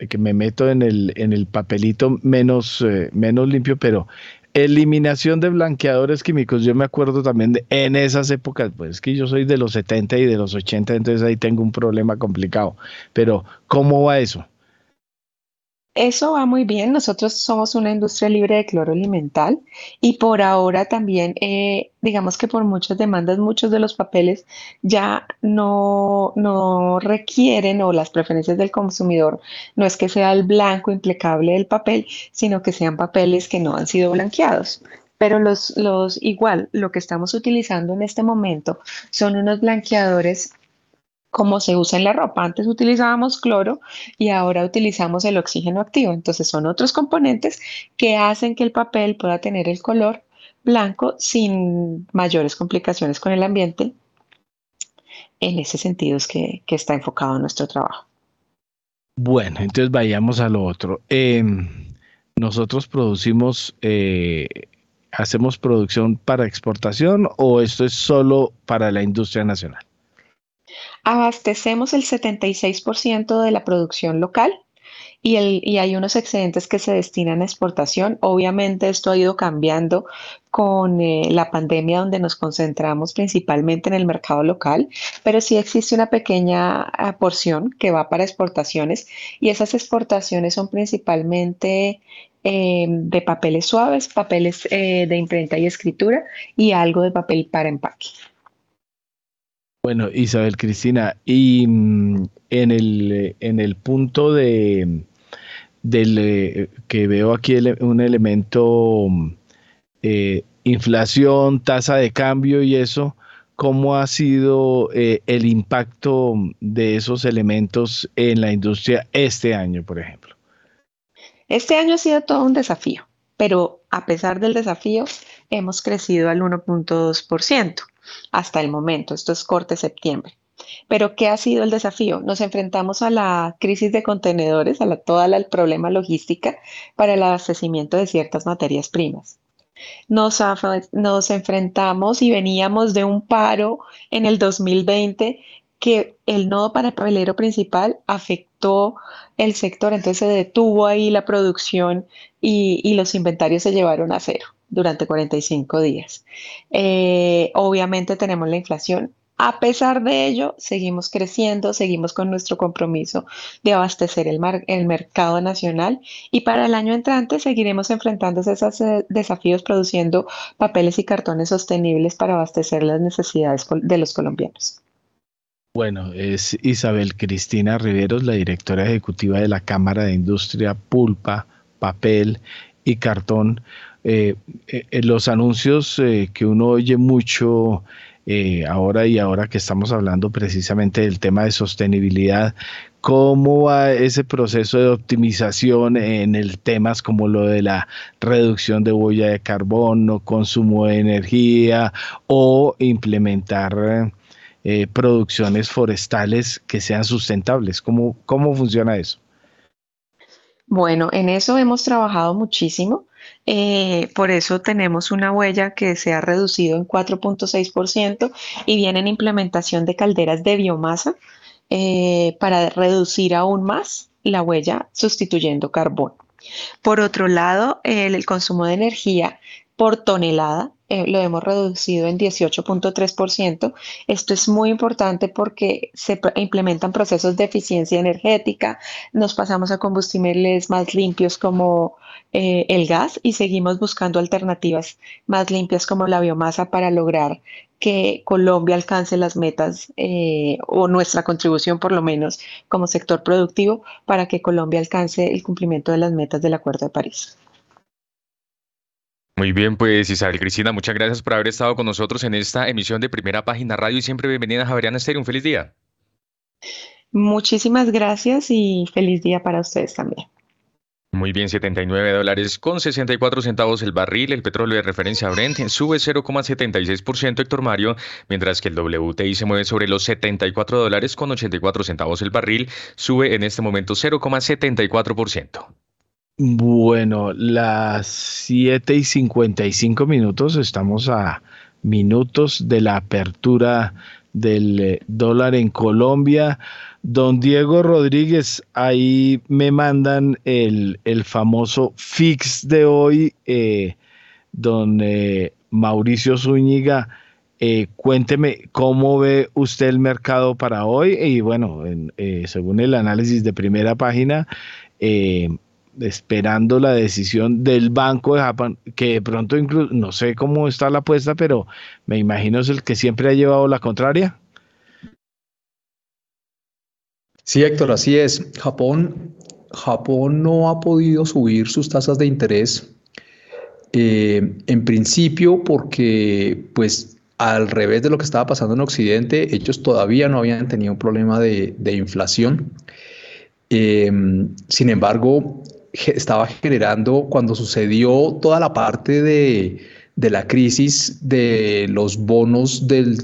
que me meto en el, en el papelito menos, eh, menos limpio, pero eliminación de blanqueadores químicos. Yo me acuerdo también de en esas épocas, pues que yo soy de los 70 y de los 80, entonces ahí tengo un problema complicado. Pero, ¿cómo va eso? Eso va muy bien. Nosotros somos una industria libre de cloro alimental y por ahora también, eh, digamos que por muchas demandas, muchos de los papeles ya no, no requieren o las preferencias del consumidor no es que sea el blanco impecable del papel, sino que sean papeles que no han sido blanqueados. Pero los, los igual, lo que estamos utilizando en este momento son unos blanqueadores como se usa en la ropa. Antes utilizábamos cloro y ahora utilizamos el oxígeno activo. Entonces son otros componentes que hacen que el papel pueda tener el color blanco sin mayores complicaciones con el ambiente. En ese sentido es que, está enfocado nuestro trabajo. Bueno, entonces vayamos a lo otro. Em, nosotros producimos, eh, hacemos producción para exportación o esto es solo para la industria nacional? Abastecemos el 76% de la producción local y, hay unos excedentes que se destinan a exportación. Obviamente esto ha ido cambiando con eh, la pandemia donde nos concentramos principalmente en el mercado local, pero sí existe una pequeña ah, porción que va para exportaciones y esas exportaciones son principalmente em, de papeles suaves, papeles eh, de imprenta y escritura y algo de papel para empaque. Bueno, Isabel Cristina, y mm, en el, en el punto de del, eh, que veo aquí un elemento eh, inflación, tasa de cambio y eso, ¿cómo ha sido eh, el impacto de esos elementos en la industria este año, por ejemplo? Este año ha sido todo un desafío, pero a pesar del desafío, hemos crecido al 1.2% hasta el momento. Esto es corte septiembre. Pero ¿qué ha sido el desafío? Nos enfrentamos a la crisis de contenedores, a la, toda el problema logística para el abastecimiento de ciertas materias primas. Nos, enfrentamos y veníamos de un paro en el 2020 que el nodo papelero principal afectó el sector, entonces se detuvo ahí la producción y los inventarios se llevaron a cero durante 45 días. Eh, obviamente tenemos la inflación. A pesar de ello, seguimos creciendo, seguimos con nuestro compromiso de abastecer el, el mercado nacional y para el año entrante seguiremos enfrentando esos eh, desafíos produciendo papeles y cartones sostenibles para abastecer las necesidades de los colombianos. Bueno, es Isabel Cristina Riveros, la directora ejecutiva de la Cámara de Industria Pulpa, Papel y Cartón. Eh, eh, los anuncios eh, que uno oye mucho ahora y ahora que estamos hablando precisamente del tema de sostenibilidad, ¿cómo va ese proceso de optimización en el temas como lo de la reducción de huella de carbono, consumo de energía o implementar producciones forestales que sean sustentables? ¿Cómo, ¿Cómo funciona eso? Bueno, en eso hemos trabajado muchísimo. Eh, por eso tenemos una huella que se ha reducido en 4.6% y viene en implementación de calderas de biomasa eh, para reducir aún más la huella sustituyendo carbón. Por otro lado, el consumo de energía por tonelada eh, lo hemos reducido en 18.3%. Esto es muy importante porque se implementan procesos de eficiencia energética, nos pasamos a combustibles más limpios como eh, el gas y seguimos buscando alternativas más limpias como la biomasa para lograr que Colombia alcance las metas eh, o nuestra contribución por lo menos como sector productivo para que Colombia alcance el cumplimiento de las metas del Acuerdo de París. Muy bien, pues Isabel Cristina, muchas gracias por haber estado con nosotros en esta emisión de Primera Página Radio y siempre bienvenida a Javeriana Estéreo. Un feliz día. Muchísimas gracias y feliz día para ustedes también. Muy bien, 79 dólares con 64 centavos el barril. El petróleo de referencia Brent sube 0,76% Héctor Mario, mientras que el WTI se mueve sobre los 74 dólares con 84 centavos el barril, sube en este momento 0,74%. Bueno, las 7 y 55 minutos, estamos a minutos de la apertura del eh, dólar en Colombia. Don Diego Rodríguez, ahí me mandan el, famoso fix de hoy. Eh, don eh, Mauricio Zúñiga. Eh, cuénteme cómo ve usted el mercado para hoy y bueno, según el análisis de primera página, esperando la decisión del Banco de Japón, que de pronto incluso, no sé cómo está la apuesta, pero me imagino es el que siempre ha llevado la contraria. Sí, Héctor, así es. Japón, Japón no ha podido subir sus tasas de interés, eh, en principio porque, pues, al revés de lo que estaba pasando en Occidente, ellos todavía no habían tenido un problema de, inflación. Eh, sin embargo, estaba generando cuando sucedió toda la parte de, la crisis de los bonos del,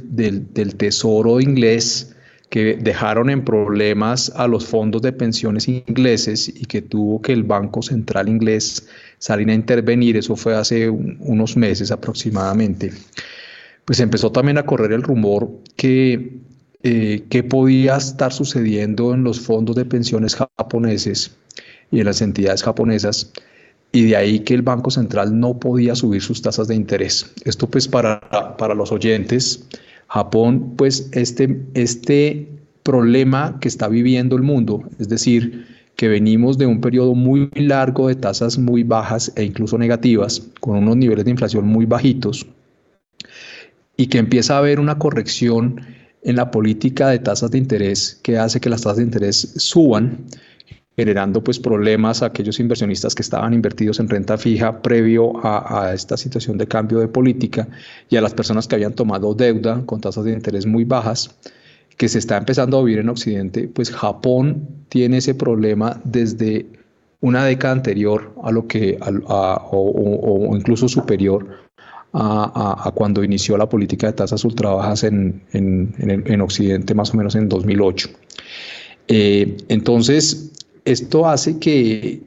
tesoro inglés que dejaron en problemas a los fondos de pensiones ingleses y que tuvo que el Banco Central inglés salir a intervenir, eso fue hace unos meses aproximadamente, pues empezó también a correr el rumor que, eh, que podía estar sucediendo en los fondos de pensiones japoneses y en las entidades japonesas, y de ahí que el Banco Central no podía subir sus tasas de interés. Esto pues para, para los oyentes, Japón pues este, este problema que está viviendo el mundo, es decir, que venimos de un periodo muy largo de tasas muy bajas e incluso negativas, con unos niveles de inflación muy bajitos, y que empieza a haber una corrección en la política de tasas de interés que hace que las tasas de interés suban, generando pues problemas a aquellos inversionistas que estaban invertidos en renta fija previo a, esta situación de cambio de política y a las personas que habían tomado deuda con tasas de interés muy bajas que se está empezando a vivir en Occidente, pues Japón tiene ese problema desde una década anterior a lo que, o, incluso superior a, cuando inició la política de tasas ultra bajas en, en, Occidente, más o menos en 2008. Eh, entonces, esto hace que,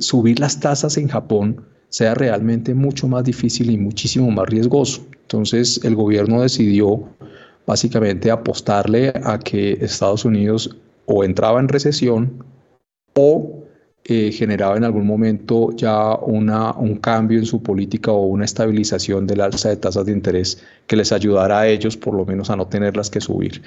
subir las tasas en Japón sea realmente mucho más difícil y muchísimo más riesgoso. Entonces el gobierno decidió básicamente apostarle a que Estados Unidos o entraba en recesión o eh, generaba en algún momento ya una, un cambio en su política o una estabilización del alza de tasas de interés que les ayudara a ellos por lo menos a no tenerlas que subir.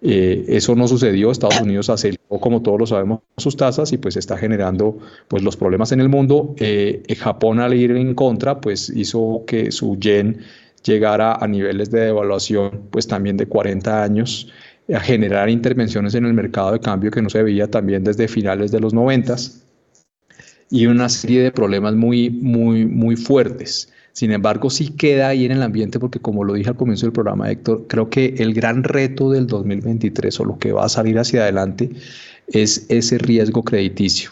Eh, eso no sucedió, Estados Unidos aceleró como todos lo sabemos sus tasas y pues está generando pues los problemas en el mundo. Eh, Japón al ir en contra pues hizo que su yen llegara a niveles de devaluación pues también de 40 años a generar intervenciones en el mercado de cambio que no se veía también desde finales de los 90 y una serie de problemas muy, muy, muy fuertes. Sin embargo, sí queda ahí en el ambiente porque como lo dije al comienzo del programa, Héctor, creo que el gran reto del 2023 o lo que va a salir hacia adelante es ese riesgo crediticio.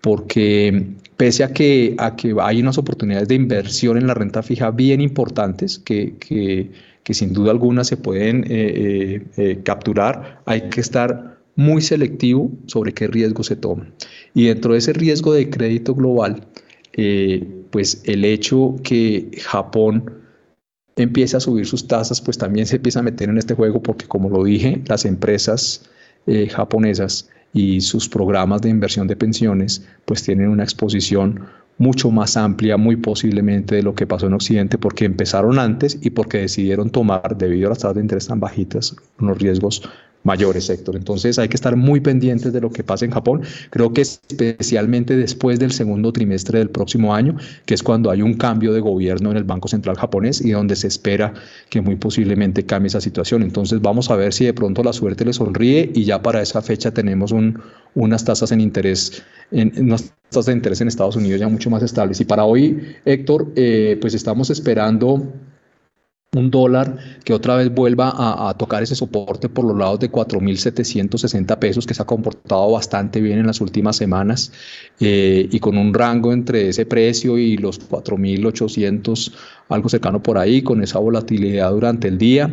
Porque pese a que, a que hay unas oportunidades de inversión en la renta fija bien importantes que, que, que sin duda alguna se pueden eh, eh, eh, capturar, hay que estar muy selectivo sobre qué riesgo se toma. Y dentro de ese riesgo de crédito global, eh, pues el hecho que Japón empiece a subir sus tasas, pues también se empieza a meter en este juego porque como lo dije, las empresas eh, japonesas y sus programas de inversión de pensiones, pues tienen una exposición mucho más amplia, muy posiblemente de lo que pasó en Occidente, porque empezaron antes y porque decidieron tomar, debido a las tasas de interés tan bajitas, unos riesgos mayores, sector. Entonces hay que estar muy pendientes de lo que pasa en Japón. Creo que especialmente después del segundo trimestre del próximo año, que es cuando hay un cambio de gobierno en el Banco Central japonés y donde se espera que muy posiblemente cambie esa situación. Entonces vamos a ver si de pronto la suerte le sonríe y ya para esa fecha tenemos un, unas tasas en interés, en, unas tasas de interés en Estados Unidos ya mucho más estables. Y para hoy, Héctor, eh, pues estamos esperando un dólar que otra vez vuelva a, tocar ese soporte por los lados de 4.760 pesos, que se ha comportado bastante bien en las últimas semanas eh, y con un rango entre ese precio y los 4.800, algo cercano por ahí, con esa volatilidad durante el día.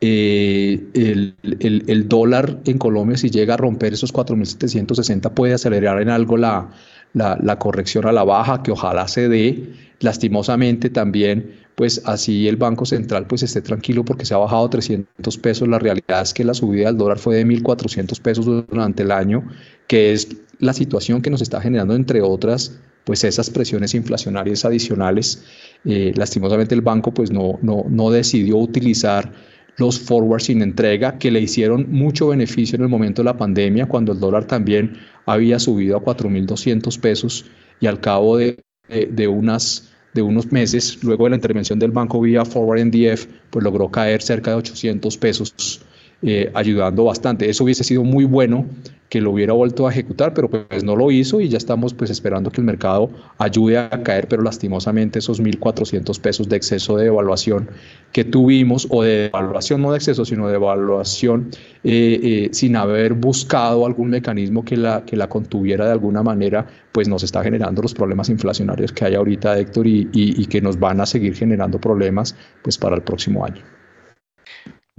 Eh, el, el, dólar en Colombia, si llega a romper esos 4.760, puede acelerar en algo la, la corrección a la baja, que ojalá se dé. Lastimosamente también pues así el Banco Central pues esté tranquilo porque se ha bajado 300 pesos. La realidad es que la subida del dólar fue de 1.400 pesos durante el año, que es la situación que nos está generando, entre otras, pues esas presiones inflacionarias adicionales. Eh, lastimosamente el banco pues no, no, no decidió utilizar los forwards sin entrega que le hicieron mucho beneficio en el momento de la pandemia cuando el dólar también había subido a 4.200 pesos y al cabo de, de, unas de unos meses, luego de la intervención del banco vía Forward NDF, pues logró caer cerca de 800 pesos, eh, ayudando bastante. Eso hubiese sido muy bueno que lo hubiera vuelto a ejecutar, pero pues no lo hizo y ya estamos pues esperando que el mercado ayude a caer, pero lastimosamente esos 1.400 pesos de exceso de evaluación que tuvimos, o de evaluación no de exceso, sino de evaluación eh, eh, sin haber buscado algún mecanismo que la, que la contuviera de alguna manera, pues nos está generando los problemas inflacionarios que hay ahorita, Héctor, y, y que nos van a seguir generando problemas pues para el próximo año.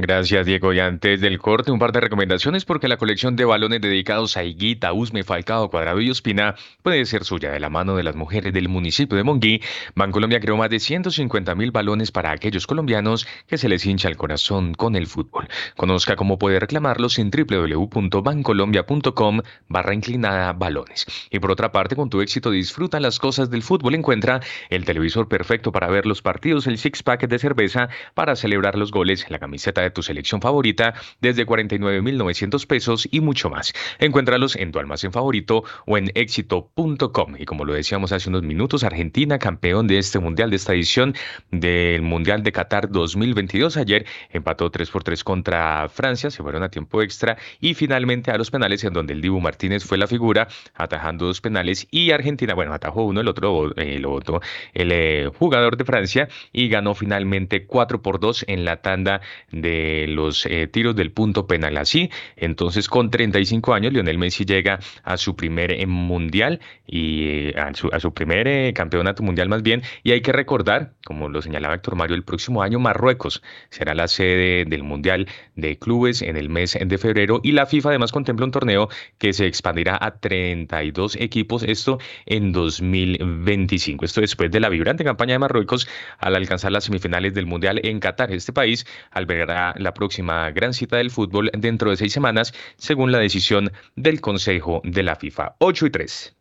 Gracias, Diego. Y antes del corte, un par de recomendaciones porque la colección de balones dedicados a Higuita, Usme, Falcao, Cuadrado y Ospina puede ser suya de la mano de las mujeres del municipio de Monguí. Bancolombia creó más de 150 mil balones para aquellos colombianos que se les hincha el corazón con el fútbol. Conozca cómo puede reclamarlos en www.bancolombia.com barra inclinada balones. Y por otra parte, con tu éxito disfruta las cosas del fútbol. Encuentra el televisor perfecto para ver los partidos, el six pack de cerveza para celebrar los goles, la camiseta de tu selección favorita desde 49.900 pesos y mucho más. Encuéntralos en tu almacén favorito o en éxito.com. Y como lo decíamos hace unos minutos, Argentina, campeón de este mundial, de esta edición del Mundial de Qatar 2022, ayer empató 3 por 3 contra Francia, se fueron a tiempo extra y finalmente a los penales en donde el Dibu Martínez fue la figura, atajando dos penales y Argentina, bueno, atajó uno, el otro eh, lo votó el eh, jugador de Francia y ganó finalmente 4 por 2 en la tanda de los eh, tiros del punto penal. Así, entonces con 35 años, Lionel Messi llega a su primer eh, mundial y eh, a, su, primer campeonato mundial más bien. Y hay que recordar, como lo señalaba Héctor Mario, el próximo año Marruecos será la sede del mundial de clubes en el mes de febrero y la FIFA además contempla un torneo que se expandirá a 32 equipos, esto en 2025. Esto después de la vibrante campaña de Marruecos al alcanzar las semifinales del mundial en Qatar. Este país albergará la próxima gran cita del fútbol dentro de seis semanas, según la decisión del Consejo de la FIFA. 8 y 3.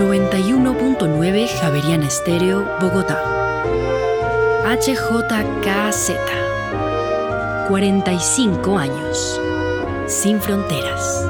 ...91.9 Javeriana Estéreo, Bogotá. HJKZ. 45 años. Sin fronteras.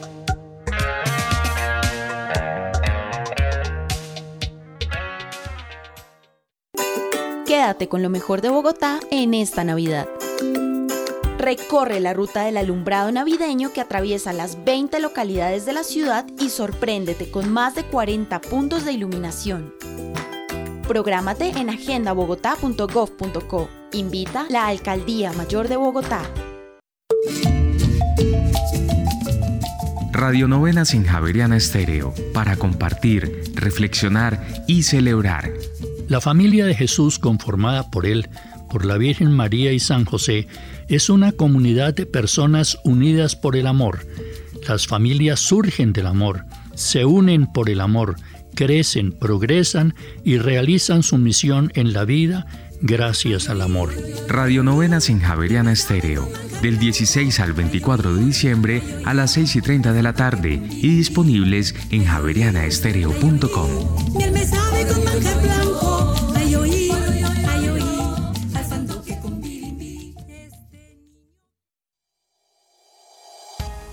Quédate con lo mejor de Bogotá en esta Navidad. Recorre la ruta del alumbrado navideño que atraviesa las 20 localidades de la ciudad y sorpréndete con más de 40 puntos de iluminación. Prográmate en agendabogotá.gov.co. Invita la Alcaldía Mayor de Bogotá. Radio Novenas en Javeriana Estéreo para compartir, reflexionar y celebrar la familia de Jesús, conformada por él, por la Virgen María y San José, es una comunidad de personas unidas por el amor. Las familias surgen del amor, se unen por el amor, crecen, progresan y realizan su misión en la vida gracias al amor. Radio Novenas en Javeriana Estéreo, del 16 al 24 de diciembre a las 6 y 30 de la tarde y disponibles en javerianaestereo.com.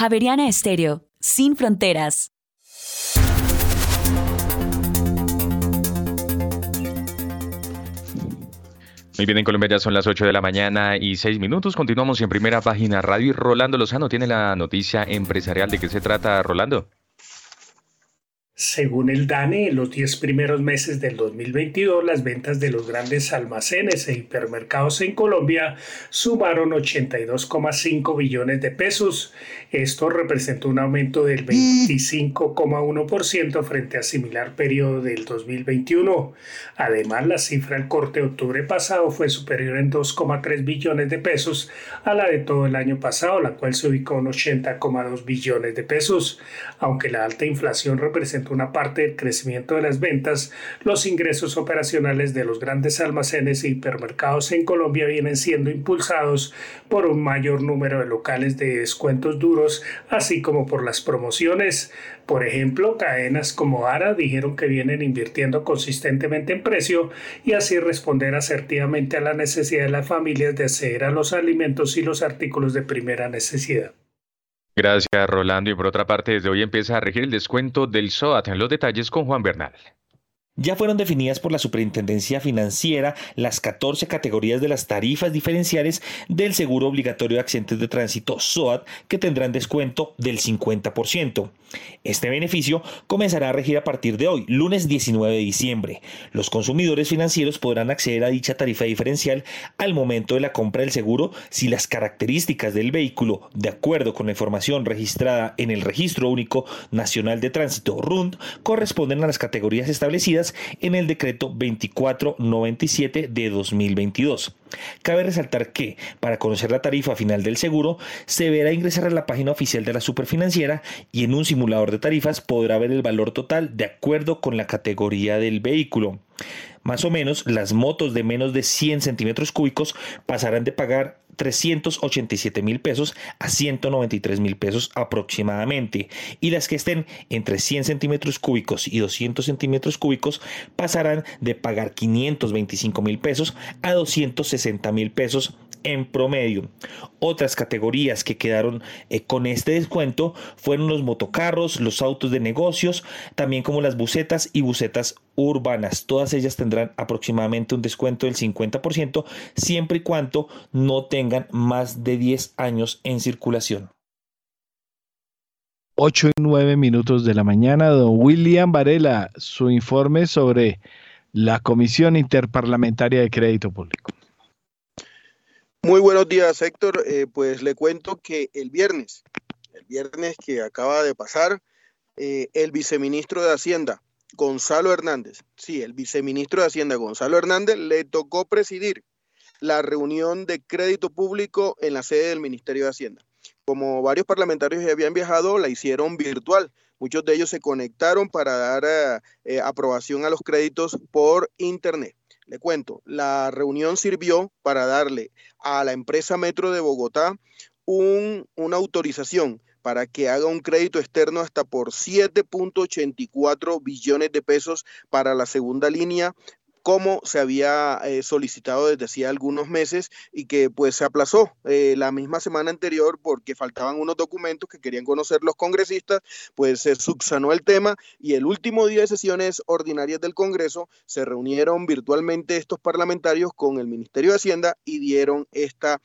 Javeriana Estéreo, sin fronteras. Muy bien, en Colombia ya son las 8 de la mañana y 6 minutos. Continuamos en primera página radio y Rolando Lozano tiene la noticia empresarial. ¿De qué se trata, Rolando? Según el DANE, en los 10 primeros meses del 2022, las ventas de los grandes almacenes e hipermercados en Colombia sumaron 82,5 billones de pesos. Esto representó un aumento del 25,1% frente a similar periodo del 2021. Además, la cifra al corte de octubre pasado fue superior en 2,3 billones de pesos a la de todo el año pasado, la cual se ubicó en 80,2 billones de pesos. Aunque la alta inflación representó una parte del crecimiento de las ventas, los ingresos operacionales de los grandes almacenes e hipermercados en Colombia vienen siendo impulsados por un mayor número de locales de descuentos duros, así como por las promociones. Por ejemplo, cadenas como ARA dijeron que vienen invirtiendo consistentemente en precio y así responder asertivamente a la necesidad de las familias de acceder a los alimentos y los artículos de primera necesidad. Gracias, Rolando. Y por otra parte, desde hoy empieza a regir el descuento del SOAT. En los detalles con Juan Bernal. Ya fueron definidas por la Superintendencia Financiera las 14 categorías de las tarifas diferenciales del seguro obligatorio de accidentes de tránsito SOAT que tendrán descuento del 50%. Este beneficio comenzará a regir a partir de hoy, lunes 19 de diciembre. Los consumidores financieros podrán acceder a dicha tarifa diferencial al momento de la compra del seguro si las características del vehículo, de acuerdo con la información registrada en el Registro Único Nacional de Tránsito RUND, corresponden a las categorías establecidas en el decreto 2497 de 2022. Cabe resaltar que, para conocer la tarifa final del seguro, se deberá ingresar a la página oficial de la superfinanciera y en un simulador de tarifas podrá ver el valor total de acuerdo con la categoría del vehículo. Más o menos, las motos de menos de 100 centímetros cúbicos pasarán de pagar 387 mil pesos a 193 mil pesos aproximadamente. Y las que estén entre 100 centímetros cúbicos y 200 centímetros cúbicos pasarán de pagar 525 mil pesos a 260 mil pesos en promedio. Otras categorías que quedaron eh, con este descuento fueron los motocarros, los autos de negocios, también como las bucetas y bucetas urbanas. Todas ellas tendrán aproximadamente un descuento del 50% siempre y cuando no tengan más de 10 años en circulación. 8 y 9 minutos de la mañana, don William Varela, su informe sobre la Comisión Interparlamentaria de Crédito Público. Muy buenos días, Héctor. Eh, pues le cuento que el viernes, el viernes que acaba de pasar, eh, el viceministro de Hacienda, Gonzalo Hernández, sí, el viceministro de Hacienda, Gonzalo Hernández, le tocó presidir la reunión de crédito público en la sede del Ministerio de Hacienda. Como varios parlamentarios ya habían viajado, la hicieron virtual. Muchos de ellos se conectaron para dar eh, aprobación a los créditos por Internet. Le cuento, la reunión sirvió para darle a la empresa Metro de Bogotá una autorización para que haga un crédito externo hasta por 7.84 billones de pesos para la segunda línea como se había eh, solicitado desde hacía algunos meses y que pues se aplazó eh, la misma semana anterior porque faltaban unos documentos que querían conocer los congresistas, pues se subsanó el tema y el último día de sesiones ordinarias del Congreso se reunieron virtualmente estos parlamentarios con el Ministerio de Hacienda y dieron esta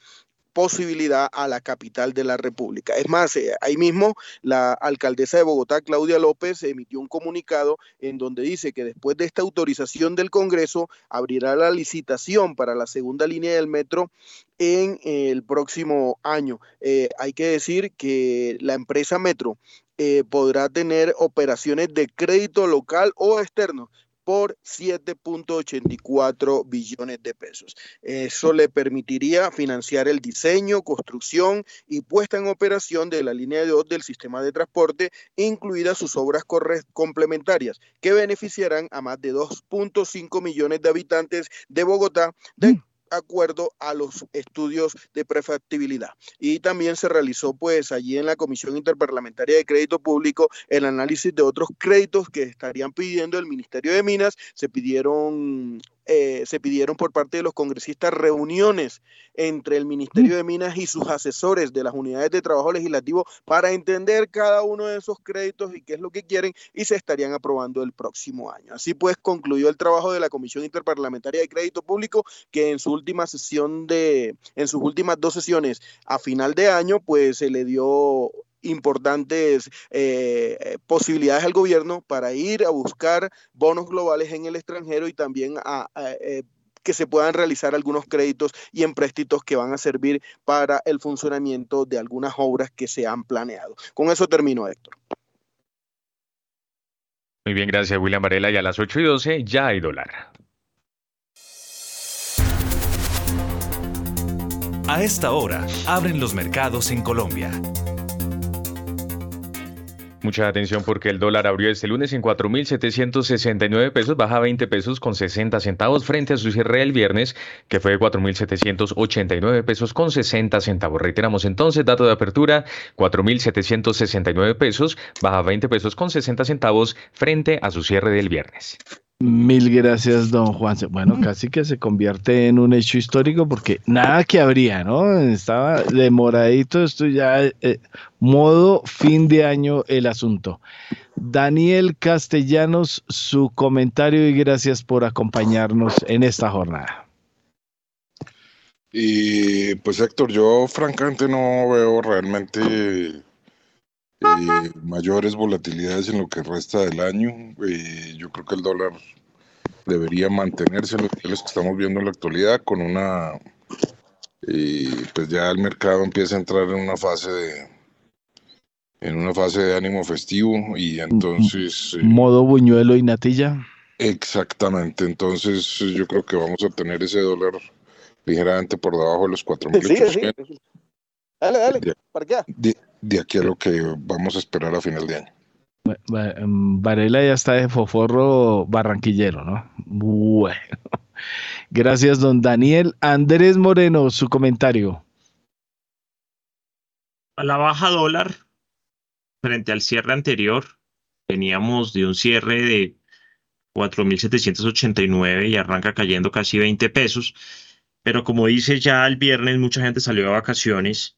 posibilidad a la capital de la República. Es más, eh, ahí mismo la alcaldesa de Bogotá, Claudia López, emitió un comunicado en donde dice que después de esta autorización del Congreso abrirá la licitación para la segunda línea del metro en el próximo año. Eh, hay que decir que la empresa Metro eh, podrá tener operaciones de crédito local o externo por 7.84 billones de pesos. Eso le permitiría financiar el diseño, construcción y puesta en operación de la línea 2 del sistema de transporte, incluidas sus obras complementarias, que beneficiarán a más de 2.5 millones de habitantes de Bogotá, de acuerdo a los estudios de prefactibilidad. Y también se realizó pues allí en la Comisión Interparlamentaria de Crédito Público el análisis de otros créditos que estarían pidiendo el Ministerio de Minas. Se pidieron eh, se pidieron por parte de los congresistas reuniones entre el Ministerio de Minas y sus asesores de las unidades de trabajo legislativo para entender cada uno de esos créditos y qué es lo que quieren y se estarían aprobando el próximo año. Así pues, concluyó el trabajo de la Comisión Interparlamentaria de Crédito Público que en su última sesión de, en sus últimas dos sesiones a final de año, pues se le dio importantes eh, posibilidades al gobierno para ir a buscar bonos globales en el extranjero y también a, eh, que se puedan realizar algunos créditos y empréstitos que van a servir para el funcionamiento de algunas obras que se han planeado. Con eso termino, Héctor. Muy bien, gracias William Varela. Y a las 8 y 12 ya hay dólar. A esta hora, abren los mercados en Colombia. Mucha atención porque el dólar abrió este lunes en 4.769 pesos, baja 20 pesos con 60 centavos frente a su cierre el viernes, que fue de 4.789 pesos con 60 centavos. Reiteramos entonces, dato de apertura, 4.769 pesos, baja 20 pesos con 60 centavos frente a su cierre del viernes. Mil gracias, don Juan. Bueno, casi que se convierte en un hecho histórico porque nada que habría, ¿no? Estaba demoradito, esto ya, eh, modo fin de año el asunto. Daniel Castellanos, su comentario y gracias por acompañarnos en esta jornada. Y pues Héctor, yo francamente no veo realmente eh, mayores volatilidades en lo que resta del año. Eh, yo creo que el dólar debería mantenerse en los niveles que estamos viendo en la actualidad con una, eh, pues ya el mercado empieza a entrar en una fase de, en una fase de ánimo festivo y entonces... Modo buñuelo y natilla. Exactamente, entonces yo creo que vamos a tener ese dólar ligeramente por debajo de los 4.800. Dale, dale, ¿para qué? de aquí a lo que vamos a esperar a final de año. Em, Varela ya está de foforro barranquillero, ¿no? Bueno. Gracias, don Daniel. Andrés Moreno, su comentario. A la baja dólar, frente al cierre anterior, veníamos de un cierre de 4.789 y arranca cayendo casi 20 pesos. Pero como dice ya el viernes, mucha gente salió de vacaciones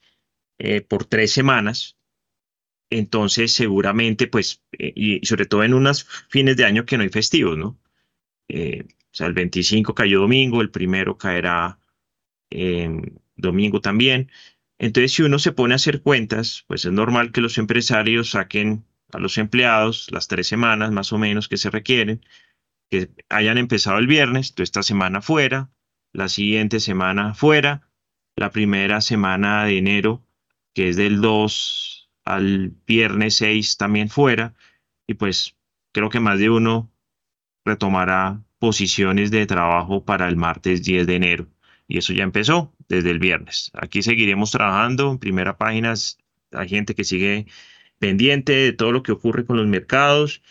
eh, por tres semanas. Entonces, seguramente, pues, eh, y sobre todo en unos fines de año que no hay festivos, ¿no? Eh, o sea, el 25 cayó domingo, el primero caerá domingo también. Entonces, si uno se pone a hacer cuentas, pues es normal que los empresarios saquen a los empleados las tres semanas más o menos que se requieren, que hayan empezado el viernes, esta semana fuera, la siguiente semana fuera, la primera semana de enero que es del 2 al viernes 6 también fuera, y pues creo que más de uno retomará posiciones de trabajo para el martes 10 de enero. Y eso ya empezó desde el viernes. Aquí seguiremos trabajando. En primera página hay gente que sigue pendiente de todo lo que ocurre con los mercados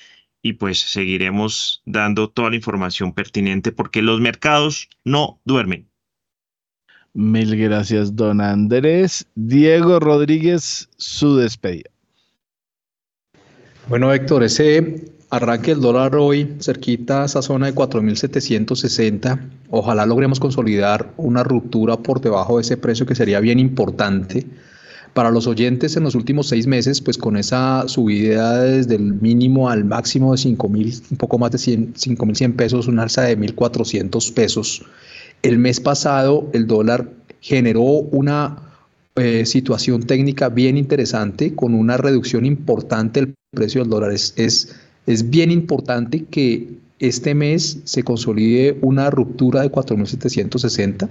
y pues seguiremos dando toda la información pertinente porque los mercados no duermen. Mil gracias, don Andrés. Diego Rodríguez, su despedida. Bueno, Héctor, ese arranque el dólar hoy cerquita a esa zona de 4.760. Ojalá logremos consolidar una ruptura por debajo de ese precio que sería bien importante. Para los oyentes en los últimos seis meses, pues con esa subida desde el mínimo al máximo de 5.000, un poco más de 5.100 pesos, un alza de 1.400 pesos el mes pasado el dólar generó una eh, situación técnica bien interesante con una reducción importante del precio del dólar. Es, es, bien importante que este mes se consolide una ruptura de 4.760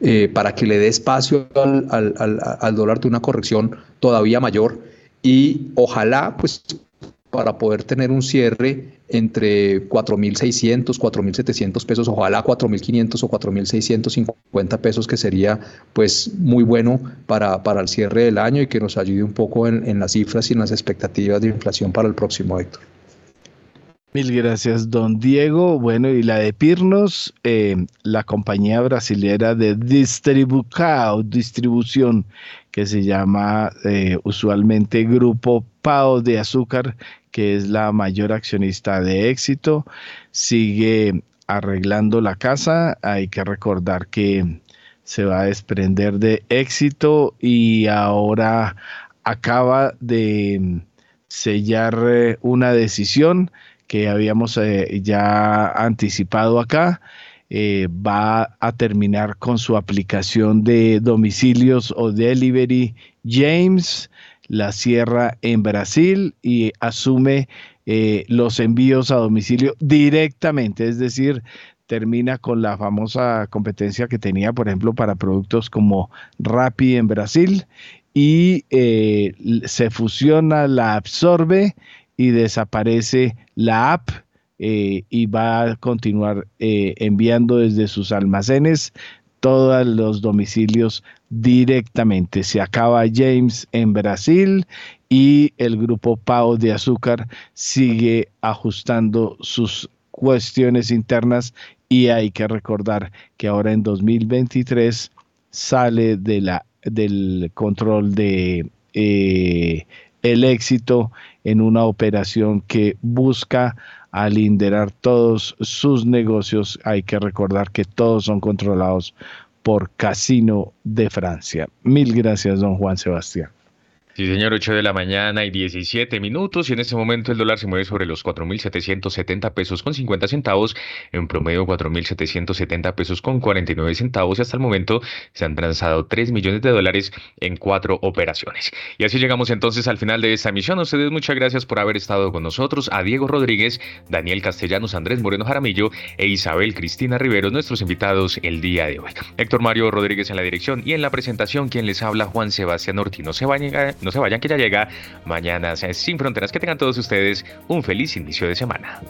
eh, para que le dé espacio al, al, dólar de una corrección todavía mayor y ojalá pues para poder tener un cierre entre 4.600, 4.700 pesos, ojalá 4.500 o 4.650 pesos, que sería pues muy bueno para, para el cierre del año y que nos ayude un poco en, las cifras y en las expectativas de inflación para el próximo, Héctor. Mil gracias, don Diego. Bueno, y la de Pirnos, eh, la compañía brasilera de Distribucao, distribución, que se llama eh, usualmente Grupo De Azúcar, que es la mayor accionista de éxito, sigue arreglando la casa. Hay que recordar que se va a desprender de éxito y ahora acaba de sellar eh, una decisión que habíamos eh, ya anticipado acá. Eh, va a terminar con su aplicación de domicilios o delivery James, la cierra en Brasil y asume eh, los envíos a domicilio directamente, es decir, termina con la famosa competencia que tenía, por ejemplo, para productos como Rappi en Brasil y se fusiona, la absorbe y desaparece la app eh, y va a continuar eh, enviando desde sus almacenes todos los domicilios directamente. Se acaba James en Brasil y el grupo Pau de Azúcar sigue ajustando sus cuestiones internas y hay que recordar que ahora en 2023 sale de la, del control de eh, el éxito en una operación que busca alinderar todos sus negocios. Hay que recordar que todos son controlados por Casino de Francia. Mil gracias, don Juan Sebastián. Sí, señor, 8 de la mañana y 17 minutos y en este momento el dólar se mueve sobre los 4.770 pesos con 50 centavos, en promedio 4.770 pesos con 49 centavos y hasta el momento se han transado 3 millones de dólares en cuatro operaciones. Y así llegamos entonces al final de esta emisión. A ustedes muchas gracias por haber estado con nosotros, a Diego Rodríguez, Daniel Castellanos, Andrés Moreno Jaramillo e Isabel Cristina Rivero, nuestros invitados el día de hoy. Héctor Mario Rodríguez en la dirección y en la presentación quien les habla Juan Sebastián Ortiz. No se vayan no se vayan que ya llega mañana Sin Fronteras. Que tengan todos ustedes un feliz inicio de semana.